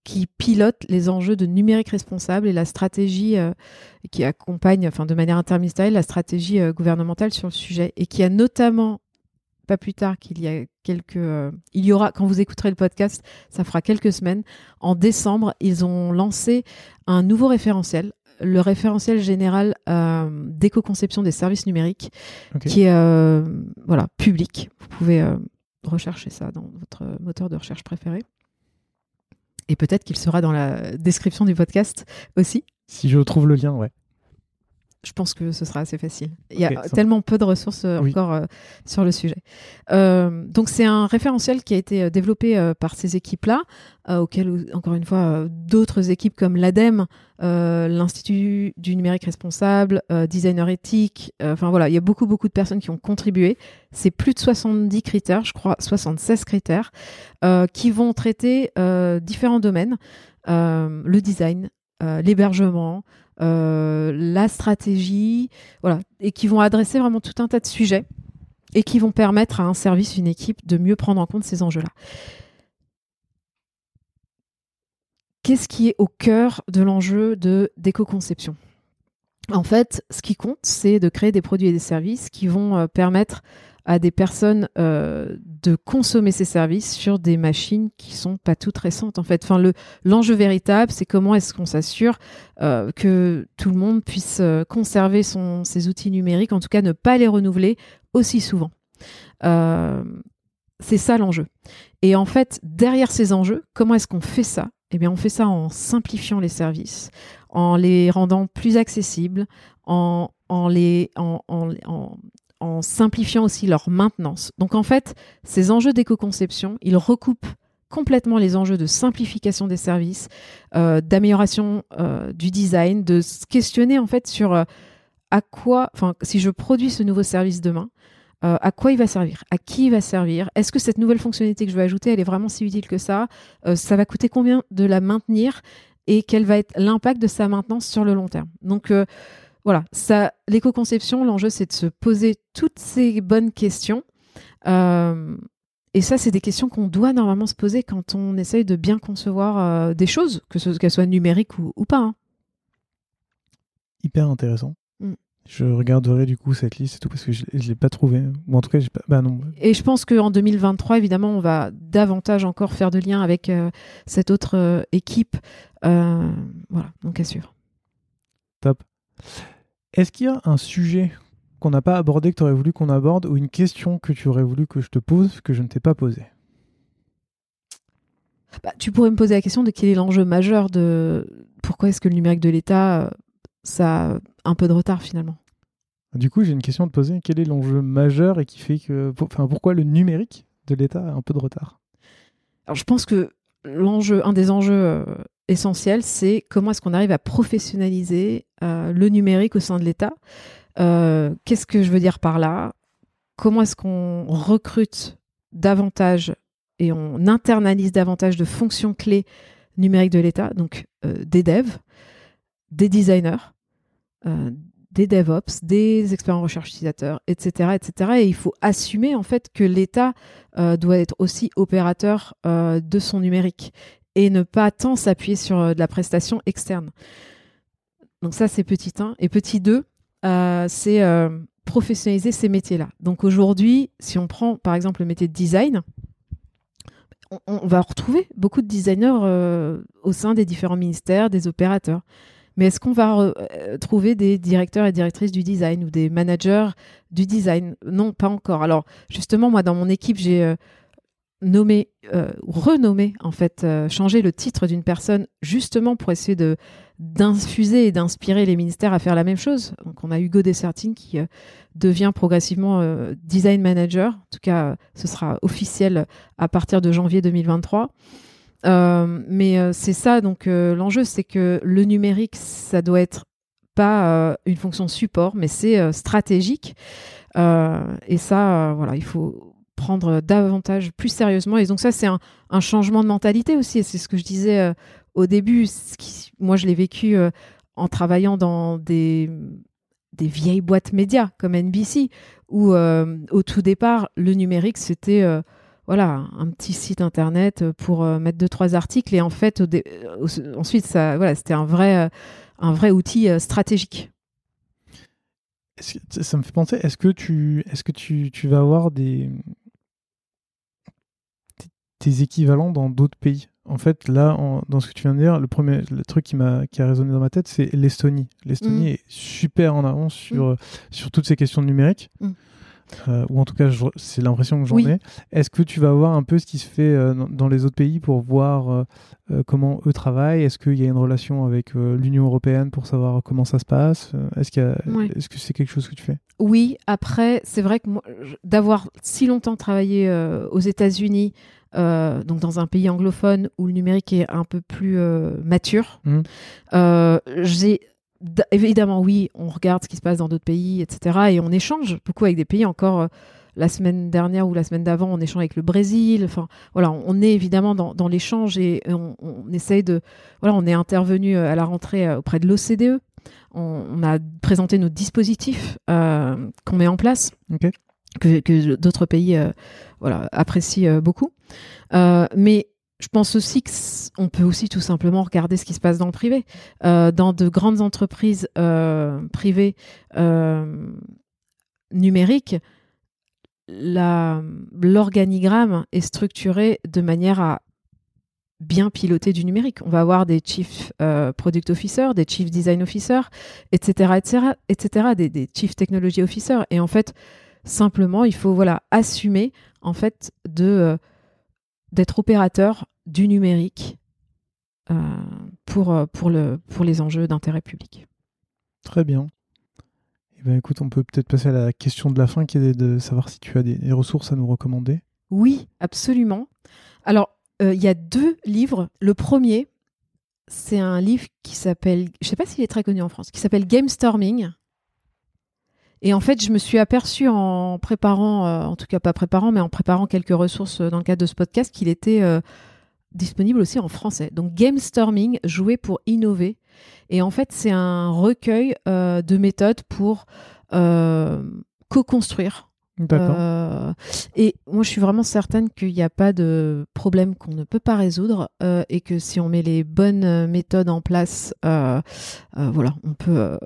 qui pilote les enjeux de numérique responsable et la stratégie qui accompagne, enfin de manière interministérielle, la stratégie gouvernementale sur le sujet et qui a notamment pas plus tard qu'il y a quelques. Euh, il y aura, quand vous écouterez le podcast, ça fera quelques semaines. En décembre, ils ont lancé un nouveau référentiel, le référentiel général euh, d'éco-conception des services numériques, qui est euh, voilà, public. Vous pouvez rechercher ça dans votre moteur de recherche préféré. Et peut-être qu'il sera dans la description du podcast aussi. Si je trouve le lien, ouais je pense que ce sera assez facile. Il y a tellement peu de ressources euh, encore euh, sur le sujet. Euh, donc c'est un référentiel qui a été développé par ces équipes-là, auxquelles, encore une fois, d'autres équipes comme l'ADEME, l'Institut du numérique responsable, Designer éthique, enfin voilà, il y a beaucoup, beaucoup de personnes qui ont contribué. C'est plus de 70 critères, je crois 76 critères, qui vont traiter différents domaines. le design, l'hébergement, la stratégie, voilà, et qui vont adresser vraiment tout un tas de sujets et qui vont permettre à un service, une équipe de mieux prendre en compte ces enjeux-là. Qu'est-ce qui est au cœur de l'enjeu de d'éco-conception? En fait, ce qui compte, c'est de créer des produits et des services qui vont euh, permettre à des personnes euh, de consommer ces services sur des machines qui sont pas toutes récentes en fait. Enfin, le l'enjeu véritable, c'est comment est-ce qu'on s'assure euh, que tout le monde puisse euh, conserver son, ses outils numériques, en tout cas ne pas les renouveler aussi souvent. c'est ça l'enjeu. Et en fait, derrière ces enjeux, comment est-ce qu'on fait ça? Eh bien, on fait ça en simplifiant les services, en les rendant plus accessibles, en, en les, en, en simplifiant aussi leur maintenance. Donc en fait, ces enjeux d'éco-conception, ils recoupent complètement les enjeux de simplification des services, euh, d'amélioration euh, du design, de se questionner en fait sur euh, à quoi, enfin si je produis ce nouveau service demain, à quoi il va servir, à qui il va servir, est-ce que cette nouvelle fonctionnalité que je vais ajouter, elle est vraiment si utile que ça, ça va coûter combien de la maintenir? Et quel va être l'impact de sa maintenance sur le long terme? Donc voilà, ça, l'éco-conception, l'enjeu, c'est de se poser toutes ces bonnes questions. Euh, et ça, c'est des questions qu'on doit normalement se poser quand on essaye de bien concevoir euh, des choses, que ce qu'elles soient numériques ou, pas. Hein. Hyper intéressant. Mm. Je regarderai du coup cette liste et tout parce que je ne l'ai pas trouvée. Ou en tout cas, pas... Bah, non. Et je pense qu'en 2023, évidemment, on va davantage encore faire de liens avec euh, cette autre équipe. voilà, donc à suivre. Top. Est-ce qu'il y a un sujet qu'on n'a pas abordé, que tu aurais voulu qu'on aborde, ou une question que tu aurais voulu que je te pose, que je ne t'ai pas posée? Bah, Tu pourrais me poser la question de quel est l'enjeu majeur de pourquoi est-ce que le numérique de l'État, ça a un peu de retard finalement? Du coup, j'ai une question à te poser. Quel est l'enjeu majeur et qui fait que, enfin, pourquoi le numérique de l'État a un peu de retard? Alors, je pense que l'enjeu, un des enjeux euh, essentiels, c'est comment est-ce qu'on arrive à professionnaliser euh, le numérique au sein de l'État. Euh, qu'est-ce que je veux dire par là? Comment est-ce qu'on recrute davantage et on internalise davantage de fonctions clés numériques de l'État, donc des devs, des designers, des DevOps, des experts en recherche utilisateur, etc., etc. Et il faut assumer en fait que l'État euh, doit être aussi opérateur euh, de son numérique et ne pas tant s'appuyer sur euh, de la prestation externe. Donc ça c'est petit 1 et petit 2, c'est professionnaliser ces métiers-là. Donc aujourd'hui, si on prend par exemple le métier de design, on, va retrouver beaucoup de designers au sein des différents ministères, des opérateurs. Mais est-ce qu'on va euh, trouver des directeurs et directrices du design ou des managers du design? Non, pas encore. Alors justement, moi, dans mon équipe, j'ai euh, nommé, euh, renommé, en fait, changé le titre d'une personne justement pour essayer de d'infuser et d'inspirer les ministères à faire la même chose. Donc on a Hugo Dessertine qui devient progressivement design manager. En tout cas, ce sera officiel à partir de janvier 2023. Euh, mais euh, c'est ça, donc euh, l'enjeu, c'est que le numérique, ça doit être pas une fonction support, mais c'est stratégique. et ça, voilà, il faut prendre davantage, plus sérieusement. Et donc ça, c'est un, changement de mentalité aussi. C'est ce que je disais au début. Moi, je l'ai vécu en travaillant dans des, des vieilles boîtes médias comme NBC, où au tout départ, le numérique, c'était voilà, un petit site internet pour euh, mettre deux trois articles et en fait euh, ensuite ça voilà, c'était un vrai euh, un vrai outil stratégique. ça me fait penser, est-ce que tu est-ce que tu, tu, vas avoir des des équivalents dans d'autres pays en fait, là, dans ce que tu viens de dire, le premier le truc qui m'a qui a résonné dans ma tête, c'est l'Estonie. L'Estonie mmh. est super en avance sur, mmh. sur toutes ces questions numériques. Mmh. Euh, ou en tout cas c'est l'impression que j'en ai. Est-ce que tu vas voir un peu ce qui se fait euh, dans les autres pays pour voir euh, comment eux travaillent? Est-ce qu'il y a une relation avec l'Union européenne pour savoir comment ça se passe? Est-ce que c'est quelque chose que tu fais? Oui, après c'est vrai que d'avoir si longtemps travaillé aux États-Unis, donc dans un pays anglophone où le numérique est un peu plus mature, mmh. j'ai évidemment, oui, on regarde ce qui se passe dans d'autres pays, etc. Et on échange beaucoup avec des pays. Encore euh, la semaine dernière ou la semaine d'avant, on échange avec le Brésil. Enfin, voilà, on est évidemment dans, l'échange et on, essaye de. Voilà, on est intervenu euh, à la rentrée euh, auprès de l'OCDE. On, a présenté nos dispositifs qu'on met en place. Que, d'autres pays voilà, apprécient beaucoup. mais je pense aussi qu'on peut aussi tout simplement regarder ce qui se passe dans le privé. Euh, dans de grandes entreprises euh, privées euh, numériques, l'organigramme est structuré de manière à bien piloter du numérique. On va avoir des chief product officers, des chief design officers, etc., etc., etc., des, chief technology officers. Et en fait, simplement, il faut voilà assumer en fait de d'être opérateur du numérique euh, pour, euh, pour, le, pour les enjeux d'intérêt public. Très bien. Eh ben, écoute, on peut peut-être passer à la question de la fin qui est de savoir si tu as des, ressources à nous recommander. Oui, absolument. Alors, euh, il y a deux livres. Le premier, c'est un livre qui s'appelle, je ne sais pas s'il est très connu en France, qui s'appelle Game Storming. Et en fait, je me suis aperçue en préparant, en tout cas pas préparant, mais en préparant quelques ressources dans le cadre de ce podcast, qu'il était disponible aussi en français. Donc Game Storming, jouer pour innover. Et en fait, c'est un recueil euh, de méthodes pour euh, co-construire. Euh, et moi, je suis vraiment certaine qu'il n'y a pas de problème qu'on ne peut pas résoudre et que si on met les bonnes méthodes en place, voilà, on peut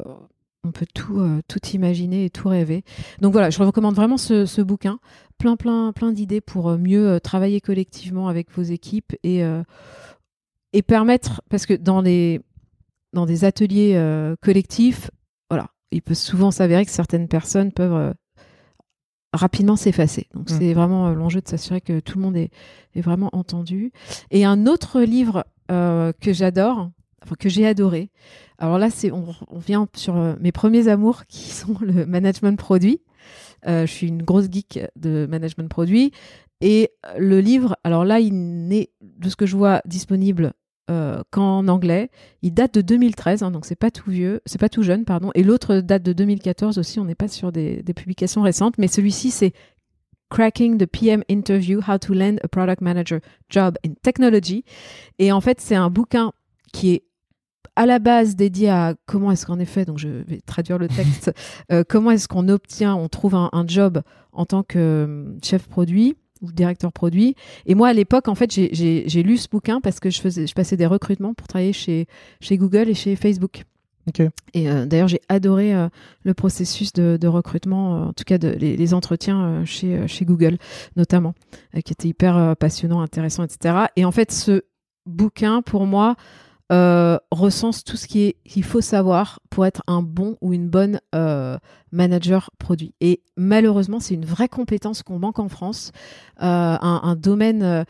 on peut tout, tout imaginer et tout rêver. Donc voilà, je recommande vraiment ce, ce bouquin plein, plein, plein d'idées pour euh, mieux euh, travailler collectivement avec vos équipes et, euh, et permettre, parce que dans, les, dans des ateliers collectifs, voilà, il peut souvent s'avérer que certaines personnes peuvent rapidement s'effacer. Donc Mm. c'est vraiment euh, l'enjeu de s'assurer que tout le monde est, est vraiment entendu. Et un autre livre euh, que j'adore, que j'ai adoré. Alors là, c'est on, vient sur euh, mes premiers amours qui sont le management produit. Euh, je suis une grosse geek de management produit. Et euh, le livre, alors là, il n'est, de ce que je vois, disponible qu'en anglais. Il date de 2013, hein, donc c'est pas tout vieux, c'est pas tout jeune, pardon. Et l'autre date de 2014 aussi. On n'est pas sur des, des publications récentes, mais celui-ci, c'est Cracking the PM Interview: How to Land a Product Manager Job in Technology. Et en fait, c'est un bouquin qui est à la base dédié à comment est-ce qu'en effet, donc je vais traduire le texte, euh, comment est-ce qu'on obtient, on trouve un, un job en tant que euh, chef produit ou directeur produit. Et moi, à l'époque, en fait, j'ai- lu ce bouquin parce que je, faisais, je passais des recrutements pour travailler chez, chez Google et chez Facebook. Ok. Et euh, d'ailleurs, j'ai adoré euh, le processus de, de recrutement, euh, en tout cas de, les, les entretiens chez, chez Google, notamment, qui étaient hyper passionnants, intéressants, etc. Et en fait, ce bouquin, pour moi, euh, recense tout ce qu'il faut savoir pour être un bon ou une bonne euh, manager produit. Et malheureusement, c'est une vraie compétence qu'on manque en France, euh, un, domaine.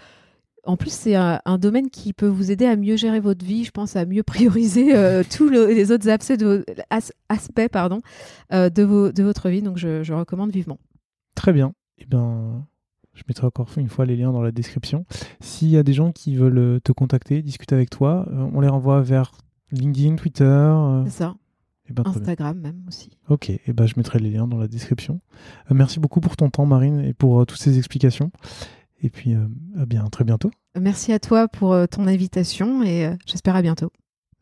en plus, c'est un, domaine qui peut vous aider à mieux gérer votre vie, je pense, à mieux prioriser tous le- les autres aspects de, aspects, votre vie. Donc, je, je recommande vivement. Très bien. Eh ben, je mettrai encore une fois les liens dans la description. S'il y a des gens qui veulent euh, te contacter, discuter avec toi, euh, on les renvoie vers LinkedIn, Twitter. euh, C'est ça. eh ben. Instagram même aussi. Ok, et ben, je mettrai les liens dans la description. Euh, merci beaucoup pour ton temps, Marine, et pour euh, toutes ces explications. Et puis, euh, à bien, très bientôt. Merci à toi pour ton invitation et j'espère à bientôt.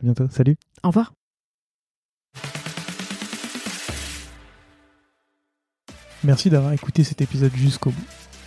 À bientôt. Salut. Au revoir. Merci d'avoir écouté cet épisode jusqu'au bout.